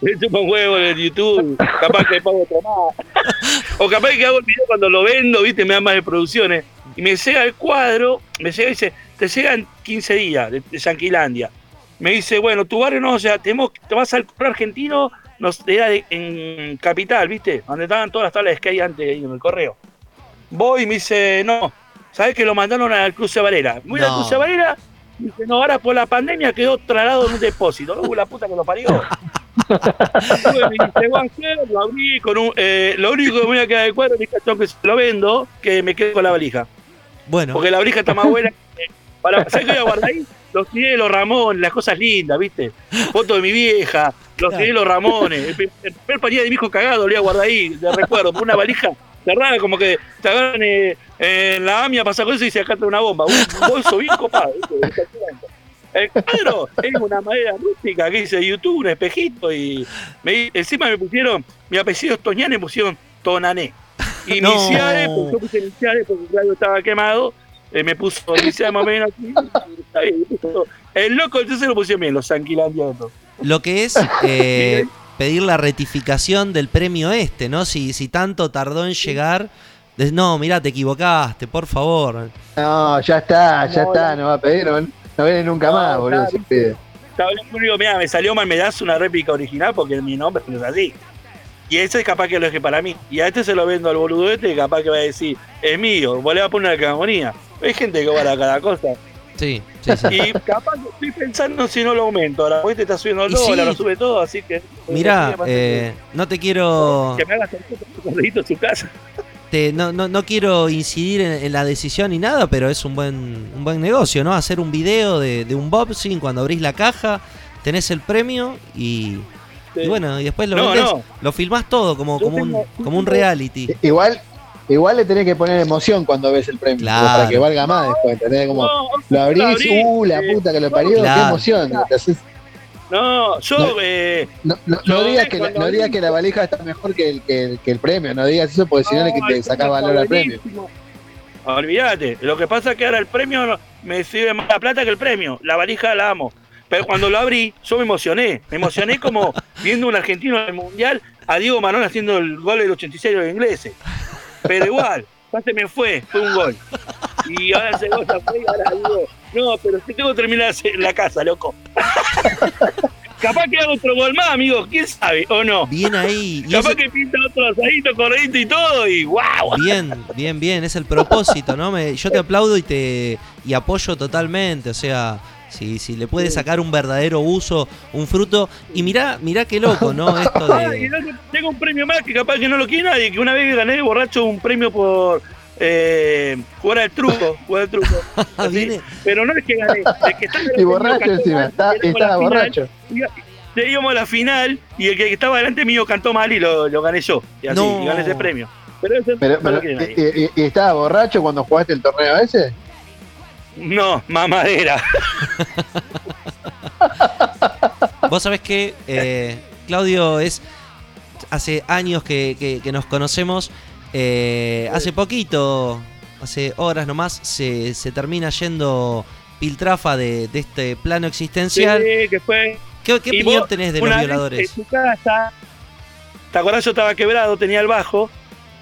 Me chupa un huevo en el YouTube, capaz que pago otro más. O capaz que hago el video cuando lo vendo, viste, me dan más de producciones. Y me llega el cuadro, me llega y dice, te llegan 15 días de, de Yanquilandia. Me dice, bueno, tu barrio no, o sea, tenemos, te vas al correo argentino, nos, era de- en Capital, viste, donde estaban todas las tablas de skate antes ahí en el correo. Voy y me dice, no, ¿sabes que lo mandaron al Cruce Varela? Voy al No. Cruce Varela, y dice, no, ahora por la pandemia quedó trasladado en un depósito. No, la puta que lo parió. A hacer, lo abrí con un. eh, lo único que me voy a quedar de cuadro es que se lo vendo, que me quedo con la valija. Bueno, Porque la valija está más buena. Para, ¿Sabes qué voy a guardar ahí? Los los Ramón, las cosas lindas, ¿viste? Fotos de mi vieja, los los Ramones, el, pri- el primer pañal de mi hijo cagado lo voy a guardar ahí, de recuerdo, por una valija cerrada, como que te agarran eh, en la AMIA, pasa con eso y acá está una bomba. Un, un bolso bien copado, ¿viste? El cuadro es una madera rústica que dice YouTube, un espejito y me- encima me pusieron, mi apellido es Toñán me pusieron Tonané. Iniciales, No. porque yo puse iniciales porque Claudio estaba quemado, eh, me puso iniciales más o menos así, y está bien, me puso- El loco entonces lo pusieron bien, los anquilandianos. lo que es eh, pedir la rectificación del premio este, ¿no? Si, si tanto tardó en llegar. de- no, mirá, te equivocaste, por favor. No, ya está, ya No, está, no. va a pedir, no, no viene nunca más, boludo, está se pide. Estaba hablando conmigo, mira, me salió mal, me das una réplica original porque mi nombre no es así. Y ese es capaz que lo dejé para mí. Y a este se lo vendo al boludo este, capaz que va a decir, es mío, vos le vas a poner una calcamonía. Hay gente que para cada cosa. Sí, sí, sí. Y capaz que estoy pensando si no lo aumento. Ahora, te está subiendo el dólar, sí. lo sube todo, así que. Mirá, eh, no te quiero. Que me hagas el su casa. te- no, no, no quiero incidir en, en la decisión ni nada, pero es un buen, un buen negocio, ¿no? Hacer un video de, de un boxing cuando abrís la caja, tenés el premio y, y bueno, y después lo No, vendés, no. lo filmás todo como, como, un, como un reality. Igual, igual le tenés que poner emoción cuando ves el premio, Claro. para que valga más después, ¿entendés? Como, No, lo abrís, lo abrí, uh, la eh, puta que lo parió, Claro. qué emoción. No, yo. No. Eh, No, no- Lo no digas que, la, no digas que la valija está mejor que el, que, el, que el premio, no digas eso porque si no, es que te sacás valor al premio. Olvídate, lo que pasa es que ahora el premio me sirve más la plata que el premio. La valija la amo. Pero cuando lo abrí, yo me emocioné. Me emocioné como viendo un argentino en el mundial a Diego Marón haciendo el gol del 86 de los ingleses. Pero igual, ya se me fue, fue un gol. Y ahora ese gol ya fue y ahora digo, no, pero si tengo que terminar en la casa, loco. Capaz que hago otro gol más, amigo, quién sabe, o no. Bien ahí. y Capaz eso- que pinta otro asadito, corredito y todo, y wow. Bien, bien, bien, es el propósito, ¿no? Me- yo te aplaudo y te y apoyo totalmente, o sea, si, si le puedes sacar un verdadero uso, un fruto, y mirá, mirá qué loco, ¿no? Esto Ah, y de... tengo un premio más que capaz que no lo quiere nadie, que una vez gané borracho un premio por eh, jugar al truco, jugar al truco. Así, Viene- Pero no es que gané, es que estaba Y borracho encima, está, estaba borracho. Íbamos a la final y el que estaba delante mío cantó mal y lo, lo gané yo. Y así, No. y gané ese premio. Pero ese Pero, no pero, lo quiere nadie. y, y- y estaba borracho cuando jugaste el torneo ese? No, mamadera. Vos sabés que eh, Claudio es. Hace años que, que- que nos conocemos. eh, hace poquito, hace horas nomás, se, se termina yendo Piltrafa de, de este plano existencial. Sí, que fue. ¿Qué, opinión vos, tenés de los violadores? En tu casa, ¿te acordás? Yo estaba quebrado, tenía el bajo,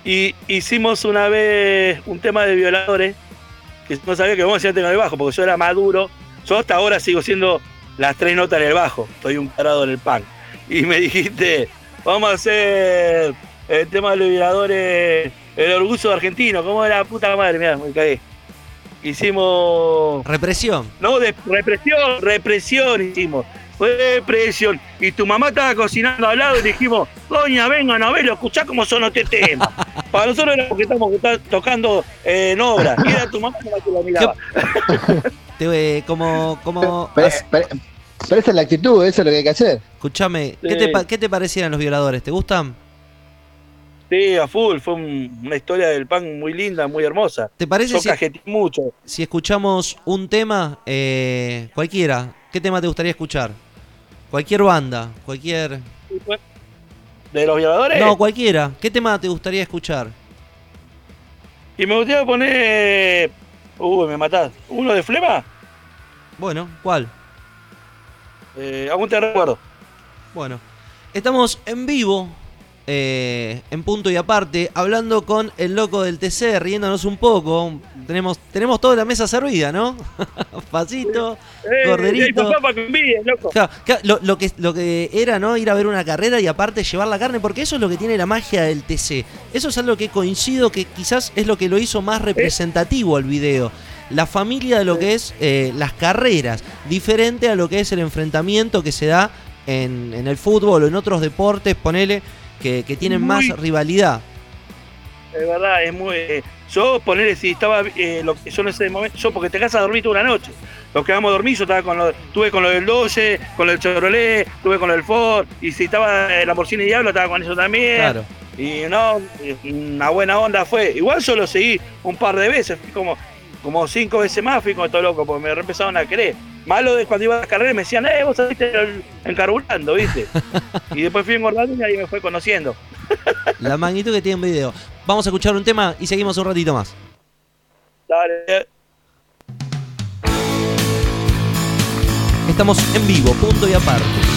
y hicimos una vez un tema de violadores, que no sabía que vos hacías con el bajo, porque yo era maduro. Yo hasta ahora sigo siendo las tres notas en el bajo, estoy un parado en el pan. Y me dijiste, vamos a hacer el tema de los violadores, el orgullo argentino, ¿cómo era puta madre? Mirá, me cagué. Hicimos Represión. no, de represión, represión hicimos. Represión. Y tu mamá estaba cocinando al lado y dijimos, doña, vengan a verlo, escuchá cómo son este tema. Para nosotros era porque estamos to- tocando eh, en obra. Y era tu mamá la que la miraba. Te- eh, como, como Pero, pero- pero esa es la actitud, eso es lo que hay que hacer. Escúchame, ¿qué, Sí. te, pa- ¿qué te parecieran los violadores? ¿Te gustan? Sí, a full. Fue un- una historia del pan muy linda, muy hermosa. ¿Te parece Yo si, mucho. si escuchamos un tema, eh, cualquiera? ¿Qué tema te gustaría escuchar? Cualquier banda, cualquier... ¿De los violadores? No, cualquiera. ¿Qué tema te gustaría escuchar? Y me gustaría poner... Uy, me matás. ¿Uno de Flema? Bueno, ¿cuál? Eh, aún te recuerdo. Bueno, estamos en vivo eh, en punto y aparte, hablando con el loco del TC, riéndonos un poco. Tenemos, tenemos toda la mesa servida, ¿no? Pasito, Eh, corderito. loco. Claro, claro, lo que, lo que era, ¿no? Ir a ver una carrera y aparte llevar la carne, porque eso es lo que tiene la magia del TC. Eso es algo que coincido que quizás es lo que lo hizo más representativo al video. La familia de lo que es eh, las carreras, diferente a lo que es el enfrentamiento que se da en, en el fútbol o en otros deportes, ponele, que, que tienen Muy- más rivalidad. Es verdad, es muy. eh, yo ponerle si estaba. eh, lo, yo en ese momento. Yo porque te casas a dormir toda una noche. Nos quedamos a dormir, yo estaba con lo, estuve con lo del Doge, con lo del Chevrolet, estuve con lo del Ford. Y si estaba el Lamborghini Diablo, estaba con eso también. Claro. Y no, eh, una buena onda fue. Igual yo lo seguí un par de veces, como, como cinco veces más, fui como todo loco, porque me empezaron a querer. Malo de cuando iba a las carreras me decían, eh, vos saliste encarburando, ¿viste? y después fui engordando y ahí me fue conociendo. La magnitud que tiene un video. Vamos a escuchar un tema y seguimos un ratito más. Dale. Estamos en vivo, punto y aparte.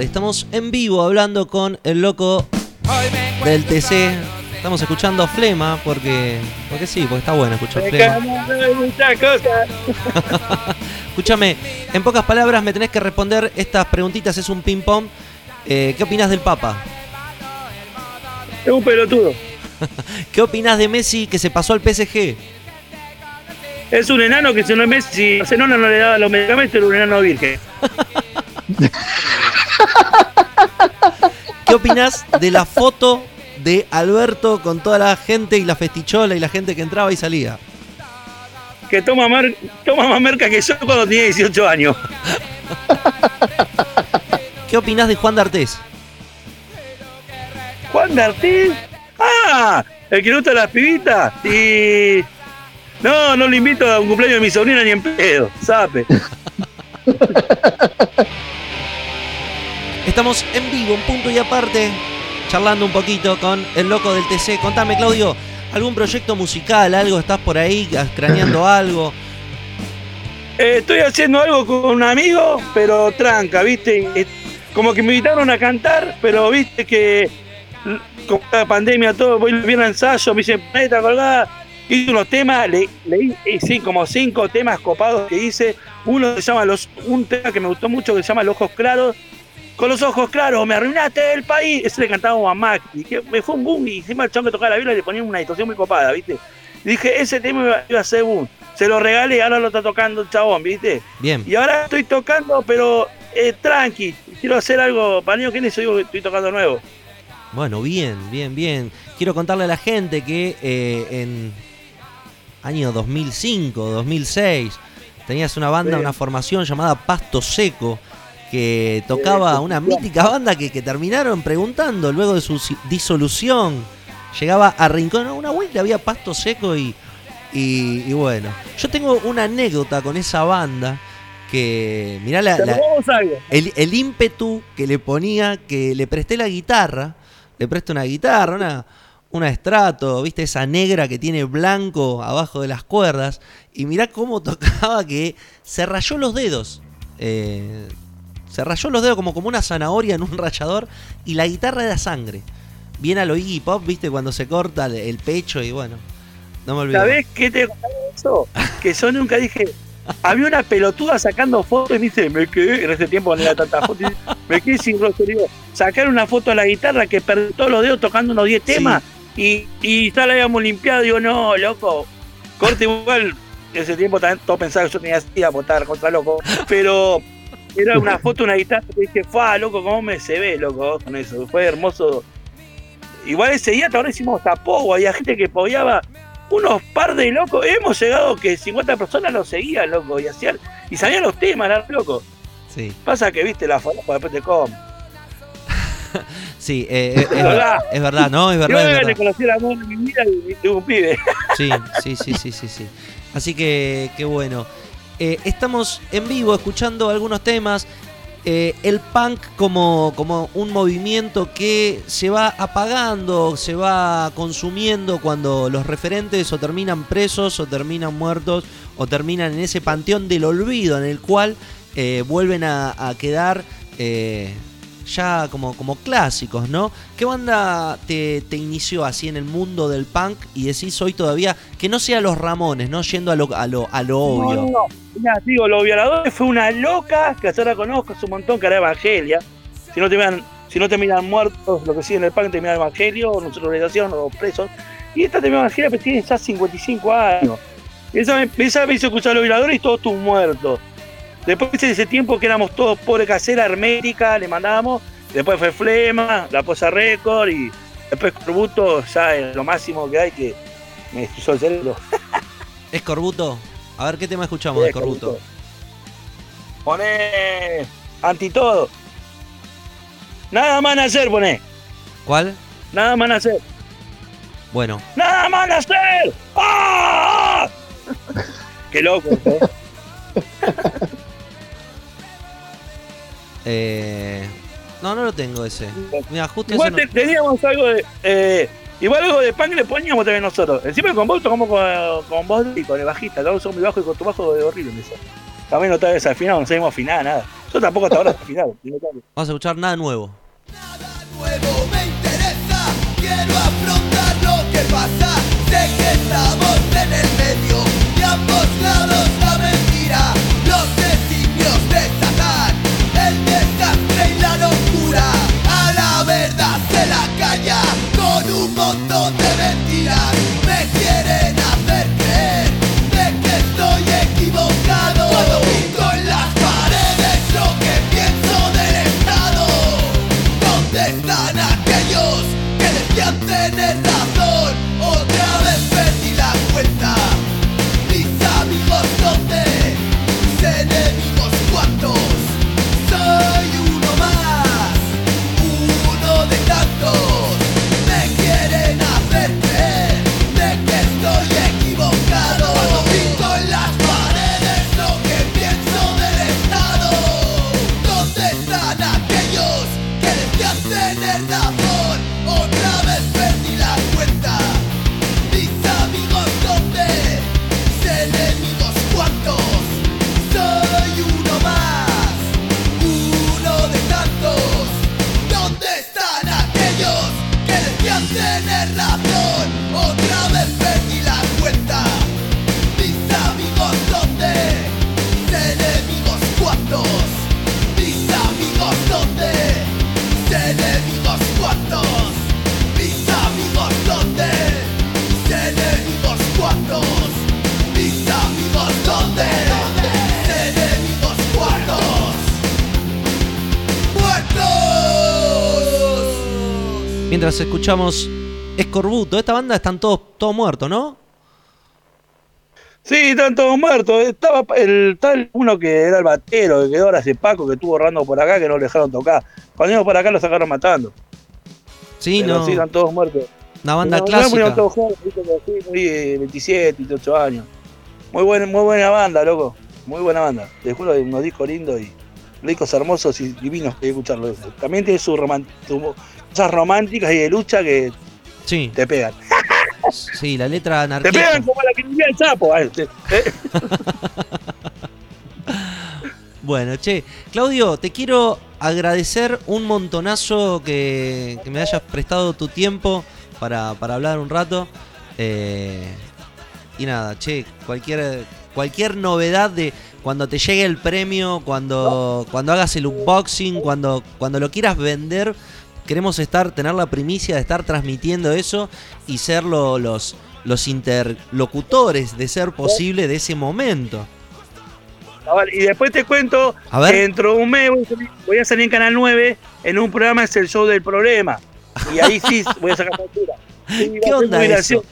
Estamos en vivo hablando con el loco del TC. Estamos escuchando Flema porque, porque sí, porque está bueno escuchar Flema. Escúchame, en pocas palabras me tenés que responder estas preguntitas, es un ping-pong. Eh, ¿Qué opinas del Papa? Es un pelotudo. ¿Qué opinas de Messi que se pasó al PSG? Es un enano que si no es Messi, si no, no le daba los medicamentos, era un enano virgen. ¿Qué opinas de la foto de Alberto con toda la gente y la festichola y la gente que entraba y salía? Que toma, mar- toma más merca que yo cuando tenía 18 años. ¿Qué opinás de Juan D'Artés? Juan D'Artés. ¡Ah! El que le gusta las pibitas. Y. No, no lo invito a un cumpleaños de mi sobrina ni en pedo. Sape. Estamos en vivo, en punto y aparte, charlando un poquito con el loco del TC. Contame, Claudio, ¿algún proyecto musical, algo? ¿Estás por ahí craneando algo? Eh, estoy haciendo algo con un amigo, pero tranca, ¿viste? Eh, Como que me invitaron a cantar, pero viste que con la pandemia todo, voy bien a ensayo, me dicen, neta colgada, hice unos temas, le- leí eh, sí, como cinco temas copados que hice. Uno se llama los, un tema que me gustó mucho que se llama Los Ojos Claros. Con los ojos claros, me arruinaste el país. Ese le cantaba a Mac. Y que me fue un boom. Y encima el chon que tocaba la viola le ponía una distorsión muy copada, ¿viste? Y dije, ese tema iba- a ser boom. Se lo regalé y ahora lo está tocando el chabón, ¿viste? Bien. Y ahora estoy tocando, pero eh, tranqui. Quiero hacer algo para año que yo digo que estoy tocando nuevo. Bueno, bien, bien, bien. Quiero contarle a la gente que eh, en año 2005, 2006, tenías una banda, Sí. una formación llamada Pasto Seco, que tocaba una mítica banda que, que terminaron preguntando luego de su disolución. Llegaba a Rincón, una vuelta había Pasto Seco y, y, y bueno. Yo tengo una anécdota con esa banda que, mirá la, la- el, el ímpetu que le ponía, que le presté la guitarra, le presto una guitarra, una, una estrato, viste, esa negra que tiene blanco abajo de las cuerdas, y mirá cómo tocaba que se rayó los dedos. eh, se rayó los dedos como, como una zanahoria en un rallador, y la guitarra era sangre. Bien a lo Iggy Pop, viste, cuando se corta el, pecho, y bueno, no me olvido. ¿Sabés qué te eso? Que yo nunca dije. Había una pelotuda sacando fotos y dice, me quedé, en ese tiempo no era tanta foto, me quedé sin rostro. Digo, sacar una foto a la guitarra que todos los dedos tocando unos 10 temas y, y ya la habíamos limpiado. Digo, no, loco, corte igual. En ese tiempo también todos pensaban que yo tenía sida por estar contra loco. Pero era una foto, una guitarra que dije, fa, loco, cómo me se ve, loco, con eso. Fue hermoso. Igual ese día ahora hicimos tapo, había gente que pogueaba unos par de locos. Hemos llegado que 50 personas lo seguían, loco, y hacían, y sabían los temas, loco. Sí, Pasa que viste la falopa después te comen. sí, eh, eh, es, verdad, es verdad, no, es Yo verdad, es le conocí el amor de mi vida y un pibe. Sí, sí, sí, sí, sí, sí. Así que, qué bueno. Eh, estamos en vivo escuchando algunos temas. Eh, el punk como, como un movimiento que se va apagando, se va consumiendo cuando los referentes o terminan presos o terminan muertos o terminan en ese panteón del olvido en el cual eh, vuelven a, quedar ya como, como clásicos, ¿no? ¿Qué banda te, te inició así en el mundo del punk y decís hoy todavía que no sea los Ramones, ¿no? Yendo a lo, a lo, a lo obvio. No, no, no. Mirá, digo, los violadores fue una loca que hasta ahora conozco hace un montón que era Evangelia. Si no te miran, si no te miran muertos, lo que sigue en el pan te miran Evangelio, o nuestra organización, o presos. Y esta te mira Evangelia, pero tiene ya 55 años. Esa me, esa me hizo escuchar a los violadores y todos tus muertos. Después de ese tiempo que éramos todos pobre casera, hermética, le mandábamos. Después fue Flema, La Posa Record y después Corbuto, ya es lo máximo que hay que me destruyó el cerebro. ¿Es Corbuto? A ver, ¿qué tema escuchamos de Corbuto? Poné anti todo. Nada más hacer, poné. ¿Cuál? Nada más hacer. Bueno, ¡Nada más hacer! ¡Ah! Qué loco, ¿eh? eh, no, no lo tengo ese. Mira, justo Igual ese te- teníamos algo de. eh, igual algo de punk le poníamos también nosotros. Encima con vos tocamos con, con vos y con el bajista. Tocamos muy bajo y con tu bajo de horrible eso. También otra vez al final no sabemos afinar nada. Yo tampoco hasta ahora afinado. no. Vamos a escuchar nada nuevo. Quiero afrontar lo que pasa. Sé que estamos en el medio a ambos lados la mentira. Los designios de Satán, el desastre y la locura. A la verdad se la calla con un montón de mentiras. Mientras escuchamos Escorbuto, esta banda están todos todos muertos, ¿no? Sí, están todos muertos. Estaba el tal uno que era el batero, que quedó ahora hace Paco, que estuvo rando por acá, que no lo dejaron tocar. Cuando íbamos por acá lo sacaron matando. Sí, Pero no. Sí, están todos muertos. Una banda no, clásica. todos jóvenes, pero muy eh, 27, 28 años. Muy buena, muy buena banda, loco. Muy buena banda. Te juro, unos discos lindos y discos hermosos y divinos que escucharlo. También tiene roman- su- cosas románticas y de lucha que Sí. te pegan. Sí, la letra Te anarquista. pegan como la que el sapo. eh, eh. Bueno, che, Claudio, te quiero agradecer un montonazo que, que me hayas prestado tu tiempo para, para hablar un rato. Eh, y nada, che, cualquier, cualquier novedad de cuando te llegue el premio, cuando, cuando hagas el unboxing, cuando, cuando lo quieras vender, queremos estar, tener la primicia de estar transmitiendo eso y ser lo- los, los interlocutores de ser posible de ese momento. Ah, vale, Y después te cuento A ver. que dentro de un mes voy a, salir, voy a salir en Canal 9 en un programa es el show del problema. Y ahí sí voy a sacar factura. A ¿Qué onda eso?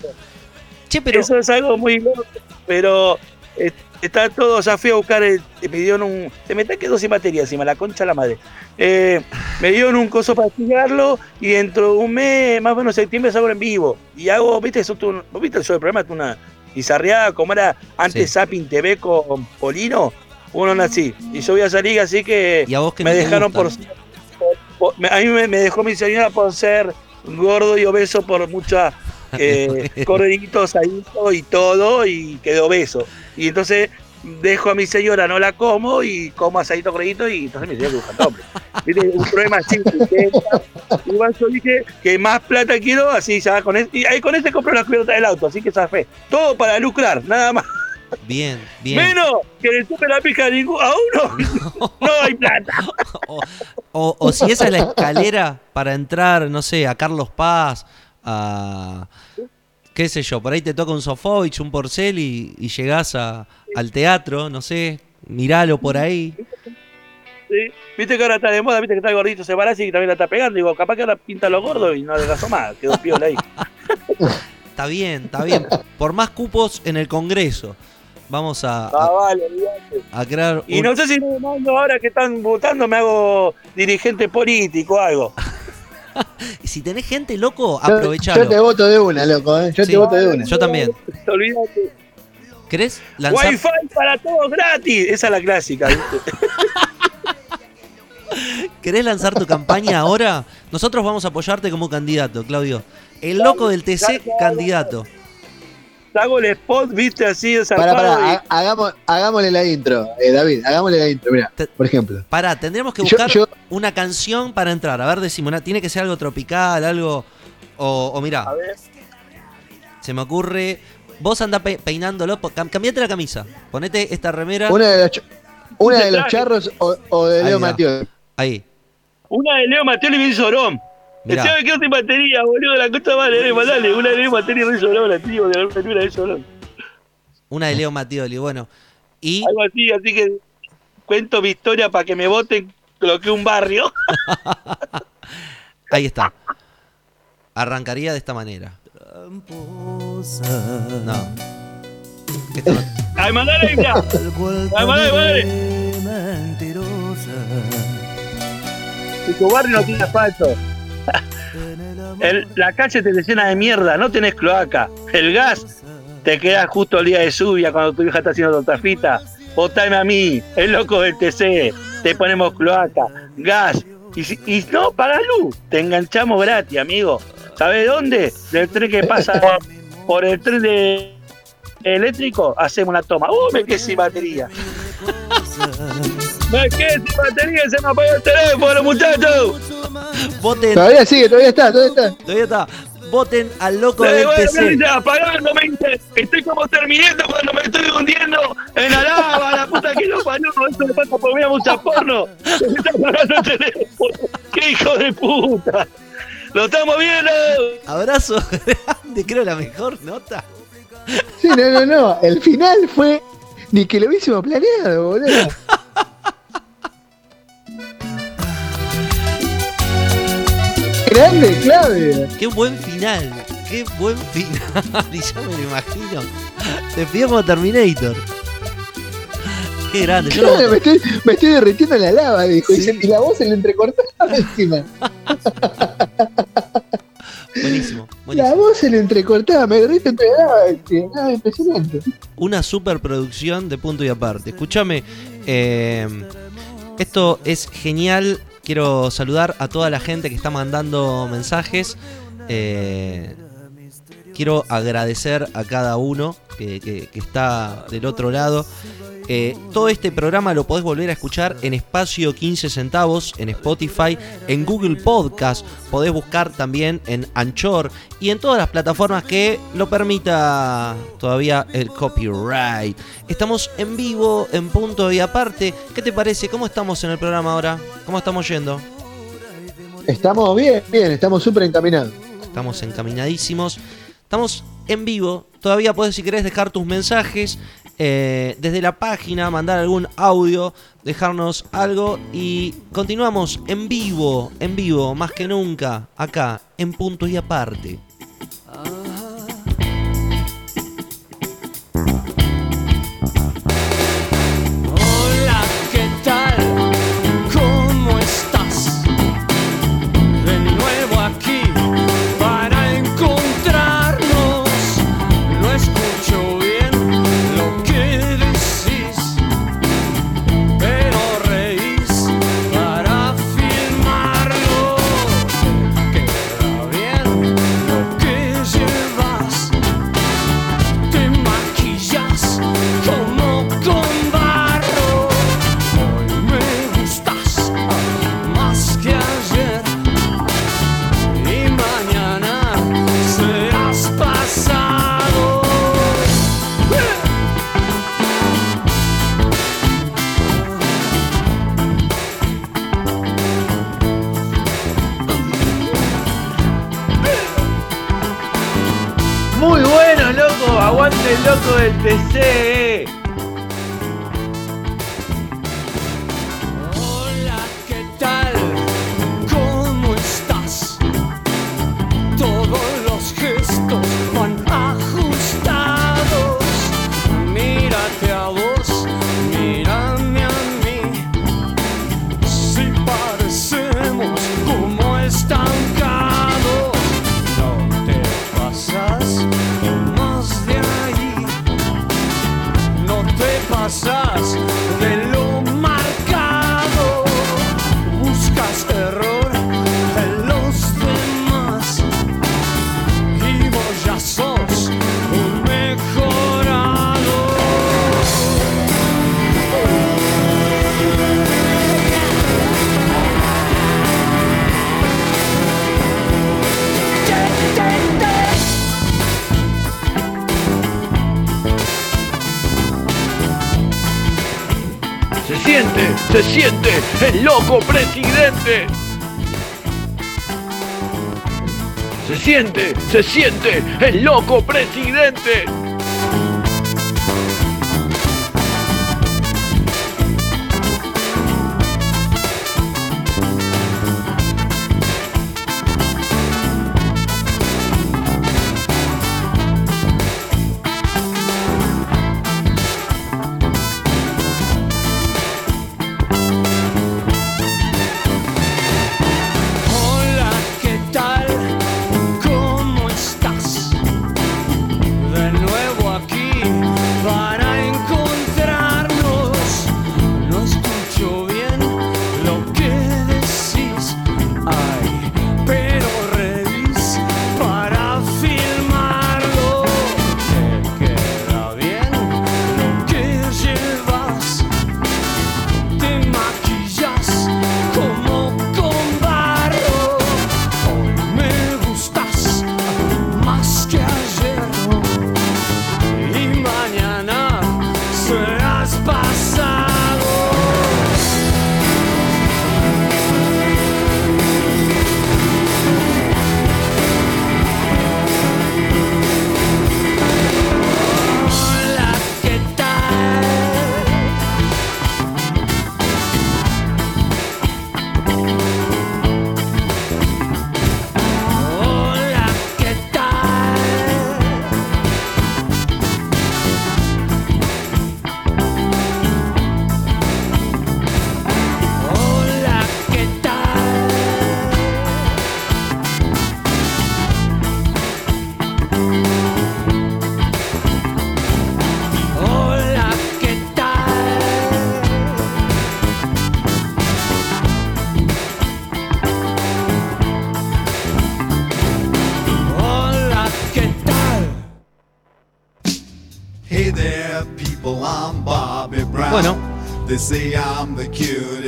Che, pero Eso es algo muy loco, pero eh, está todo, ya fui a buscar, el- me dieron un, se me está quedando sin batería encima, la concha la madre. Eh, me dieron un coso para estudiarlo y dentro de un mes, más o menos septiembre, salgo en vivo. Y hago, viste, eso, tú, ¿vos viste el show del programa? Tú una bizarreada, como era antes Sí. Zapping TV con Polino, uno no así. Y yo voy a salir así que ¿Y a vos qué me dejaron por, por- a mí me, me dejó mi señora por ser gordo y obeso por muchas eh, corderitos ahí y todo y quedó obeso. Y entonces dejo a mi señora, no la como y como asadito cordito y entonces me tengo que buscar hombre. ¿Viste? Un problema así. Igual yo dije que más plata quiero, así ya con este, y ahí con este compro la cubierta del auto, así que fe Todo para lucrar, nada más. Bien, bien. Menos que le chupe la pija a, ningún- a uno, no hay plata. O, o si esa es la escalera para entrar, no sé, a Carlos Paz, a. qué sé yo, por ahí te toca un Sofovich, un Porcel y, y llegás a- al teatro, no sé, miralo por ahí. Sí. Viste que ahora está de moda, viste que está el gordito se parece y también la está pegando. Digo, capaz que ahora pinta lo gordo y no adelgazó más, quedó piola ahí. Está bien, está bien. Por más cupos en el Congreso. Vamos a, Ah, a, vale, olvidate. a crear. Y un- no sé si me mando ahora que están votando, me hago dirigente político o algo. Si tenés gente loco, aprovechalo. yo te voto de una, loco, ¿eh? Yo Sí, te voto de una. Yo también. Olvídate. ¿Querés lanzar? Wi-Fi para todos gratis. Esa es la clásica, ¿viste? ¿Querés lanzar tu campaña ahora? Nosotros vamos a apoyarte como candidato, Claudio. El loco del TC, candidato. Hago el spot, viste, así de ha- hagamos, hagámosle la intro, eh, David, hagámosle la intro, mira, por ejemplo. Pará, tendríamos que buscar yo- una canción para entrar. A ver, decimos, tiene que ser algo tropical, algo. O, o mirá, A ver, se me ocurre. Vos andá pe- peinándolo, cam- cambiate la camisa. Ponete esta remera. Una de los, una de charros o, o de Leo. Mateo. Ahí. una de Leo Mateo y Luis Sorón. Mirá. Decía que quedo sin batería, boludo, la cosa vale, mandale, una de Leo Luis Sorón, la tío, de la una de Sorón. Una de Leo Matioli. Bueno. Y. Algo así, así que cuento mi historia para que me voten lo que un barrio. Ahí está. Arrancaría de esta manera. No. Esto no- Ay, mandale, mira. Ay, mandale, mandale. Y tu barrio no tiene asfalto. El- la calle te llena de mierda, no tenés cloaca. El gas te queda justo el día de lluvia cuando tu hija está haciendo tortafita. Votame a mí, el loco del TC. Te ponemos cloaca, gas. Y, si- y no pagas luz, te enganchamos gratis, amigo. ¿Sabes dónde? Del tren que pasa por el tren de eléctrico, hacemos una toma. ¡Uh, me quedé sin batería! ¡Me quedé sin batería! ¡Se me apagó el teléfono, muchachos! Voten. Todavía sigue, todavía está, todavía está. Todavía está. Voten al loco Eh, del bueno, me TC. dice, apagando, me dice, estoy como terminando cuando me estoy hundiendo en la lava, la puta que lo parió, eso me pasa por ver mucha porno. Se me está apagando el teléfono. ¡Qué hijo de puta! ¡Lo estamos viendo! Abrazo grande, creo la mejor nota. Sí, no, no, no. El final fue ni que lo hubiésemos planeado, boludo. grande, clave! ¡Qué buen final! ¡Qué buen final! y ya me lo imagino. Te pido como Terminator. ¡Qué grande! Yo Claro, me, estoy, me estoy derritiendo en la lava, dijo. Y, la voz se le entrecortaba encima. Buenísimo, La buenísimo. voz se le entrecortaba, me derrito entre la lava. Nada, impresionante. Una superproducción de punto y aparte. Escúchame, eh, esto es genial. Quiero saludar a toda la gente que está mandando mensajes. Eh, quiero agradecer a cada uno que, que- que está del otro lado. Eh, todo este programa lo podés volver a escuchar en espacio 15 centavos, en Spotify, en Google Podcast. Podés buscar también en Anchor y en todas las plataformas que lo permita todavía el copyright. Estamos en vivo, en punto y aparte. ¿Qué te parece? ¿Cómo estamos en el programa ahora? ¿Cómo estamos yendo? Estamos bien, bien, estamos súper encaminados. Estamos encaminadísimos. Estamos en vivo. Todavía puedes, si querés, dejar tus mensajes eh, desde la página, mandar algún audio, dejarnos algo y continuamos en vivo, en vivo, más que nunca, acá, en punto y aparte. Loco del TC. Se siente el loco presidente. Se siente, se siente el loco presidente.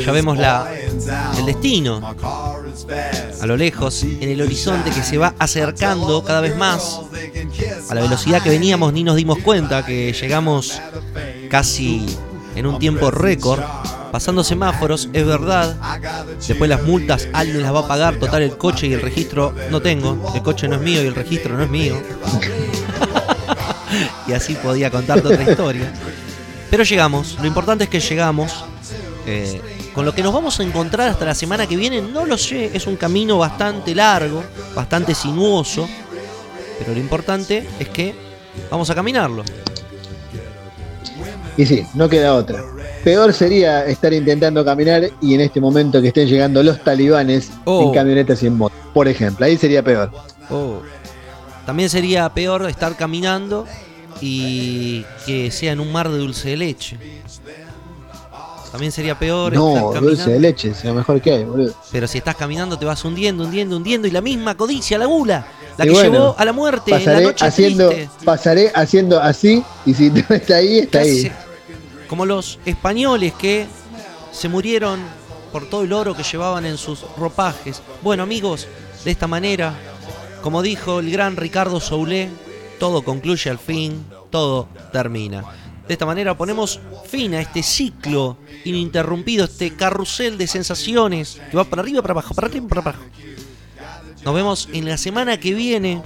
Ya vemos la, el destino a lo lejos, en el horizonte que se va acercando cada vez más a la velocidad que veníamos, ni nos dimos cuenta que llegamos casi en un tiempo récord, pasando semáforos, es verdad. Después las multas alguien las va a pagar, total el coche y el registro no tengo, el coche no es mío y el registro no es mío. y así podía contarte otra historia. Pero llegamos, lo importante es que llegamos. eh, con lo que nos vamos a encontrar hasta la semana que viene, no lo sé, es un camino bastante largo, bastante sinuoso, pero lo importante es que vamos a caminarlo. Y sí, no queda otra. Peor sería estar intentando caminar y en este momento que estén llegando los talibanes Oh. en camionetas y en moto. Por ejemplo, ahí sería peor. Oh. También sería peor estar caminando y que sea en un mar de dulce de leche. También sería peor No, dulce de leche, es lo mejor que hay, boludo. Pero si estás caminando te vas hundiendo, hundiendo, hundiendo y la misma codicia, la gula, la Y que bueno, llevó a la muerte en la Pasaré noche haciendo, triste. pasaré haciendo así y si no está ahí, está ahí. Como los españoles que se murieron por todo el oro que llevaban en sus ropajes. Bueno, amigos, de esta manera, como dijo el gran Ricardo Soulé, todo concluye al fin, todo termina. De esta manera ponemos fin a este ciclo ininterrumpido, este carrusel de sensaciones que va para arriba, para abajo, para arriba, para abajo. Nos vemos en la semana que viene,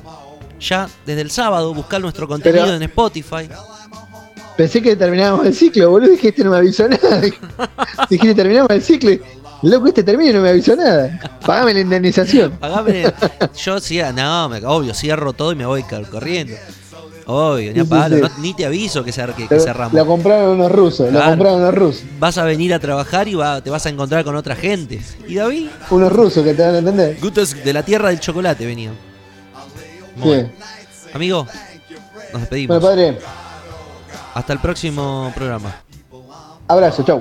ya desde el sábado, buscar nuestro contenido Pero- en Spotify. Pensé que terminábamos el ciclo, boludo. Dije, este no me avisó nada. Dijiste, terminamos el ciclo. Loco, este termina y no me avisó nada. Pagame la indemnización. Pagame. Yo sí, no, me- obvio, cierro todo y me voy cor- corriendo. Obvio, ni a palo, no- ni te aviso que, cer- que- cerramos. lo compraron unos rusos, Claro. compraron unos rusos. Vas a venir a trabajar y va- te vas a encontrar con otra gente. Y David, Unos rusos que te van a entender. Gutes de la tierra del chocolate venía. Sí. Amigo, nos despedimos. Bueno, padre, Hasta el próximo programa. abrazo, chau.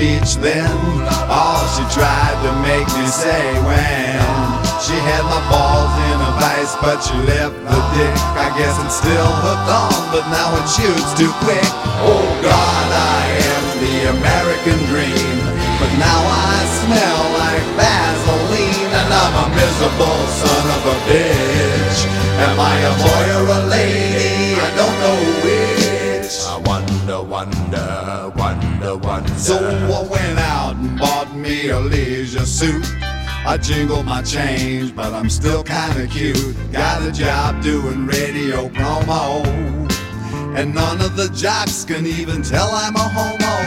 Speech then, all she tried to make me say when she had my balls in a vice, but she left the dick. I guess it's still hooked on, but now it shoots too quick. Oh God, I am the American dream, but now I smell like Vaseline, and I'm a miserable son of a bitch. Am I a boy or a lady? I don't know which. Wonder, wonder, wonder, wonder. So I went out and bought me a leisure suit. I jingle my change, but I'm still kinda cute. Got a job doing radio promo. And none of the jocks can even tell I'm a homo.